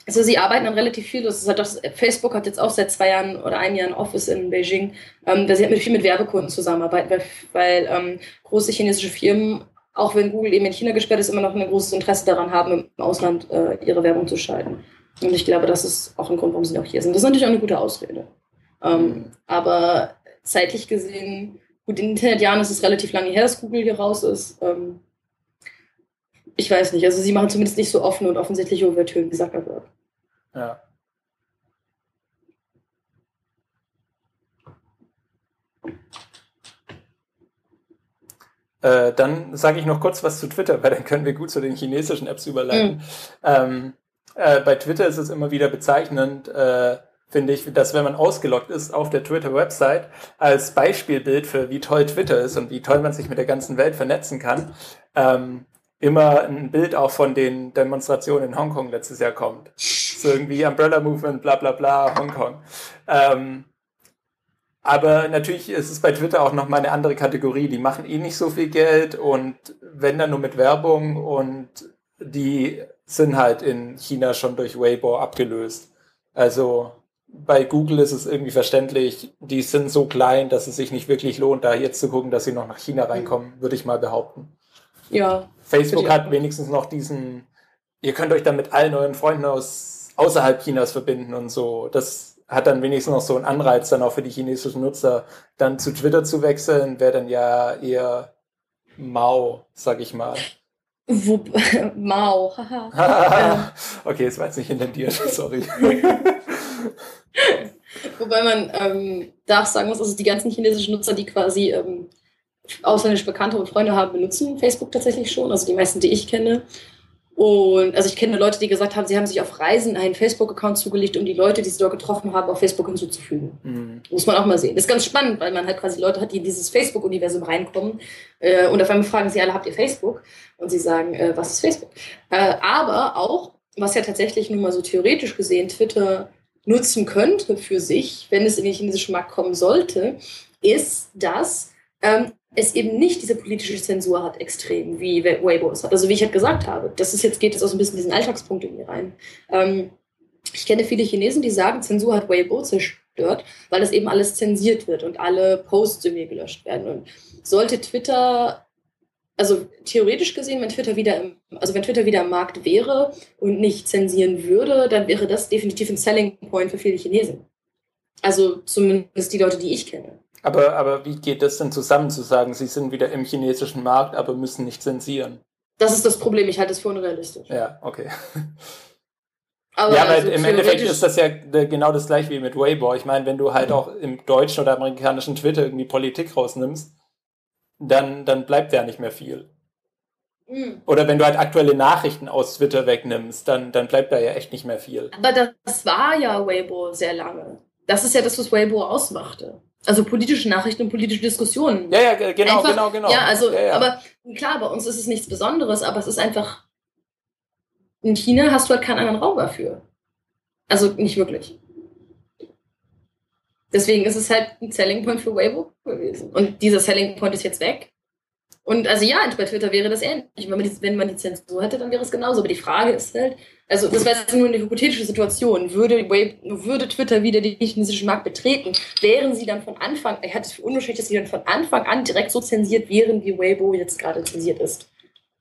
also sie arbeiten an relativ viel. Das ist halt das, Facebook hat jetzt auch seit zwei Jahren oder einem Jahr ein Office in Beijing, ähm, da sie halt mit viel mit Werbekunden zusammenarbeiten, weil, weil ähm, große chinesische Firmen, auch wenn Google eben in China gesperrt ist, immer noch ein großes Interesse daran haben, im Ausland äh, ihre Werbung zu schalten. Und ich glaube, das ist auch ein Grund, warum sie auch hier sind. Das ist natürlich auch eine gute Ausrede. Ähm, aber zeitlich gesehen, gut, in den Internetjahren ist es relativ lange her, dass Google hier raus ist. Ähm, ich weiß nicht, also sie machen zumindest nicht so offene und offensichtliche Ouvertüren wie Zuckerberg. Ja. Äh, dann sage ich noch kurz was zu Twitter, weil dann können wir gut zu den chinesischen Apps überleiten. Mhm. Ähm, äh, bei Twitter ist es immer wieder bezeichnend, äh, finde ich, dass wenn man ausgeloggt ist auf der Twitter-Website, als Beispielbild für wie toll Twitter ist und wie toll man sich mit der ganzen Welt vernetzen kann, ähm, immer ein Bild auch von den Demonstrationen in Hongkong letztes Jahr kommt. So irgendwie Umbrella Movement, bla bla bla, Hongkong. Ähm, aber natürlich ist es bei Twitter auch nochmal eine andere Kategorie. Die machen eh nicht so viel Geld und wenn dann nur mit Werbung und die sind halt in China schon durch Weibo abgelöst. Also bei Google ist es irgendwie verständlich, die sind so klein, dass es sich nicht wirklich lohnt, da jetzt zu gucken, dass sie noch nach China reinkommen, würde ich mal behaupten. Ja. Facebook hat wenigstens noch diesen, ihr könnt euch dann mit allen euren Freunden aus außerhalb Chinas verbinden und so. Das hat dann wenigstens noch so einen Anreiz dann auch für die chinesischen Nutzer, dann zu Twitter zu wechseln, wäre dann ja eher mau, sag ich mal. Wo, Mao, haha. okay, es war jetzt nicht intendiert, sorry. Wobei man ähm, darf sagen muss, also die ganzen chinesischen Nutzer, die quasi ähm, ausländische Bekannte und Freunde haben, benutzen Facebook tatsächlich schon. Also die meisten, die ich kenne. Und also ich kenne Leute, die gesagt haben, sie haben sich auf Reisen einen Facebook-Account zugelegt, um die Leute, die sie dort getroffen haben, auf Facebook hinzuzufügen. Mhm. Muss man auch mal sehen. Das ist ganz spannend, weil man halt quasi Leute hat, die in dieses Facebook-Universum reinkommen. Äh, und auf einmal fragen sie alle, habt ihr Facebook? Und sie sagen, äh, was ist Facebook? Äh, aber auch, was ja tatsächlich nun mal so theoretisch gesehen Twitter nutzen könnte für sich, wenn es in den chinesischen Markt kommen sollte, ist, dass ähm, es eben nicht diese politische Zensur hat, extrem, wie Weibo es hat. Also wie ich halt gesagt habe, das ist jetzt, geht jetzt auch so ein bisschen diesen Alltagspunkt in mir rein. Ähm, ich kenne viele Chinesen, die sagen, Zensur hat Weibo zerstört, weil das eben alles zensiert wird und alle Posts irgendwie gelöscht werden. Und sollte Twitter, also theoretisch gesehen, wenn Twitter wieder im, also wenn Twitter wieder am Markt wäre und nicht zensieren würde, dann wäre das definitiv ein Selling Point für viele Chinesen. Also zumindest die Leute, die ich kenne. Aber, aber wie geht das denn zusammen zu sagen, sie sind wieder im chinesischen Markt, aber müssen nicht zensieren? Das ist das Problem, ich halte es für unrealistisch. Ja, okay. Aber ja, weil also im Endeffekt ist das ja genau das gleiche wie mit Weibo. Ich meine, wenn du halt auch im deutschen oder amerikanischen Twitter irgendwie Politik rausnimmst, dann, dann bleibt ja nicht mehr viel. Mhm. Oder wenn du halt aktuelle Nachrichten aus Twitter wegnimmst, dann, dann bleibt da ja echt nicht mehr viel. Aber das war ja Weibo sehr lange. Das ist ja das, was Weibo ausmachte. Also politische Nachrichten und politische Diskussionen. Ja, ja, genau, einfach, genau, genau. Ja, also, ja, ja. aber klar, bei uns ist es nichts Besonderes, aber es ist einfach, in China hast du halt keinen anderen Raum dafür. Also nicht wirklich. Deswegen ist es halt ein Selling Point für Weibo gewesen. Und dieser Selling Point ist jetzt weg. Und also ja, bei Twitter wäre das ähnlich. Wenn man, die, wenn man die Zensur hätte, dann wäre es genauso. Aber die Frage ist halt, also das wäre jetzt nur eine hypothetische Situation. Würde, würde Twitter wieder den chinesischen Markt betreten, wären sie dann von Anfang, ich hatte es für unwahrscheinlich, dass sie dann von Anfang an direkt so zensiert wären, wie Weibo jetzt gerade zensiert ist.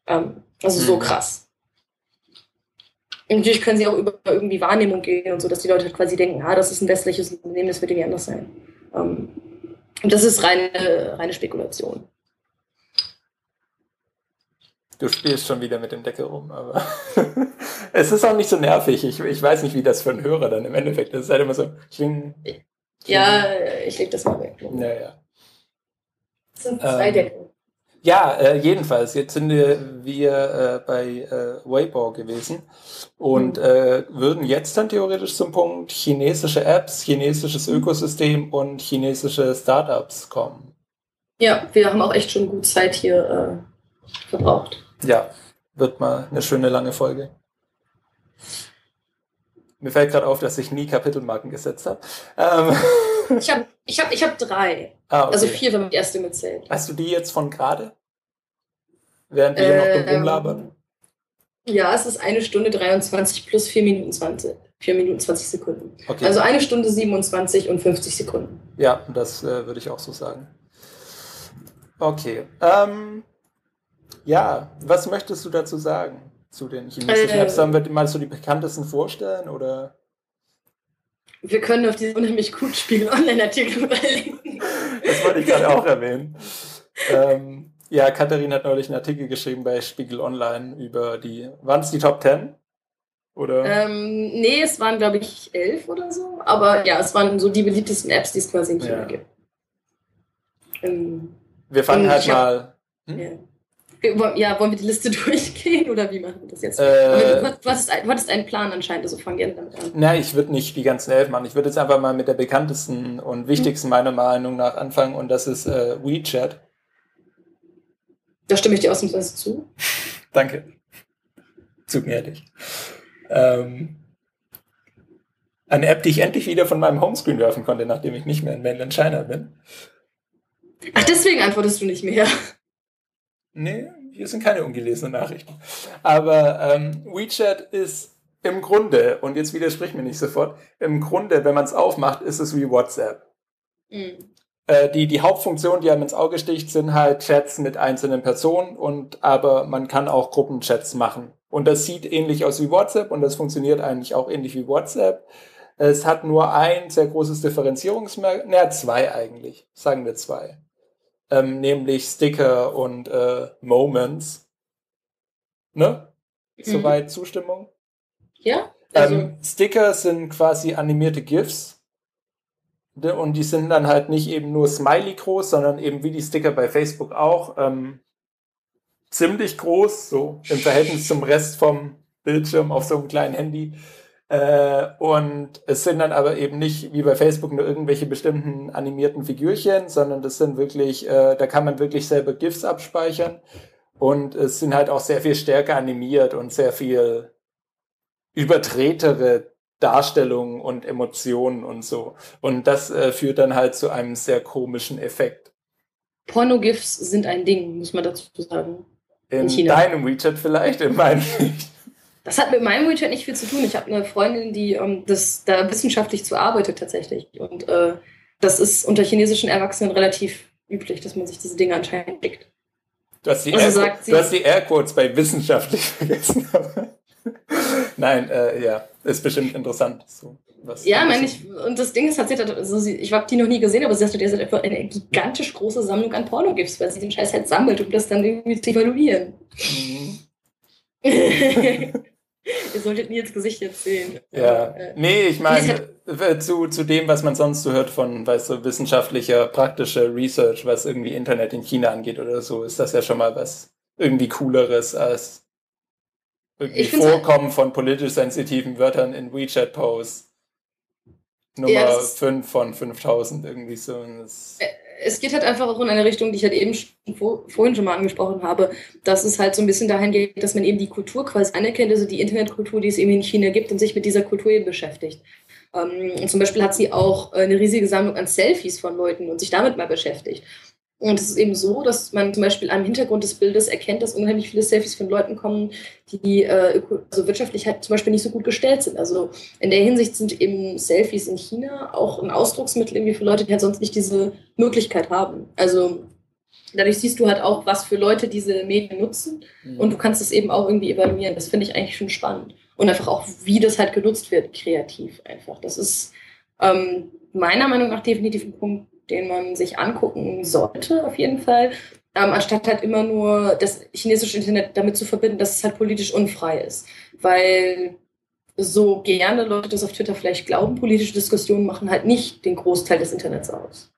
Ähm, also so mhm. krass. Natürlich können sie auch über irgendwie Wahrnehmung gehen und so, dass die Leute halt quasi denken, ah, das ist ein westliches Unternehmen, das wird irgendwie anders sein. Ähm, und das ist reine, reine Spekulation. Du spielst schon wieder mit dem Deckel rum, aber es ist auch nicht so nervig. Ich, ich weiß nicht, wie das für einen Hörer dann im Endeffekt ist. Es ist halt immer so, kling. Ja, ich leg das mal weg. Ja, ja. Das sind zwei ähm, Deckel. Ja, äh, jedenfalls. Jetzt sind wir, wir äh, bei äh, Weibo gewesen und mhm. äh, würden jetzt dann theoretisch zum Punkt chinesische Apps, chinesisches Ökosystem und chinesische Startups kommen. Ja, wir haben auch echt schon gut Zeit hier äh, verbraucht. Ja, wird mal eine schöne lange Folge. Mir fällt gerade auf, dass ich nie Kapitelmarken gesetzt habe. Ähm. Ich habe ich hab, ich hab drei. Ah, okay. Also vier, wenn man die erste mitzählt. Hast du die jetzt von gerade? Während wir äh, noch dumm rumlabern? Ja, es ist eine Stunde 23 plus 4 Minuten 20. 4 Minuten 20 Sekunden. Okay. Also eine Stunde 27 und 50 Sekunden. Ja, das äh, würde ich auch so sagen. Okay. Ähm, ja, was möchtest du dazu sagen? Zu den chinesischen äh, Apps? Sollen wir mal so die bekanntesten vorstellen? Oder? Wir können auf diese unheimlich gut Spiegel Online-Artikel verlinken. Das wollte ich gerade auch erwähnen. ähm, ja, Katharin hat neulich einen Artikel geschrieben bei Spiegel Online über die, waren es die Top 10? Oder? Ähm, nee, es waren, glaube ich, elf oder so. Aber ja, es waren so die beliebtesten Apps, die es quasi in China ja. gibt. Ähm, wir fangen halt mal. Hm? Ja. Ja, wollen wir die Liste durchgehen oder wie machen wir das jetzt? Äh, du, du, hattest, du hattest einen Plan anscheinend, also fang gerne damit an. Na, ich würde nicht die ganzen elf machen. Ich würde jetzt einfach mal mit der bekanntesten und wichtigsten mhm. meiner Meinung nach anfangen und das ist äh, WeChat. Da stimme ich dir ausnahmsweise zu. Danke. Zu gnädig. Ähm, eine App, die ich endlich wieder von meinem Homescreen werfen konnte, nachdem ich nicht mehr in Mainland China bin. Ach, deswegen antwortest du nicht mehr. Nee, hier sind keine ungelesenen Nachrichten. Aber ähm, WeChat ist im Grunde, und jetzt widerspricht mir nicht sofort, im Grunde, wenn man es aufmacht, ist es wie WhatsApp. Mhm. Äh, die, die Hauptfunktion, die einem ins Auge sticht, sind halt Chats mit einzelnen Personen und aber man kann auch Gruppenchats machen. Und das sieht ähnlich aus wie WhatsApp und das funktioniert eigentlich auch ähnlich wie WhatsApp. Es hat nur ein sehr großes Differenzierungsmerkmal, naja, zwei eigentlich, sagen wir zwei. Ähm, nämlich Sticker und äh, Moments. Ne? Mhm. Soweit Zustimmung? Ja. Also ähm, Sticker sind quasi animierte GIFs. Und die sind dann halt nicht eben nur Smiley groß, sondern eben wie die Sticker bei Facebook auch ähm, ziemlich groß, so im Verhältnis zum Rest vom Bildschirm auf so einem kleinen Handy. Äh, und es sind dann aber eben nicht wie bei Facebook nur irgendwelche bestimmten animierten Figürchen, sondern das sind wirklich, äh, da kann man wirklich selber GIFs abspeichern. Und es sind halt auch sehr viel stärker animiert und sehr viel übertretere Darstellungen und Emotionen und so. Und das äh, führt dann halt zu einem sehr komischen Effekt. Porno-GIFs sind ein Ding, muss man dazu sagen. In, in deinem WeChat vielleicht, in meinem nicht. Das hat mit meinem WeChat nicht viel zu tun. Ich habe eine Freundin, die ähm, das da wissenschaftlich zu arbeitet tatsächlich. Und äh, das ist unter chinesischen Erwachsenen relativ üblich, dass man sich diese Dinge anscheinend schickt. Du hast die, also Air, du hast die Airquotes bei wissenschaftlich vergessen. Nein, äh, ja, ist bestimmt interessant. So, ja, meine ich, und das Ding ist, hat sie, also sie, ich habe die noch nie gesehen, aber sie hat, sie hat einfach eine gigantisch große Sammlung an Pornogifts, weil sie den Scheiß halt sammelt, um das dann irgendwie zu evaluieren. Mhm. Ihr solltet Nils Gesicht jetzt sehen. Ja, äh, nee, ich meine, zu, zu dem, was man sonst so hört von, weißt du, wissenschaftlicher, praktischer Research, was irgendwie Internet in China angeht oder so, ist das ja schon mal was irgendwie cooleres als irgendwie Vorkommen halt von politisch sensitiven Wörtern in WeChat-Posts. Nummer ja, 5 von 5000 irgendwie so. Es geht halt einfach auch in eine Richtung, die ich halt eben vor, vorhin schon mal angesprochen habe, dass es halt so ein bisschen dahin geht, dass man eben die Kultur quasi anerkennt, also die Internetkultur, die es eben in China gibt und sich mit dieser Kultur eben beschäftigt. Ähm, zum Beispiel hat sie auch eine riesige Sammlung an Selfies von Leuten und sich damit mal beschäftigt. Und es ist eben so, dass man zum Beispiel am Hintergrund des Bildes erkennt, dass unheimlich viele Selfies von Leuten kommen, die äh, also wirtschaftlich halt zum Beispiel nicht so gut gestellt sind. Also in der Hinsicht sind eben Selfies in China auch ein Ausdrucksmittel irgendwie für Leute, die halt sonst nicht diese Möglichkeit haben. Also dadurch siehst du halt auch, was für Leute diese Medien nutzen mhm. und du kannst es eben auch irgendwie evaluieren. Das finde ich eigentlich schon spannend. Und einfach auch, wie das halt genutzt wird, kreativ einfach. Das ist ähm, meiner Meinung nach definitiv ein Punkt, den man sich angucken sollte, auf jeden Fall. Ähm, anstatt halt immer nur das chinesische Internet damit zu verbinden, dass es halt politisch unfrei ist. Weil so gerne Leute das auf Twitter vielleicht glauben, politische Diskussionen machen halt nicht den Großteil des Internets aus.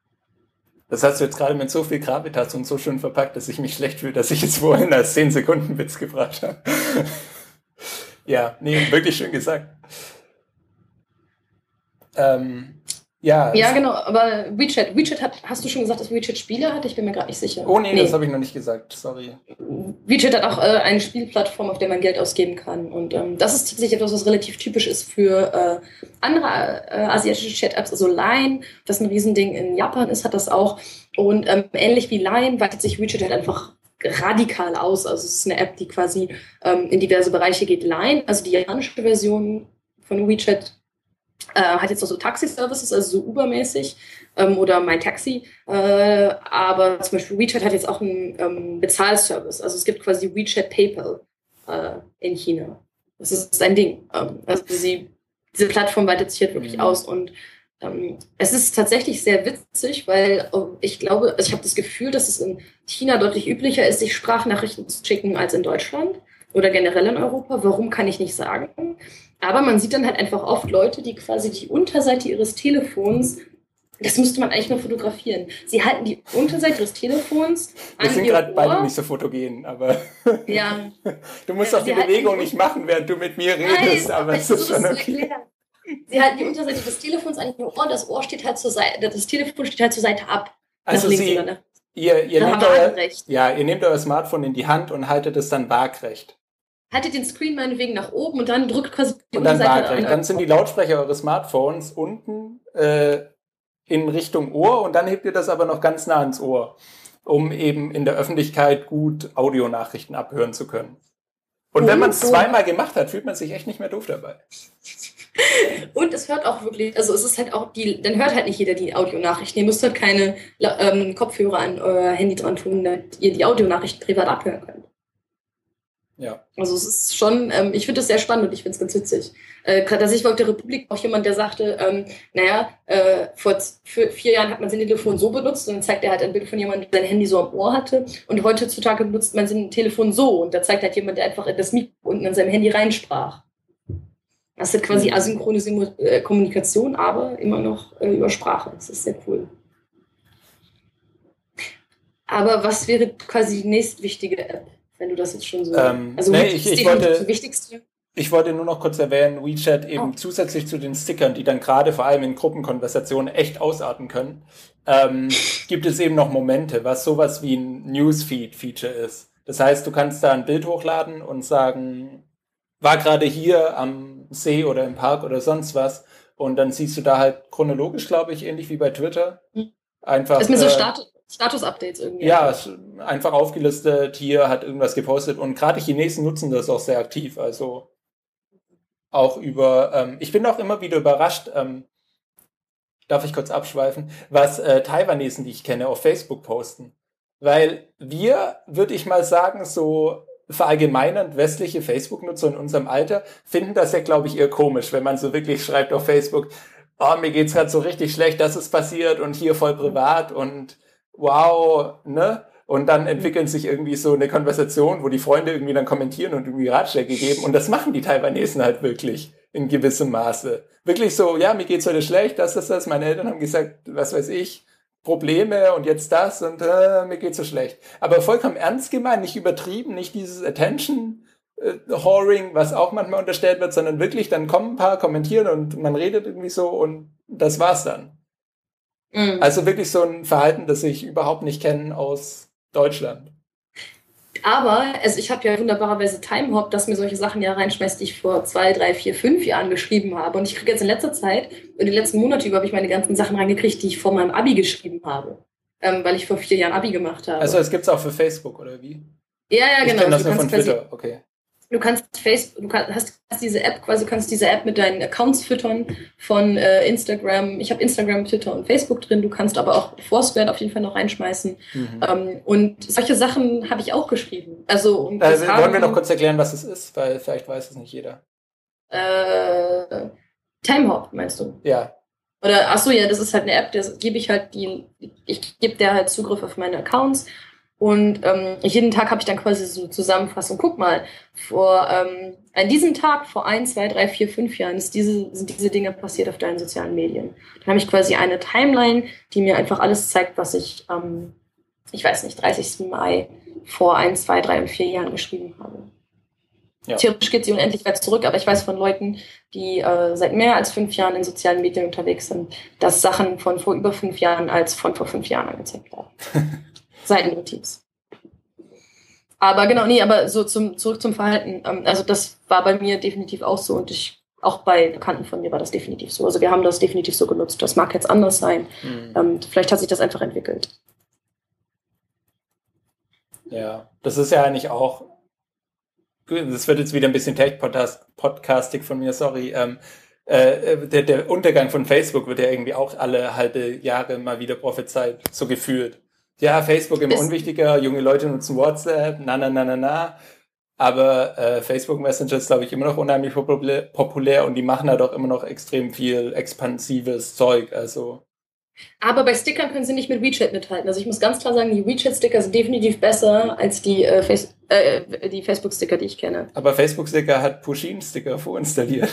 Das hast du jetzt gerade mit so viel Gravitas und so schön verpackt, dass ich mich schlecht fühle, dass ich jetzt vorhin als 10 Sekunden Witz gebracht habe. ja, nee, wirklich schön gesagt. Ähm, ja, ja genau, aber WeChat, WeChat hat, hast du schon gesagt, dass WeChat Spiele hat? Ich bin mir gerade nicht sicher. Oh nee, nee. das habe ich noch nicht gesagt, sorry. WeChat hat auch äh, eine Spielplattform, auf der man Geld ausgeben kann. Und ähm, das ist tatsächlich etwas, was relativ typisch ist für äh, andere äh, asiatische Chat-Apps. Also Line, was ein Riesending in Japan ist, hat das auch. Und ähm, ähnlich wie Line weitet sich WeChat halt einfach radikal aus. Also es ist eine App, die quasi ähm, in diverse Bereiche geht. Line, also die japanische Version von WeChat, äh, hat jetzt auch so Taxi-Services, also so Uber-mäßig ähm, oder mein Taxi. Äh, aber zum Beispiel WeChat hat jetzt auch einen ähm, Bezahlservice. Also es gibt quasi WeChat PayPal äh, in China. Das ist ein Ding. Ähm, also sie, diese Plattform weitet sich halt wirklich mhm. aus und ähm, es ist tatsächlich sehr witzig, weil oh, ich glaube, also ich habe das Gefühl, dass es in China deutlich üblicher ist, sich Sprachnachrichten zu schicken als in Deutschland oder generell in Europa. Warum kann ich nicht sagen? Aber man sieht dann halt einfach oft Leute, die quasi die Unterseite ihres Telefons das müsste man eigentlich nur fotografieren. Sie halten die Unterseite ihres Telefons an Wir sind gerade beide nicht so fotogen, aber ja. du musst ja, auch die Bewegung nicht machen, während du mit mir redest, Nein, aber es ist schon okay. Sie halten die Unterseite des Telefons an ihr Ohr das Ohr steht halt zur Seite, das Telefon steht halt zur Seite ab. Also Sie, ihr, ihr, nehmt euer, ja, ihr nehmt euer Smartphone in die Hand und haltet es dann waagrecht haltet den Screen meinetwegen nach oben und dann drückt quasi die und dann Unterseite Dann sind die Lautsprecher eures Smartphones unten äh, in Richtung Ohr und dann hebt ihr das aber noch ganz nah ans Ohr. um eben in der Öffentlichkeit gut Audionachrichten abhören zu können. Und wenn man es zweimal gemacht hat, fühlt man sich echt nicht mehr doof dabei. Und es hört auch wirklich, also es ist halt auch die, dann hört halt nicht jeder die Audionachrichten. Ihr müsst halt keine ähm, Kopfhörer an euer Handy dran tun, damit ihr die Audionachrichten privat abhören könnt. Ja. Also es ist schon, ähm, ich finde das sehr spannend und ich finde es ganz witzig. Äh, tatsächlich war auf der Republik auch jemand, der sagte, ähm, naja, äh, vor vier Jahren hat man sein Telefon so benutzt und dann zeigt er halt ein Bild von jemandem, der sein Handy so am Ohr hatte und heutzutage benutzt man sein Telefon so und da zeigt halt jemand, der einfach in das Mikro unten in seinem Handy reinsprach. Das ist quasi mhm. asynchrone äh, Kommunikation, aber immer noch äh, über Sprache. Das ist sehr cool. Aber was wäre quasi die nächstwichtige App, wenn du das jetzt schon so. Ähm, also, nee, ich, ich wollte, wichtigste. Ich wollte nur noch kurz erwähnen, WeChat eben oh. zusätzlich zu den Stickern, die dann gerade vor allem in Gruppenkonversationen echt ausarten können, ähm, gibt es eben noch Momente, was sowas wie ein Newsfeed-Feature ist. Das heißt, du kannst da ein Bild hochladen und sagen, war gerade hier am See oder im Park oder sonst was. Und dann siehst du da halt chronologisch, glaube ich, ähnlich wie bei Twitter. Hm. Einfach. Ist mir so äh, Status-Updates irgendwie. Ja, einfach aufgelistet, hier hat irgendwas gepostet. Und gerade Chinesen nutzen das auch sehr aktiv. Also auch über, ähm, ich bin auch immer wieder überrascht, ähm, darf ich kurz abschweifen, was äh, Taiwanesen, die ich kenne, auf Facebook posten. Weil wir, würde ich mal sagen, so verallgemeinernd westliche Facebook-Nutzer in unserem Alter finden das ja, glaube ich, eher komisch, wenn man so wirklich schreibt auf Facebook, oh, mir geht's gerade so richtig schlecht, das ist passiert und hier voll privat und wow, ne? Und dann entwickeln sich irgendwie so eine Konversation, wo die Freunde irgendwie dann kommentieren und irgendwie Ratschläge geben. Und das machen die Taiwanesen halt wirklich in gewissem Maße. Wirklich so, ja, mir geht's heute schlecht, das ist das. Meine Eltern haben gesagt, was weiß ich, Probleme und jetzt das und äh, mir geht so schlecht. Aber vollkommen ernst gemeint, nicht übertrieben, nicht dieses Attention äh, Whoring, was auch manchmal unterstellt wird, sondern wirklich, dann kommen ein paar, kommentieren und man redet irgendwie so und das war's dann. Mhm. Also wirklich so ein Verhalten, das ich überhaupt nicht kenne aus Deutschland. Aber also ich habe ja wunderbarerweise Timehop, das mir solche Sachen ja reinschmeißt, die ich vor zwei, drei, vier, fünf Jahren geschrieben habe. Und ich kriege jetzt in letzter Zeit, in den letzten Monaten über, habe ich meine ganzen Sachen reingekriegt, die ich vor meinem Abi geschrieben habe. Ähm, weil ich vor vier Jahren Abi gemacht habe. Also es gibt es auch für Facebook, oder wie? Ja, ja, genau. Ich kenne das nur von Twitter, okay du kannst Facebook, du kannst, hast diese App quasi, kannst diese App mit deinen Accounts füttern von äh, Instagram. Ich habe Instagram, Twitter und Facebook drin. Du kannst aber auch Foursquare auf jeden Fall noch reinschmeißen. Mhm. Ähm, und solche Sachen habe ich auch geschrieben. Also und äh, wollen wir noch kurz erklären, was es ist, weil vielleicht weiß es nicht jeder. Äh, Timehop meinst du? Ja. Oder ach so, ja, das ist halt eine App, das gebe ich halt die, ich gebe der halt Zugriff auf meine Accounts und ähm, jeden Tag habe ich dann quasi so eine Zusammenfassung. Guck mal, vor ähm, an diesem Tag vor ein, zwei, drei, vier, fünf Jahren ist diese, sind diese Dinge passiert auf deinen sozialen Medien. Dann habe ich quasi eine Timeline, die mir einfach alles zeigt, was ich am, ähm, ich weiß nicht, 30. Mai vor ein, zwei, drei und vier Jahren geschrieben habe. Ja. Theoretisch geht sie unendlich weit zurück, aber ich weiß von Leuten, die äh, seit mehr als fünf Jahren in sozialen Medien unterwegs sind, dass Sachen von vor über fünf Jahren als von vor fünf Jahren angezeigt werden. Seitennotiz. Aber genau, nee, aber so zum, zurück zum Verhalten. Ähm, also das war bei mir definitiv auch so und ich, auch bei Bekannten von mir war das definitiv so. Also wir haben das definitiv so genutzt. Das mag jetzt anders sein. Mhm. Vielleicht hat sich das einfach entwickelt. Ja, das ist ja eigentlich auch, das wird jetzt wieder ein bisschen Tech-Podcastig von mir, sorry. Ähm, äh, der, der Untergang von Facebook wird ja irgendwie auch alle halbe Jahre mal wieder prophezeit, so gefühlt ja, Facebook immer unwichtiger, junge Leute nutzen WhatsApp, na, na, na, na, na. Aber äh, Facebook Messenger ist, glaube ich, immer noch unheimlich populär und die machen da doch immer noch extrem viel expansives Zeug. Also. Aber bei Stickern können sie nicht mit WeChat mithalten. Also ich muss ganz klar sagen, die WeChat-Sticker sind definitiv besser als die, äh, Face äh, die Facebook-Sticker, die ich kenne. Aber Facebook-Sticker hat Pushin-Sticker vorinstalliert.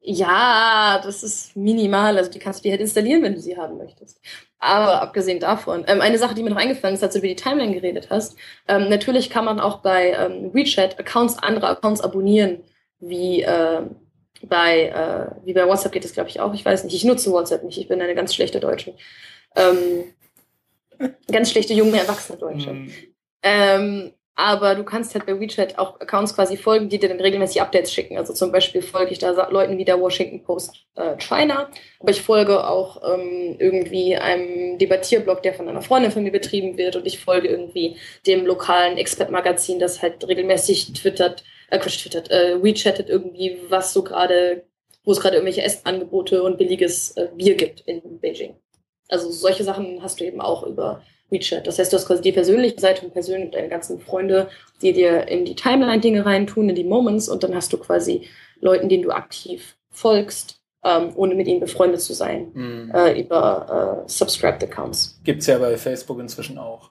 Ja, das ist minimal. Also die kannst du dir halt installieren, wenn du sie haben möchtest. Aber abgesehen davon, ähm, eine Sache, die mir noch eingefallen ist, als du über die Timeline geredet hast, ähm, natürlich kann man auch bei ähm, WeChat Accounts, andere Accounts abonnieren, wie äh, bei, äh, wie bei WhatsApp geht das, glaube ich, auch. Ich weiß nicht, ich nutze WhatsApp nicht, ich bin eine ganz schlechte Deutsche. Ähm, ganz schlechte junge, erwachsene Deutsche. Mhm. Aber du kannst halt bei WeChat auch Accounts quasi folgen, die dir dann regelmäßig Updates schicken. Also zum Beispiel folge ich da Leuten wie der Washington Post äh, China, aber ich folge auch ähm, irgendwie einem Debattierblog, der von einer Freundin von mir betrieben wird und ich folge irgendwie dem lokalen Expert-Magazin, das halt regelmäßig twittert, äh, Quatsch, twittert, äh, WeChattet irgendwie, was so gerade, wo es gerade irgendwelche Essangebote und billiges äh, Bier gibt in Beijing. Also solche Sachen hast du eben auch über WeChat. Das heißt, du hast quasi die persönliche Seite und persönlich deine ganzen Freunde, die dir in die Timeline-Dinge reintun, in die Moments und dann hast du quasi Leuten, denen du aktiv folgst, ähm, ohne mit ihnen befreundet zu sein, mhm. äh, über äh, Subscribed Accounts. Gibt es ja bei Facebook inzwischen auch.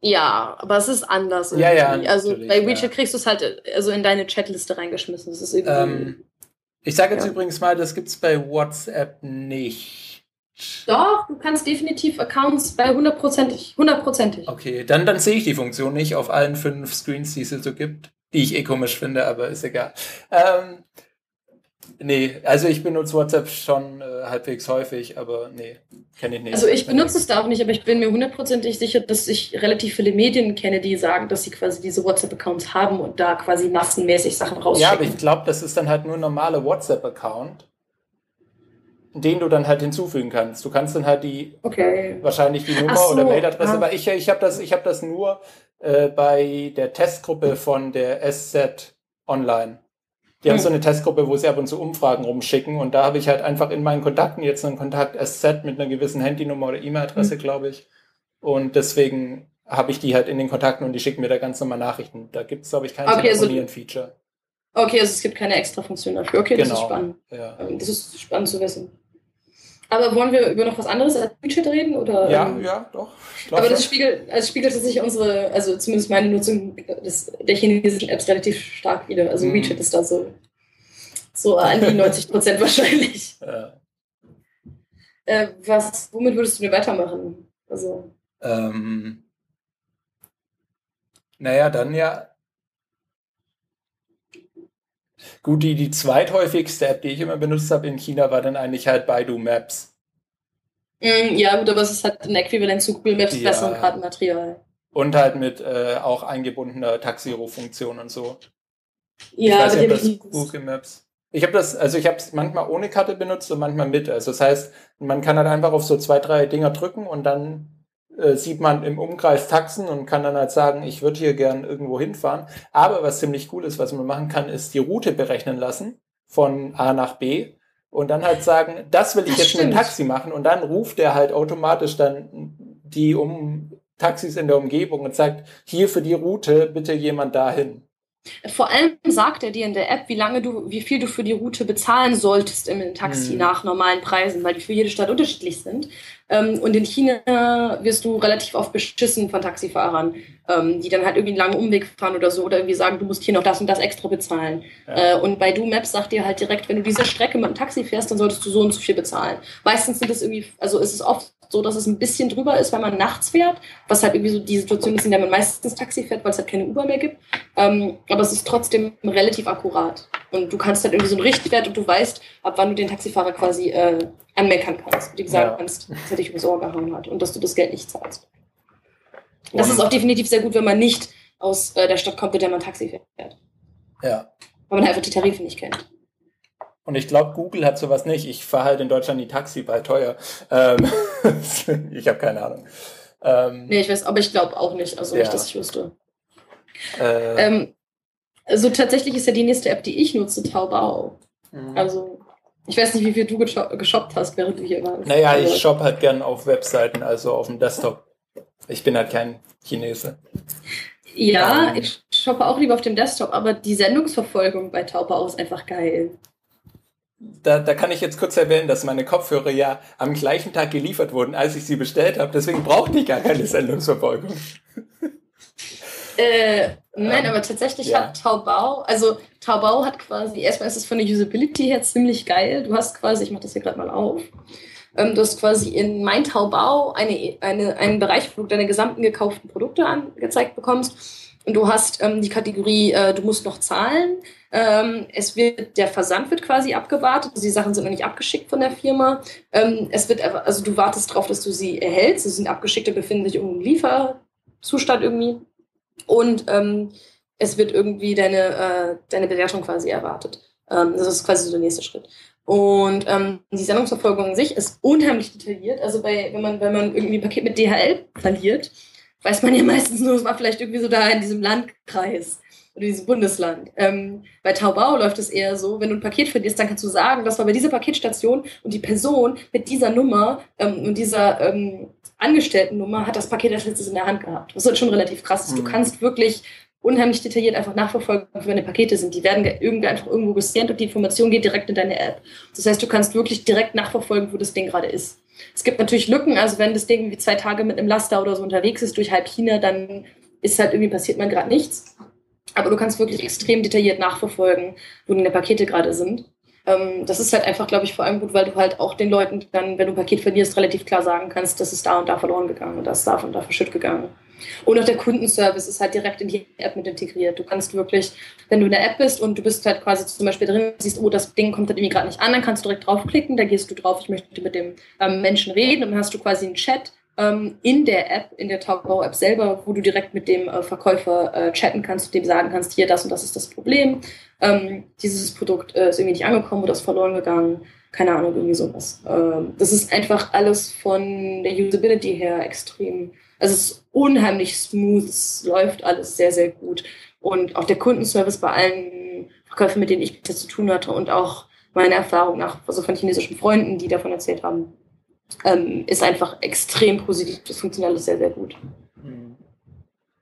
Ja, aber es ist anders. Ja, ja. Also bei WeChat ja. kriegst du es halt also in deine Chatliste reingeschmissen. Das ist irgendwie. Ähm, ich sage jetzt ja. übrigens mal, das gibt es bei WhatsApp nicht. Doch, du kannst definitiv Accounts bei hundertprozentig. hundertprozentig. Okay, dann, dann sehe ich die Funktion nicht auf allen fünf Screens, die es so gibt, die ich eh komisch finde, aber ist egal. Ähm, nee, also ich benutze WhatsApp schon äh, halbwegs häufig, aber nee, kenne ich nicht. Also ich benutze es da auch nicht, aber ich bin mir hundertprozentig sicher, dass ich relativ viele Medien kenne, die sagen, dass sie quasi diese WhatsApp-Accounts haben und da quasi massenmäßig Sachen rausschicken. Ja, aber ich glaube, das ist dann halt nur ein normaler WhatsApp-Account den du dann halt hinzufügen kannst. Du kannst dann halt die okay. wahrscheinlich die Nummer so, oder Mailadresse, aber ich, ich habe das, ich hab das nur äh, bei der Testgruppe von der SZ Online. Die hm. haben so eine Testgruppe, wo sie ab und zu Umfragen rumschicken und da habe ich halt einfach in meinen Kontakten jetzt einen Kontakt SZ mit einer gewissen Handynummer oder E-Mail-Adresse, hm. glaube ich. Und deswegen habe ich die halt in den Kontakten und die schicken mir da ganz normal Nachrichten. Da gibt es, glaube ich, kein okay, also Telefonieren-Feature. Okay, also es gibt keine extra Funktion dafür. Okay, das ist genau. spannend. Ja. Ähm, das ist spannend zu wissen. Aber wollen wir über noch was anderes als Widget reden? Oder, ja, ähm, ja, doch. Aber das spiegelt, also spiegelt sich unsere, also zumindest meine Nutzung des, der chinesischen Apps relativ stark wieder. Also mhm. WeChat ist da so, so an die 90 Prozent wahrscheinlich. Ja. Äh, was, womit würdest du denn weitermachen? Also. Ähm, naja, dann ja Gut, die, die zweithäufigste App, die ich immer benutzt habe in China, war dann eigentlich halt Baidu Maps. Mm, ja, gut, aber es ist halt ein Äquivalent zu Google Maps, ja. besseren Kartenmaterial. Und halt mit äh, auch eingebundener Taxiro-Funktion und so. Ja, ich weiß nicht, das Google Maps. Ich habe das, also ich habe es manchmal ohne Karte benutzt und manchmal mit. Also das heißt, man kann halt einfach auf so zwei, drei Dinger drücken und dann äh, sieht man im Umkreis Taxen und kann dann halt sagen, ich würde hier gern irgendwo hinfahren. Aber was ziemlich cool ist, was man machen kann, ist die Route berechnen lassen von A nach B und dann halt sagen, das will ich das jetzt stimmt. mit dem Taxi machen und dann ruft der halt automatisch dann die um Taxis in der Umgebung und sagt, hier für die Route bitte jemand dahin. Vor allem sagt er dir in der App, wie lange du, wie viel du für die Route bezahlen solltest im Taxi hm. nach normalen Preisen, weil die für jede Stadt unterschiedlich sind. Ähm, und in China wirst du relativ oft beschissen von Taxifahrern, ähm, die dann halt irgendwie einen langen Umweg fahren oder so oder irgendwie sagen, du musst hier noch das und das extra bezahlen. Ja. Äh, und bei Du Maps sagt dir halt direkt, wenn du diese Strecke mit dem Taxi fährst, dann solltest du so und so viel bezahlen. Meistens sind es irgendwie, also ist es oft so, dass es ein bisschen drüber ist, wenn man nachts fährt, was halt irgendwie so die Situation ist, in der man meistens Taxi fährt, weil es halt keine Uber mehr gibt. Ähm, aber es ist trotzdem relativ akkurat. Und du kannst halt irgendwie so einen Richtwert und du weißt, ab wann du den Taxifahrer quasi äh, anmeckern kannst. Und ihm sagen ja. kannst, dass er dich übers Ohr gehauen hat und dass du das Geld nicht zahlst. Und das ist auch definitiv sehr gut, wenn man nicht aus äh, der Stadt kommt, mit der man Taxi fährt. Ja. Weil man einfach die Tarife nicht kennt. Und ich glaube, Google hat sowas nicht. Ich fahre halt in Deutschland die Taxi bei teuer. Ähm, ich habe keine Ahnung. Ähm, nee, ich weiß, aber ich glaube auch nicht. Also ja. nicht, dass ich wüsste. Äh, ähm, also tatsächlich ist ja die nächste App, die ich nutze, Taubau. Mhm. Also ich weiß nicht, wie viel du geshoppt hast, während du hier warst. Naja, ich also shoppe halt gern auf Webseiten, also auf dem Desktop. Ich bin halt kein Chinese. Ja, ähm, ich shoppe auch lieber auf dem Desktop, aber die Sendungsverfolgung bei Taubau ist einfach geil. Da, da kann ich jetzt kurz erwähnen, dass meine Kopfhörer ja am gleichen Tag geliefert wurden, als ich sie bestellt habe. Deswegen brauchte ich gar keine Sendungsverfolgung. Äh, nein, ähm, aber tatsächlich ja. hat Taubau, also Taubau hat quasi, erstmal ist es von der Usability her ziemlich geil. Du hast quasi, ich mache das hier gerade mal auf, ähm, du hast quasi in Mein Taubau eine, eine, einen Bereich, wo du deine gesamten gekauften Produkte angezeigt bekommst. Und du hast ähm, die Kategorie, äh, du musst noch zahlen. Ähm, es wird, der Versand wird quasi abgewartet. Die Sachen sind noch nicht abgeschickt von der Firma. Ähm, es wird, also du wartest darauf, dass du sie erhältst. Sie sind abgeschickt und befinden sich im Lieferzustand irgendwie. und ähm, es wird irgendwie deine, äh, deine Bewertung quasi erwartet. Ähm, das ist quasi so der nächste Schritt. Und ähm, die Sendungsverfolgung an sich ist unheimlich detailliert. Also bei, wenn man, wenn man irgendwie ein Paket mit DHL verliert, weiß man ja meistens nur, es war vielleicht irgendwie so da in diesem Landkreis oder diesem Bundesland. Ähm, bei Taubau läuft es eher so, wenn du ein Paket verlierst, dann kannst du sagen, das war bei dieser Paketstation und die Person mit dieser Nummer ähm, und dieser ähm, Angestellten-Nummer hat das Paket als letztes in der Hand gehabt. Was halt schon relativ krass ist. Mhm. Du kannst wirklich unheimlich detailliert einfach nachverfolgen, wo deine Pakete sind. Die werden irgendwie einfach irgendwo gescannt und die Information geht direkt in deine App. Das heißt, du kannst wirklich direkt nachverfolgen, wo das Ding gerade ist. Es gibt natürlich Lücken, also wenn das Ding irgendwie zwei Tage mit einem Laster oder so unterwegs ist durch halb China, dann ist halt irgendwie passiert man gerade nichts. Aber du kannst wirklich extrem detailliert nachverfolgen, wo deine Pakete gerade sind. Ähm, das ist halt einfach, glaube ich, vor allem gut, weil du halt auch den Leuten dann, wenn du ein Paket verlierst, relativ klar sagen kannst, das ist da und da verloren gegangen und das ist da und da verschütt gegangen. Und auch der Kundenservice ist halt direkt in die App mit integriert. Du kannst wirklich, wenn du in der App bist und du bist halt quasi zum Beispiel drin, siehst, oh, das Ding kommt halt irgendwie gerade nicht an, dann kannst du direkt draufklicken, da gehst du drauf, ich möchte mit dem ähm, Menschen reden und dann hast du quasi einen Chat in der App, in der Taubau-App selber, wo du direkt mit dem äh, Verkäufer äh, chatten kannst dem sagen kannst, hier, das und das ist das Problem. Ähm, dieses Produkt äh, ist irgendwie nicht angekommen oder ist verloren gegangen. Keine Ahnung, irgendwie sowas. Ähm, das ist einfach alles von der Usability her extrem also es ist unheimlich smooth, es läuft alles sehr, sehr gut. Und auch der Kundenservice bei allen Verkäufen, mit denen ich bisher zu tun hatte und auch meine Erfahrung nach, also von chinesischen Freunden, die davon erzählt haben, ähm, ist einfach extrem positiv. Das funktioniert alles sehr, sehr gut. Mhm.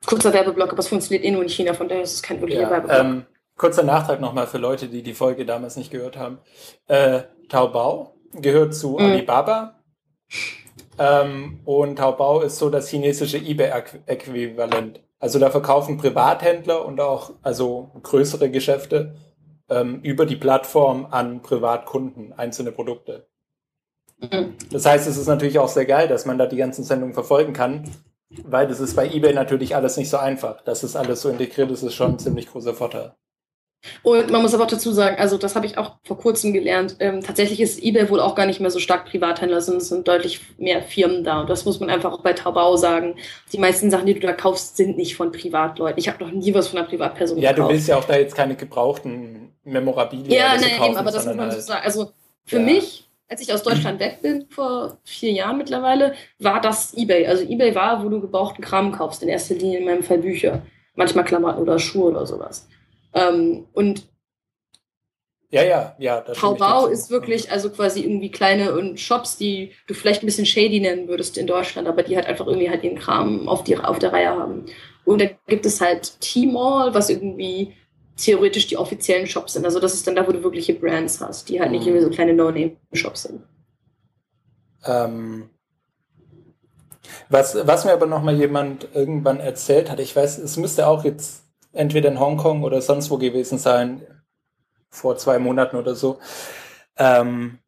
Kurzer Werbeblock, aber es funktioniert eh nur in China, von daher ist es kein wirklicher ja, Werbeblock. Ähm, kurzer Nachtrag nochmal für Leute, die die Folge damals nicht gehört haben. Äh, Taobao gehört zu mhm. Alibaba. Ähm, und Taobao ist so das chinesische eBay-Äquivalent. Also da verkaufen Privathändler und auch also größere Geschäfte ähm, über die Plattform an Privatkunden einzelne Produkte. Das heißt, es ist natürlich auch sehr geil, dass man da die ganzen Sendungen verfolgen kann, weil das ist bei eBay natürlich alles nicht so einfach. Dass es alles so integriert ist, ist schon ein ziemlich großer Vorteil. Und man muss aber auch dazu sagen, also das habe ich auch vor kurzem gelernt, ähm, tatsächlich ist eBay wohl auch gar nicht mehr so stark Privathändler, sondern es sind deutlich mehr Firmen da. Und das muss man einfach auch bei Taobao sagen. Die meisten Sachen, die du da kaufst, sind nicht von Privatleuten. Ich habe noch nie was von einer Privatperson ja, gekauft. Ja, du willst ja auch da jetzt keine gebrauchten Memorabilien Ja, nein, eben, aber das muss man halt, so sagen. Also für ja. mich, als ich aus Deutschland weg bin, vor vier Jahren mittlerweile, war das eBay. Also eBay war, wo du gebrauchten Kram kaufst, in erster Linie in meinem Fall Bücher. Manchmal Klamotten oder Schuhe oder sowas. Ähm, und ja, ja, ja. Taubau ist wirklich also quasi irgendwie kleine und Shops, die du vielleicht ein bisschen shady nennen würdest in Deutschland, aber die halt einfach irgendwie halt ihren Kram auf, die, auf der Reihe haben. Und da gibt es halt T-Mall, was irgendwie theoretisch die offiziellen Shops sind. Also das ist dann da, wo du wirkliche Brands hast, die halt nicht mhm. irgendwie so kleine No-Name-Shops sind. Ähm, was, was mir aber nochmal jemand irgendwann erzählt hat, ich weiß, es müsste auch jetzt entweder in Hongkong oder sonst wo gewesen sein, vor zwei Monaten oder so, ähm,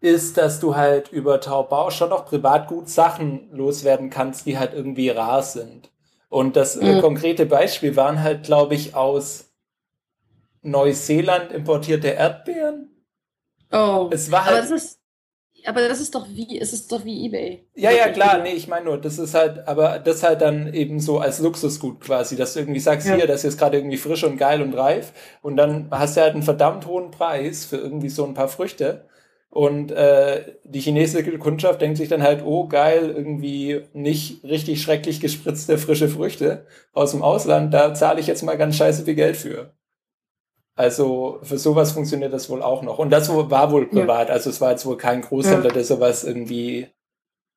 ist, dass du halt über Taobao schon noch privat gut Sachen loswerden kannst, die halt irgendwie rar sind. Und das äh, mhm. konkrete Beispiel waren halt, glaube ich, aus Neuseeland importierte Erdbeeren. Oh, es war halt, aber das ist aber das ist doch wie, es ist doch wie eBay. Ja, ja, klar, nee, ich meine nur, das ist halt, aber das halt dann eben so als Luxusgut quasi, dass du irgendwie sagst, ja. hier, das ist jetzt gerade irgendwie frisch und geil und reif und dann hast du halt einen verdammt hohen Preis für irgendwie so ein paar Früchte und äh, die chinesische Kundschaft denkt sich dann halt, oh geil, irgendwie nicht richtig schrecklich gespritzte frische Früchte aus dem Ausland, da zahle ich jetzt mal ganz scheiße viel Geld für. Also für sowas funktioniert das wohl auch noch. Und das war wohl privat. Ja. Also es war jetzt wohl kein Großhändler, ja. der sowas irgendwie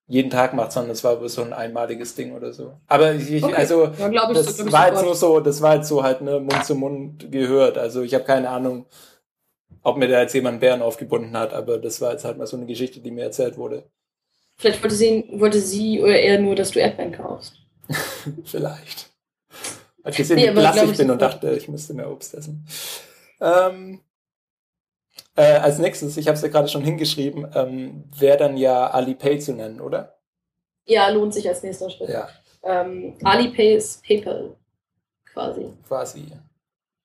jeden Tag macht, sondern es war wohl so ein einmaliges Ding oder so. Aber ich, okay. also ja, ich, das, das war jetzt nur so, das war jetzt so halt ne Mund zu Mund gehört. Also ich habe keine Ahnung, ob mir da jetzt jemand Bären aufgebunden hat, aber das war jetzt halt mal so eine Geschichte, die mir erzählt wurde. Vielleicht wollte sie, wollte sie oder er nur, dass du Erdbeeren kaufst. Vielleicht. Hat gesehen, nee, wie blass ich bin und dachte, ich müsste mehr Obst essen. Ähm, äh, als nächstes, ich habe es ja gerade schon hingeschrieben, ähm, wäre dann ja Alipay zu nennen, oder? Ja, lohnt sich als nächster Schritt. Ja. Ähm, Alipay ist PayPal quasi. Quasi.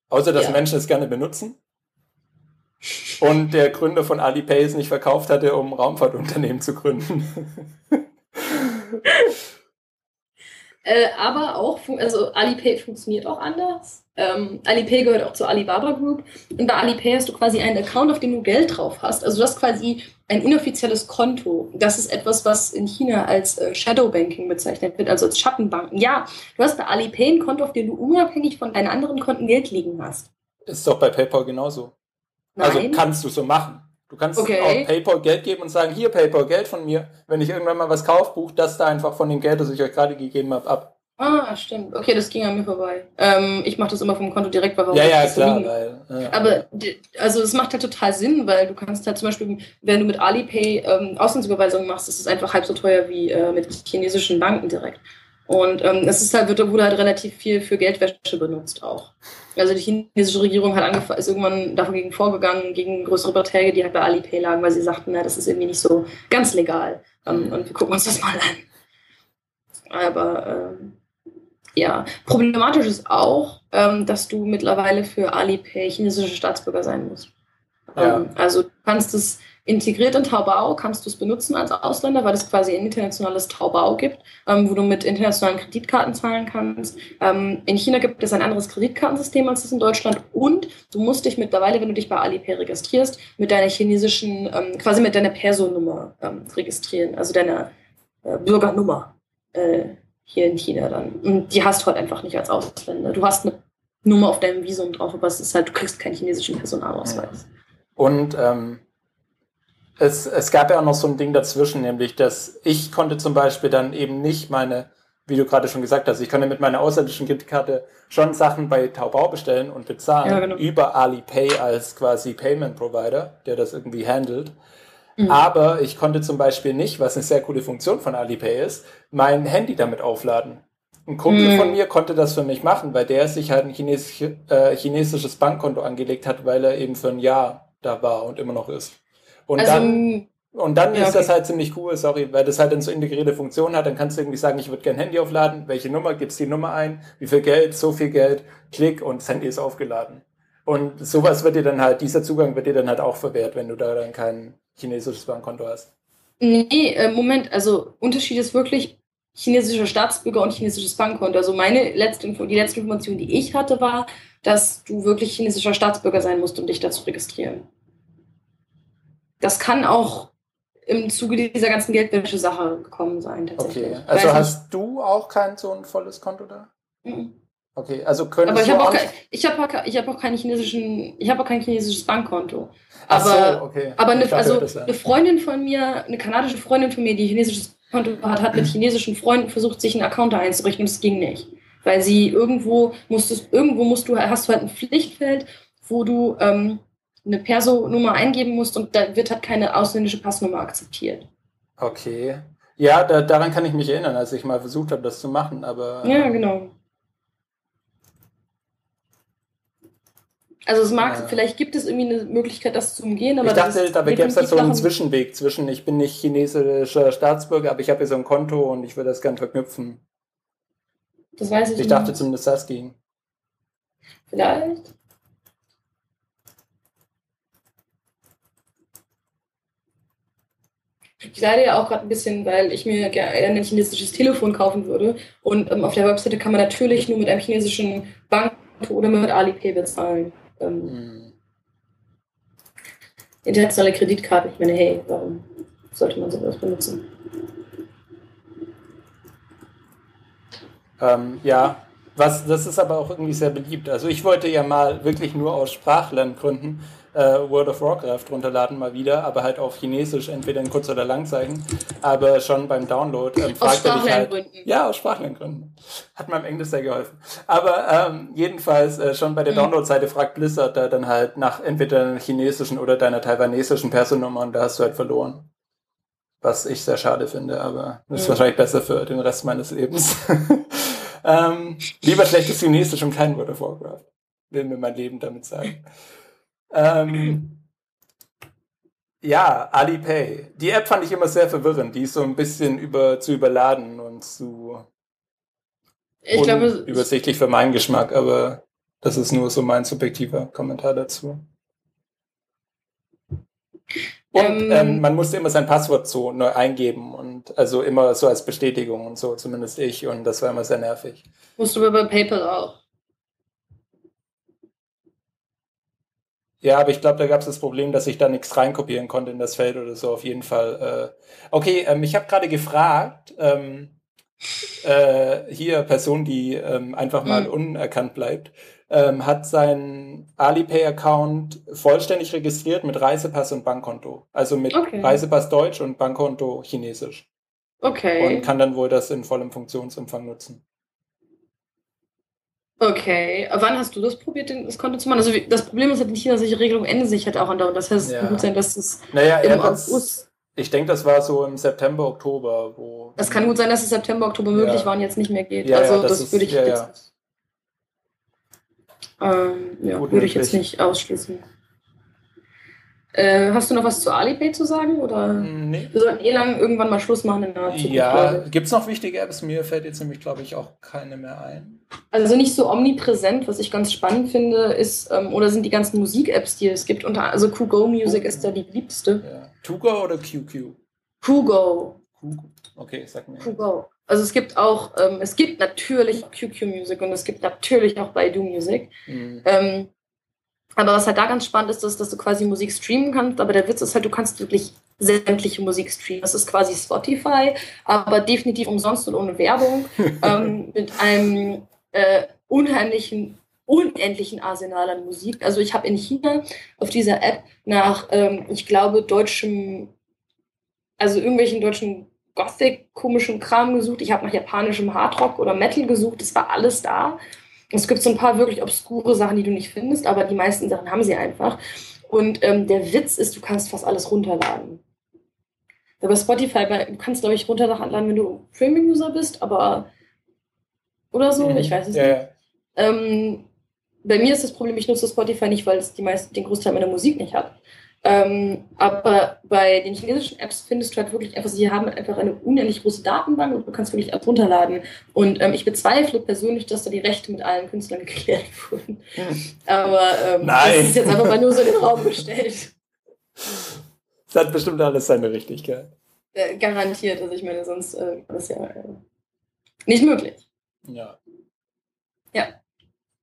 Außer, dass ja. Menschen es gerne benutzen. Und der Gründer von Alipay es nicht verkauft hatte, um Raumfahrtunternehmen zu gründen. Äh, aber auch, also Alipay funktioniert auch anders. Ähm, Alipay gehört auch zur Alibaba Group. Und bei Alipay hast du quasi einen Account, auf dem du Geld drauf hast. Also du hast quasi ein inoffizielles Konto. Das ist etwas, was in China als äh, Shadow Banking bezeichnet wird, also als Schattenbanken. Ja, du hast bei Alipay ein Konto, auf dem du unabhängig von deinen anderen Konten Geld liegen hast. Ist doch bei PayPal genauso. Also Nein. Also kannst du so machen. Du kannst okay. auch PayPal Geld geben und sagen, hier PayPal, Geld von mir. Wenn ich irgendwann mal was kaufe, bucht das da einfach von dem Geld, das ich euch gerade gegeben habe, ab. Ah, stimmt. Okay, das ging an mir vorbei. Ähm, ich mache das immer vom Konto direkt, weil Ja, ja, klar. Weil, ja. Aber also es macht ja total Sinn, weil du kannst halt zum Beispiel, wenn du mit Alipay ähm, Auslandsüberweisungen machst, ist es einfach halb so teuer wie äh, mit chinesischen Banken direkt. Und ähm, es ist halt, wird, wurde halt relativ viel für Geldwäsche benutzt auch. Also die chinesische Regierung hat ist irgendwann dagegen vorgegangen, gegen größere Beträge, die halt bei Alipay lagen, weil sie sagten, na, das ist irgendwie nicht so ganz legal. Ähm, und wir gucken uns das mal an. Aber ähm, ja, problematisch ist auch, ähm, dass du mittlerweile für Alipay chinesischer Staatsbürger sein musst. Ja. Ähm, also du kannst es Integriert in Taobao kannst du es benutzen als Ausländer, weil es quasi ein internationales Taobao gibt, ähm, wo du mit internationalen Kreditkarten zahlen kannst. Ähm, in China gibt es ein anderes Kreditkartensystem als es in Deutschland und du musst dich mittlerweile, wenn du dich bei Alipay registrierst, mit deiner chinesischen, ähm, quasi mit deiner Personennummer ähm, registrieren, also deiner äh, Bürgernummer äh, hier in China dann. Und die hast du halt einfach nicht als Ausländer. Du hast eine Nummer auf deinem Visum drauf, aber es ist halt, du kriegst keinen chinesischen Personalausweis. Und ähm, es, es gab ja auch noch so ein Ding dazwischen, nämlich, dass ich konnte zum Beispiel dann eben nicht meine, wie du gerade schon gesagt hast, ich konnte mit meiner ausländischen Kreditkarte schon Sachen bei Taobao bestellen und bezahlen ja, genau. über Alipay als quasi Payment Provider, der das irgendwie handelt. Mhm. Aber ich konnte zum Beispiel nicht, was eine sehr coole Funktion von Alipay ist, mein Handy damit aufladen. Ein Kumpel mhm. von mir konnte das für mich machen, weil der sich halt ein chinesisch, äh, chinesisches Bankkonto angelegt hat, weil er eben für ein Jahr da war und immer noch ist. Und also, dann, und dann ja, ist okay. das halt ziemlich cool, sorry, weil das halt dann so integrierte Funktion hat. Dann kannst du irgendwie sagen, ich würde gerne Handy aufladen. Welche Nummer? Gibst die Nummer ein? Wie viel Geld? So viel Geld. Klick und das Handy ist aufgeladen. Und sowas wird dir dann halt, dieser Zugang wird dir dann halt auch verwehrt, wenn du da dann kein chinesisches Bankkonto hast. Nee, äh, Moment, also Unterschied ist wirklich chinesischer Staatsbürger und chinesisches Bankkonto. Also meine letzte Info, die letzte Information, die ich hatte, war, dass du wirklich chinesischer Staatsbürger sein musst, um dich da zu registrieren das kann auch im Zuge dieser ganzen Geldwäsche-Sache gekommen sein. Tatsächlich. Okay, also hast du auch kein so ein volles Konto da? Mhm. Okay, also können Aber ich habe auch, kein, ich hab auch, ich hab auch keinen chinesischen, ich habe auch kein chinesisches Bankkonto. Aber, so, okay. aber eine, also eine Freundin von mir, eine kanadische Freundin von mir, die chinesisches Konto hat, hat mit chinesischen Freunden versucht, sich einen Account einzurichten und es ging nicht. Weil sie irgendwo musstest, irgendwo musst du, hast du halt ein Pflichtfeld, wo du ähm, eine Perso-Nummer eingeben musst und da wird halt keine ausländische Passnummer akzeptiert. Okay. Ja, da, daran kann ich mich erinnern, als ich mal versucht habe, das zu machen, aber. Ja, genau. Also es mag, ja. vielleicht gibt es irgendwie eine Möglichkeit, das zu umgehen, aber ich dachte, da gäbe es halt so einen Zwischenweg zwischen, ich bin nicht chinesischer Staatsbürger, aber ich habe hier so ein Konto und ich würde das gerne verknüpfen. Das weiß ich, ich nicht. Ich dachte zumindest, das ging. Vielleicht. Ich leide ja auch gerade ein bisschen, weil ich mir gerne ein chinesisches Telefon kaufen würde. Und ähm, auf der Webseite kann man natürlich nur mit einem chinesischen Bankkonto oder mit Alipay bezahlen. Ähm, mhm. Internationale Kreditkarte. Ich meine, hey, warum sollte man sowas benutzen? Ähm, ja, was, das ist aber auch irgendwie sehr beliebt. Also ich wollte ja mal wirklich nur aus Sprachlerngründen äh, World of Warcraft runterladen mal wieder, aber halt auf Chinesisch, entweder in Kurz- oder Langzeichen. Aber schon beim Download ähm, fragt er dich halt. Ja, aus Sprachlerngründen. Hat meinem Englisch sehr geholfen. Aber ähm, jedenfalls äh, schon bei der mhm. Download-Seite fragt Blizzard da dann halt nach entweder deiner chinesischen oder deiner taiwanesischen Personennummer und da hast du halt verloren. Was ich sehr schade finde, aber das ist mhm. wahrscheinlich besser für den Rest meines Lebens. ähm, lieber schlechtes Chinesisch und kein World of Warcraft. Will mir mein Leben damit sagen. Ähm, ja, Alipay. Die App fand ich immer sehr verwirrend. Die ist so ein bisschen über, zu überladen und zu ich glaube, übersichtlich für meinen Geschmack, aber das ist nur so mein subjektiver Kommentar dazu. Und ähm, ähm, man musste immer sein Passwort so neu eingeben und also immer so als Bestätigung und so, zumindest ich. Und das war immer sehr nervig. Musst du aber bei PayPal auch. Ja, aber ich glaube, da gab es das Problem, dass ich da nichts reinkopieren konnte in das Feld oder so, auf jeden Fall. Äh, okay, ähm, ich habe gerade gefragt, ähm, äh, hier Person, die ähm, einfach mal mhm. unerkannt bleibt, ähm, hat seinen Alipay-Account vollständig registriert mit Reisepass und Bankkonto. Also mit okay. Reisepass Deutsch und Bankkonto Chinesisch. Okay. Und kann dann wohl das in vollem Funktionsumfang nutzen. Okay, wann hast du das probiert, das Konto zu machen? Also das Problem ist halt in China, dass solche Regelungen ändern sich halt auch andauernd. Das heißt, es ja. kann gut sein, dass es naja, im August... Ich denke, das war so im September, Oktober, wo... Es kann gut sein, dass es September, Oktober möglich ja. war und jetzt nicht mehr geht. Ja, also das, das ist, würde ich jetzt... Ähm, ja, würde ich jetzt nicht ausschließen. Äh, hast du noch was zu Alipay zu sagen? Oder nee. Wir sollten eh lang irgendwann mal Schluss machen in der Zukunft. Ja, gibt es noch wichtige Apps? Mir fällt jetzt nämlich, glaube ich, auch keine mehr ein. Also nicht so omnipräsent, was ich ganz spannend finde, ist, ähm, oder sind die ganzen Musik-Apps, die es gibt. Unter, also QGo Music oh. ist da die beliebteste. Ja. Tugo oder QQ? QGo. Okay, sag mir. QGo. Also es gibt auch, ähm, es gibt natürlich QQ Music und es gibt natürlich auch Baidu Music. Mhm. Ähm, aber was halt da ganz spannend ist, ist, dass du quasi Musik streamen kannst. Aber der Witz ist halt, du kannst wirklich sämtliche Musik streamen. Das ist quasi Spotify, aber definitiv umsonst und ohne Werbung. ähm, mit einem äh, unheimlichen, unendlichen Arsenal an Musik. Also ich habe in China auf dieser App nach, ähm, ich glaube, deutschem, also irgendwelchen deutschen Gothic komischen Kram gesucht. Ich habe nach japanischem Hardrock oder Metal gesucht. Das war alles da. Es gibt so ein paar wirklich obskure Sachen, die du nicht findest, aber die meisten Sachen haben sie einfach. Und ähm, der Witz ist, du kannst fast alles runterladen. Bei Spotify, du kannst, glaube ich, runterladen, wenn du Premium-User bist, aber oder so, mhm. ich weiß es ja, nicht. Ja. Ähm, bei mir ist das Problem, ich nutze Spotify nicht, weil es die meisten, den Großteil meiner Musik nicht hat. Ähm, aber bei den chinesischen Apps findest du halt wirklich einfach, sie haben einfach eine unendlich große Datenbank und du kannst wirklich Apps runterladen. Und ähm, ich bezweifle persönlich, dass da die Rechte mit allen Künstlern geklärt wurden. Aber ähm, das ist jetzt einfach mal nur so in den Raum gestellt. Das hat bestimmt alles seine Richtigkeit. Äh, garantiert. Also ich meine, sonst äh, ist ja äh, nicht möglich. Ja. Ja.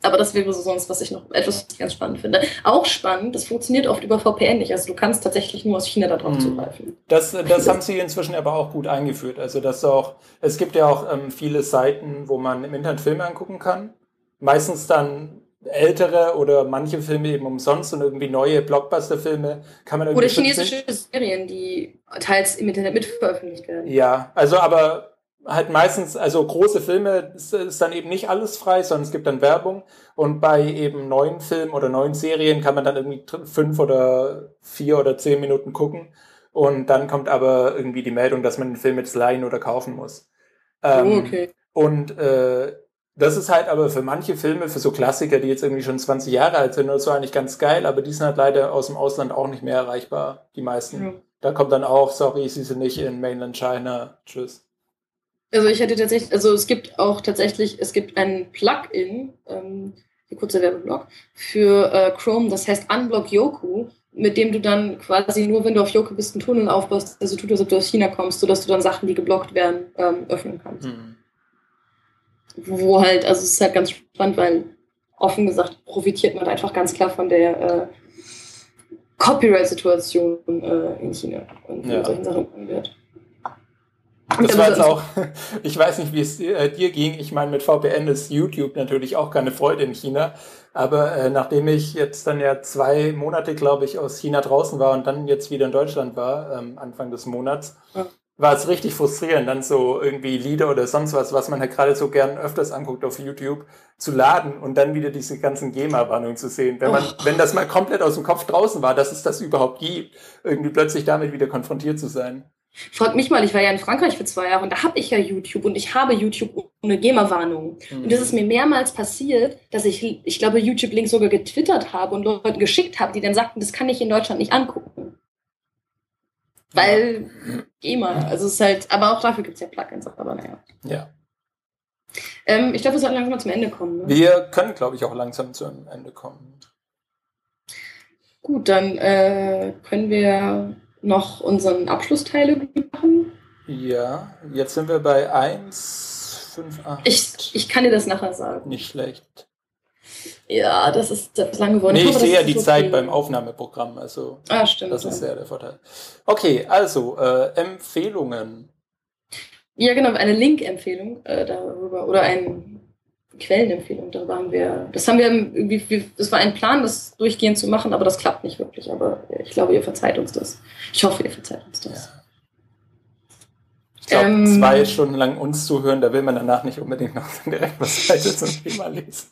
Aber das wäre so sonst, was ich noch etwas ganz spannend finde. Auch spannend, das funktioniert oft über VPN nicht. Also du kannst tatsächlich nur aus China darauf mhm. zugreifen. Das, das haben sie inzwischen aber auch gut eingeführt. Also das auch, es gibt ja auch ähm, viele Seiten, wo man im Internet Filme angucken kann. Meistens dann ältere oder manche Filme eben umsonst und irgendwie neue Blockbuster-Filme kann man irgendwie. Oder chinesische Serien, die teils im Internet mitveröffentlicht werden. Ja, also aber halt meistens, also große Filme ist, ist, dann eben nicht alles frei, sondern es gibt dann Werbung. Und bei eben neuen Filmen oder neuen Serien kann man dann irgendwie fünf oder vier oder zehn Minuten gucken. Und dann kommt aber irgendwie die Meldung, dass man den Film jetzt leihen oder kaufen muss. Ähm, oh, okay. Und äh, das ist halt aber für manche Filme, für so Klassiker, die jetzt irgendwie schon 20 Jahre alt sind oder so, eigentlich ganz geil, aber die sind halt leider aus dem Ausland auch nicht mehr erreichbar, die meisten. Ja. Da kommt dann auch, sorry, sie sind nicht in Mainland China. Tschüss. Also ich hätte tatsächlich, also es gibt auch tatsächlich, es gibt ein Plugin, ähm, die kurze Werbeblock, für äh, Chrome, das heißt Unblock Yoku, mit dem du dann quasi nur, wenn du auf Yoku bist, einen Tunnel aufbaust, also tut, als ob du aus China kommst, sodass du dann Sachen, die geblockt werden, ähm, öffnen kannst. Mhm. Wo halt, also es ist halt ganz spannend, weil offen gesagt profitiert man einfach ganz klar von der äh, Copyright-Situation äh, in China und ja. solchen Sachen wird. Das war jetzt auch, ich weiß nicht, wie es dir, äh, dir ging. Ich meine, mit VPN ist YouTube natürlich auch keine Freude in China. Aber äh, nachdem ich jetzt dann ja zwei Monate, glaube ich, aus China draußen war und dann jetzt wieder in Deutschland war, ähm, Anfang des Monats, ja. war es richtig frustrierend, dann so irgendwie Lieder oder sonst was, was man halt gerade so gern öfters anguckt auf YouTube, zu laden und dann wieder diese ganzen GEMA-Warnungen zu sehen. Wenn man, oh. wenn das mal komplett aus dem Kopf draußen war, dass es das überhaupt gibt, irgendwie plötzlich damit wieder konfrontiert zu sein. Frag mich mal, ich war ja in Frankreich für zwei Jahre und da habe ich ja YouTube und ich habe YouTube ohne GEMA-Warnung. Mhm. Und das ist mir mehrmals passiert, dass ich, ich glaube, YouTube-Links sogar getwittert habe und Leute geschickt habe, die dann sagten, das kann ich in Deutschland nicht angucken. Weil GEMA, also es ist halt, aber auch dafür gibt es ja Plugins, aber naja. Ja. Ähm, ich glaube, wir sollten langsam mal zum Ende kommen. Ne? Wir können, glaube ich, auch langsam zum Ende kommen. Gut, dann äh, können wir noch unseren Abschlussteil machen? Ja, jetzt sind wir bei 1, 5, 8. Ich, ich kann dir das nachher sagen. Nicht schlecht. Ja, das ist lang geworden. Nee, ich, sehe ja die ist Zeit beim Aufnahmeprogramm. Also, Ah, stimmt. das ist ja der Vorteil. Okay, also, äh, Empfehlungen. Ja, genau, eine Link-Empfehlung äh, darüber oder eine Quellenempfehlung darüber haben wir. Das haben wir irgendwie, das war ein Plan, das durchgehend zu machen, aber das klappt nicht wirklich. Aber ich glaube, ihr verzeiht uns das. Ich hoffe, ihr verzeiht uns das. Ja. Ich glaube, Ähm, zwei Stunden lang uns zuhören, da will man danach nicht unbedingt noch direkt was weiter zum Thema lesen.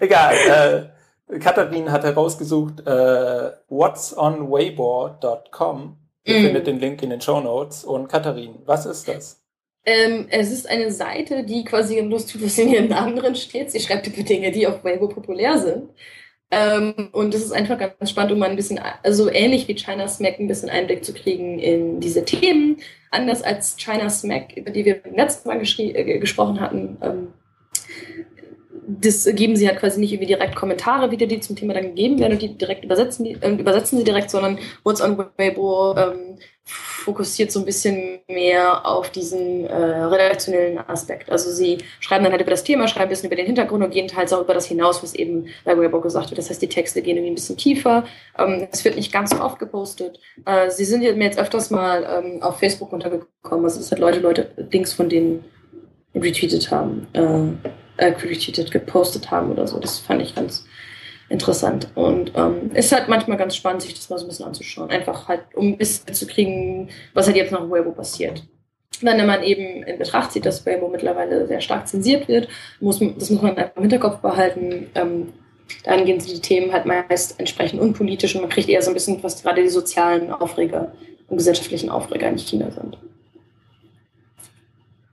Egal. Äh, Katharin hat herausgesucht äh, whatsonwayboard.com. Ihr Mm. findet den Link in den Show Notes. Und Katharin, was ist das? Ähm, es ist eine Seite, die quasi bloß tut, was in ihrem Namen drin steht. Sie schreibt über Dinge, die auf Weibo populär sind. Ähm, und das ist einfach ganz spannend, um mal ein bisschen, also ähnlich wie China Smack, ein bisschen Einblick zu kriegen in diese Themen. Anders als China Smack, über die wir beim letzten Mal äh, gesprochen hatten. Ähm, das geben sie halt quasi nicht irgendwie direkt Kommentare wieder, die zum Thema dann gegeben werden und die direkt übersetzen, die, äh, übersetzen sie direkt, sondern What's on Weibo ähm, fokussiert so ein bisschen mehr auf diesen äh, redaktionellen Aspekt. Also sie schreiben dann halt über das Thema, schreiben ein bisschen über den Hintergrund und gehen teils auch über das hinaus, was eben bei Weibo gesagt wird. Das heißt, die Texte gehen irgendwie ein bisschen tiefer. Ähm, es wird nicht ganz so oft gepostet. Äh, sie sind mir jetzt öfters mal ähm, auf Facebook untergekommen. Also es hat Leute, Leute, Dings von denen retweetet haben. Äh, äh, retweetet, gepostet haben oder so. Das fand ich ganz interessant. Und ähm, ist halt manchmal ganz spannend, sich das mal so ein bisschen anzuschauen. Einfach halt, um ein bisschen zu kriegen, was halt jetzt noch auf Weibo passiert. Wenn man eben in Betracht zieht, dass Weibo mittlerweile sehr stark zensiert wird, muss, das muss man einfach im Hinterkopf behalten. Ähm, dahingehend sind die Themen halt meist entsprechend unpolitisch und man kriegt eher so ein bisschen, was gerade die sozialen Aufreger und gesellschaftlichen Aufreger in China sind.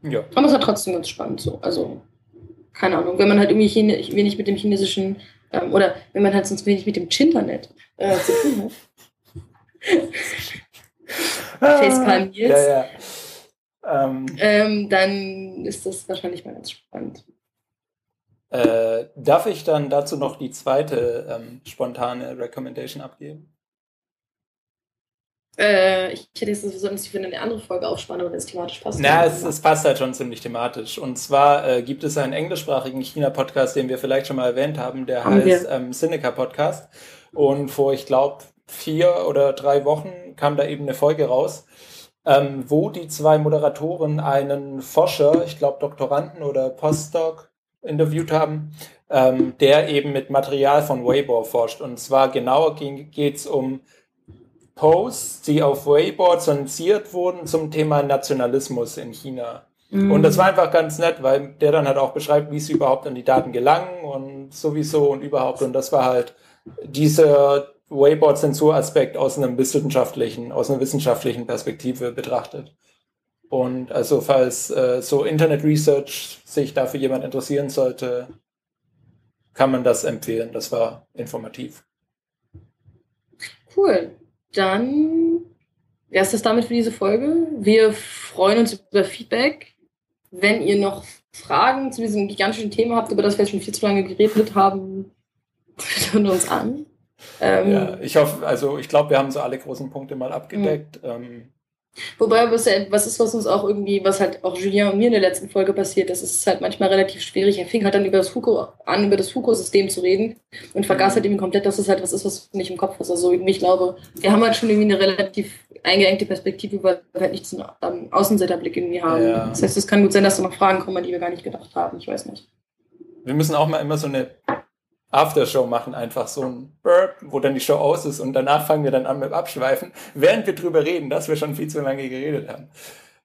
Ja. Aber es ist halt trotzdem ganz spannend so. Also, keine Ahnung, wenn man halt irgendwie Chine, wenig mit dem chinesischen ähm, oder wenn man halt sonst wenig mit dem Chinternet äh, zu tun hat. Facepalm Nils. Ja, ja. Ähm, Ähm, dann ist das wahrscheinlich mal ganz spannend. äh, darf ich dann dazu noch die zweite ähm, spontane Recommendation abgeben? Äh, ich hätte jetzt sowieso nicht für eine andere Folge aufspannen, aber wenn es thematisch passt. Na, es, es passt halt schon ziemlich thematisch. Und zwar äh, gibt es einen englischsprachigen China-Podcast, den wir vielleicht schon mal erwähnt haben, der Haben heißt ähm, Seneca Podcast. Und vor, ich glaube, vier oder drei Wochen kam da eben eine Folge raus, ähm, wo die zwei Moderatoren einen Forscher, ich glaube Doktoranden oder Postdoc, interviewt haben, ähm, der eben mit Material von Weibo forscht. Und zwar genauer geht es um Posts, die auf Weibo zensiert wurden zum Thema Nationalismus in China. Mhm. Und das war einfach ganz nett, weil der dann halt auch beschreibt, wie sie überhaupt an die Daten gelangen und sowieso und überhaupt. Und das war halt dieser Weibo-Zensuraspekt aus einem wissenschaftlichen, aus einer wissenschaftlichen Perspektive betrachtet. Und also falls äh, so Internet Research sich dafür jemand interessieren sollte, kann man das empfehlen. Das war informativ. Cool. Dann wäre es das damit für diese Folge. Wir freuen uns über Feedback. Wenn ihr noch Fragen zu diesem gigantischen Thema habt, über das wir schon viel zu lange geredet haben, hören uns an. Ähm, Ja, ich hoffe, also ich glaube, wir haben so alle großen Punkte mal abgedeckt. Ähm, Wobei, was, was ist, was uns auch irgendwie, was halt auch Julien und mir in der letzten Folge passiert, das ist halt manchmal relativ schwierig. Er fing halt dann über das Fuko an, über das Fuko-System zu reden und vergaß halt irgendwie komplett, dass es halt was ist, was nicht im Kopf hast. Also ich glaube, wir haben halt schon irgendwie eine relativ eingeengte Perspektive, weil wir halt nicht diesen ähm, Außenseiterblick irgendwie haben. Ja. Das heißt, es kann gut sein, dass da noch Fragen kommen, an die wir gar nicht gedacht haben. Ich weiß nicht. wir müssen auch mal immer so eine Aftershow machen, einfach so ein Burp, wo dann die Show aus ist und danach fangen wir dann an mit Abschweifen, während wir drüber reden, dass wir schon viel zu lange geredet haben.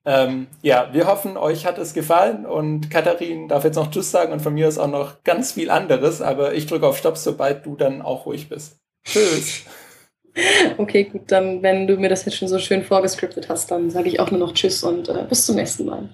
Ähm, ja, wir hoffen, euch hat es gefallen und Katharin darf jetzt noch Tschüss sagen und von mir ist auch noch ganz viel anderes, aber ich drücke auf Stopp, sobald du dann auch ruhig bist. Tschüss. Okay, gut, dann, wenn du mir das jetzt schon so schön vorgescriptet hast, dann sage ich auch nur noch Tschüss und äh, bis zum nächsten Mal.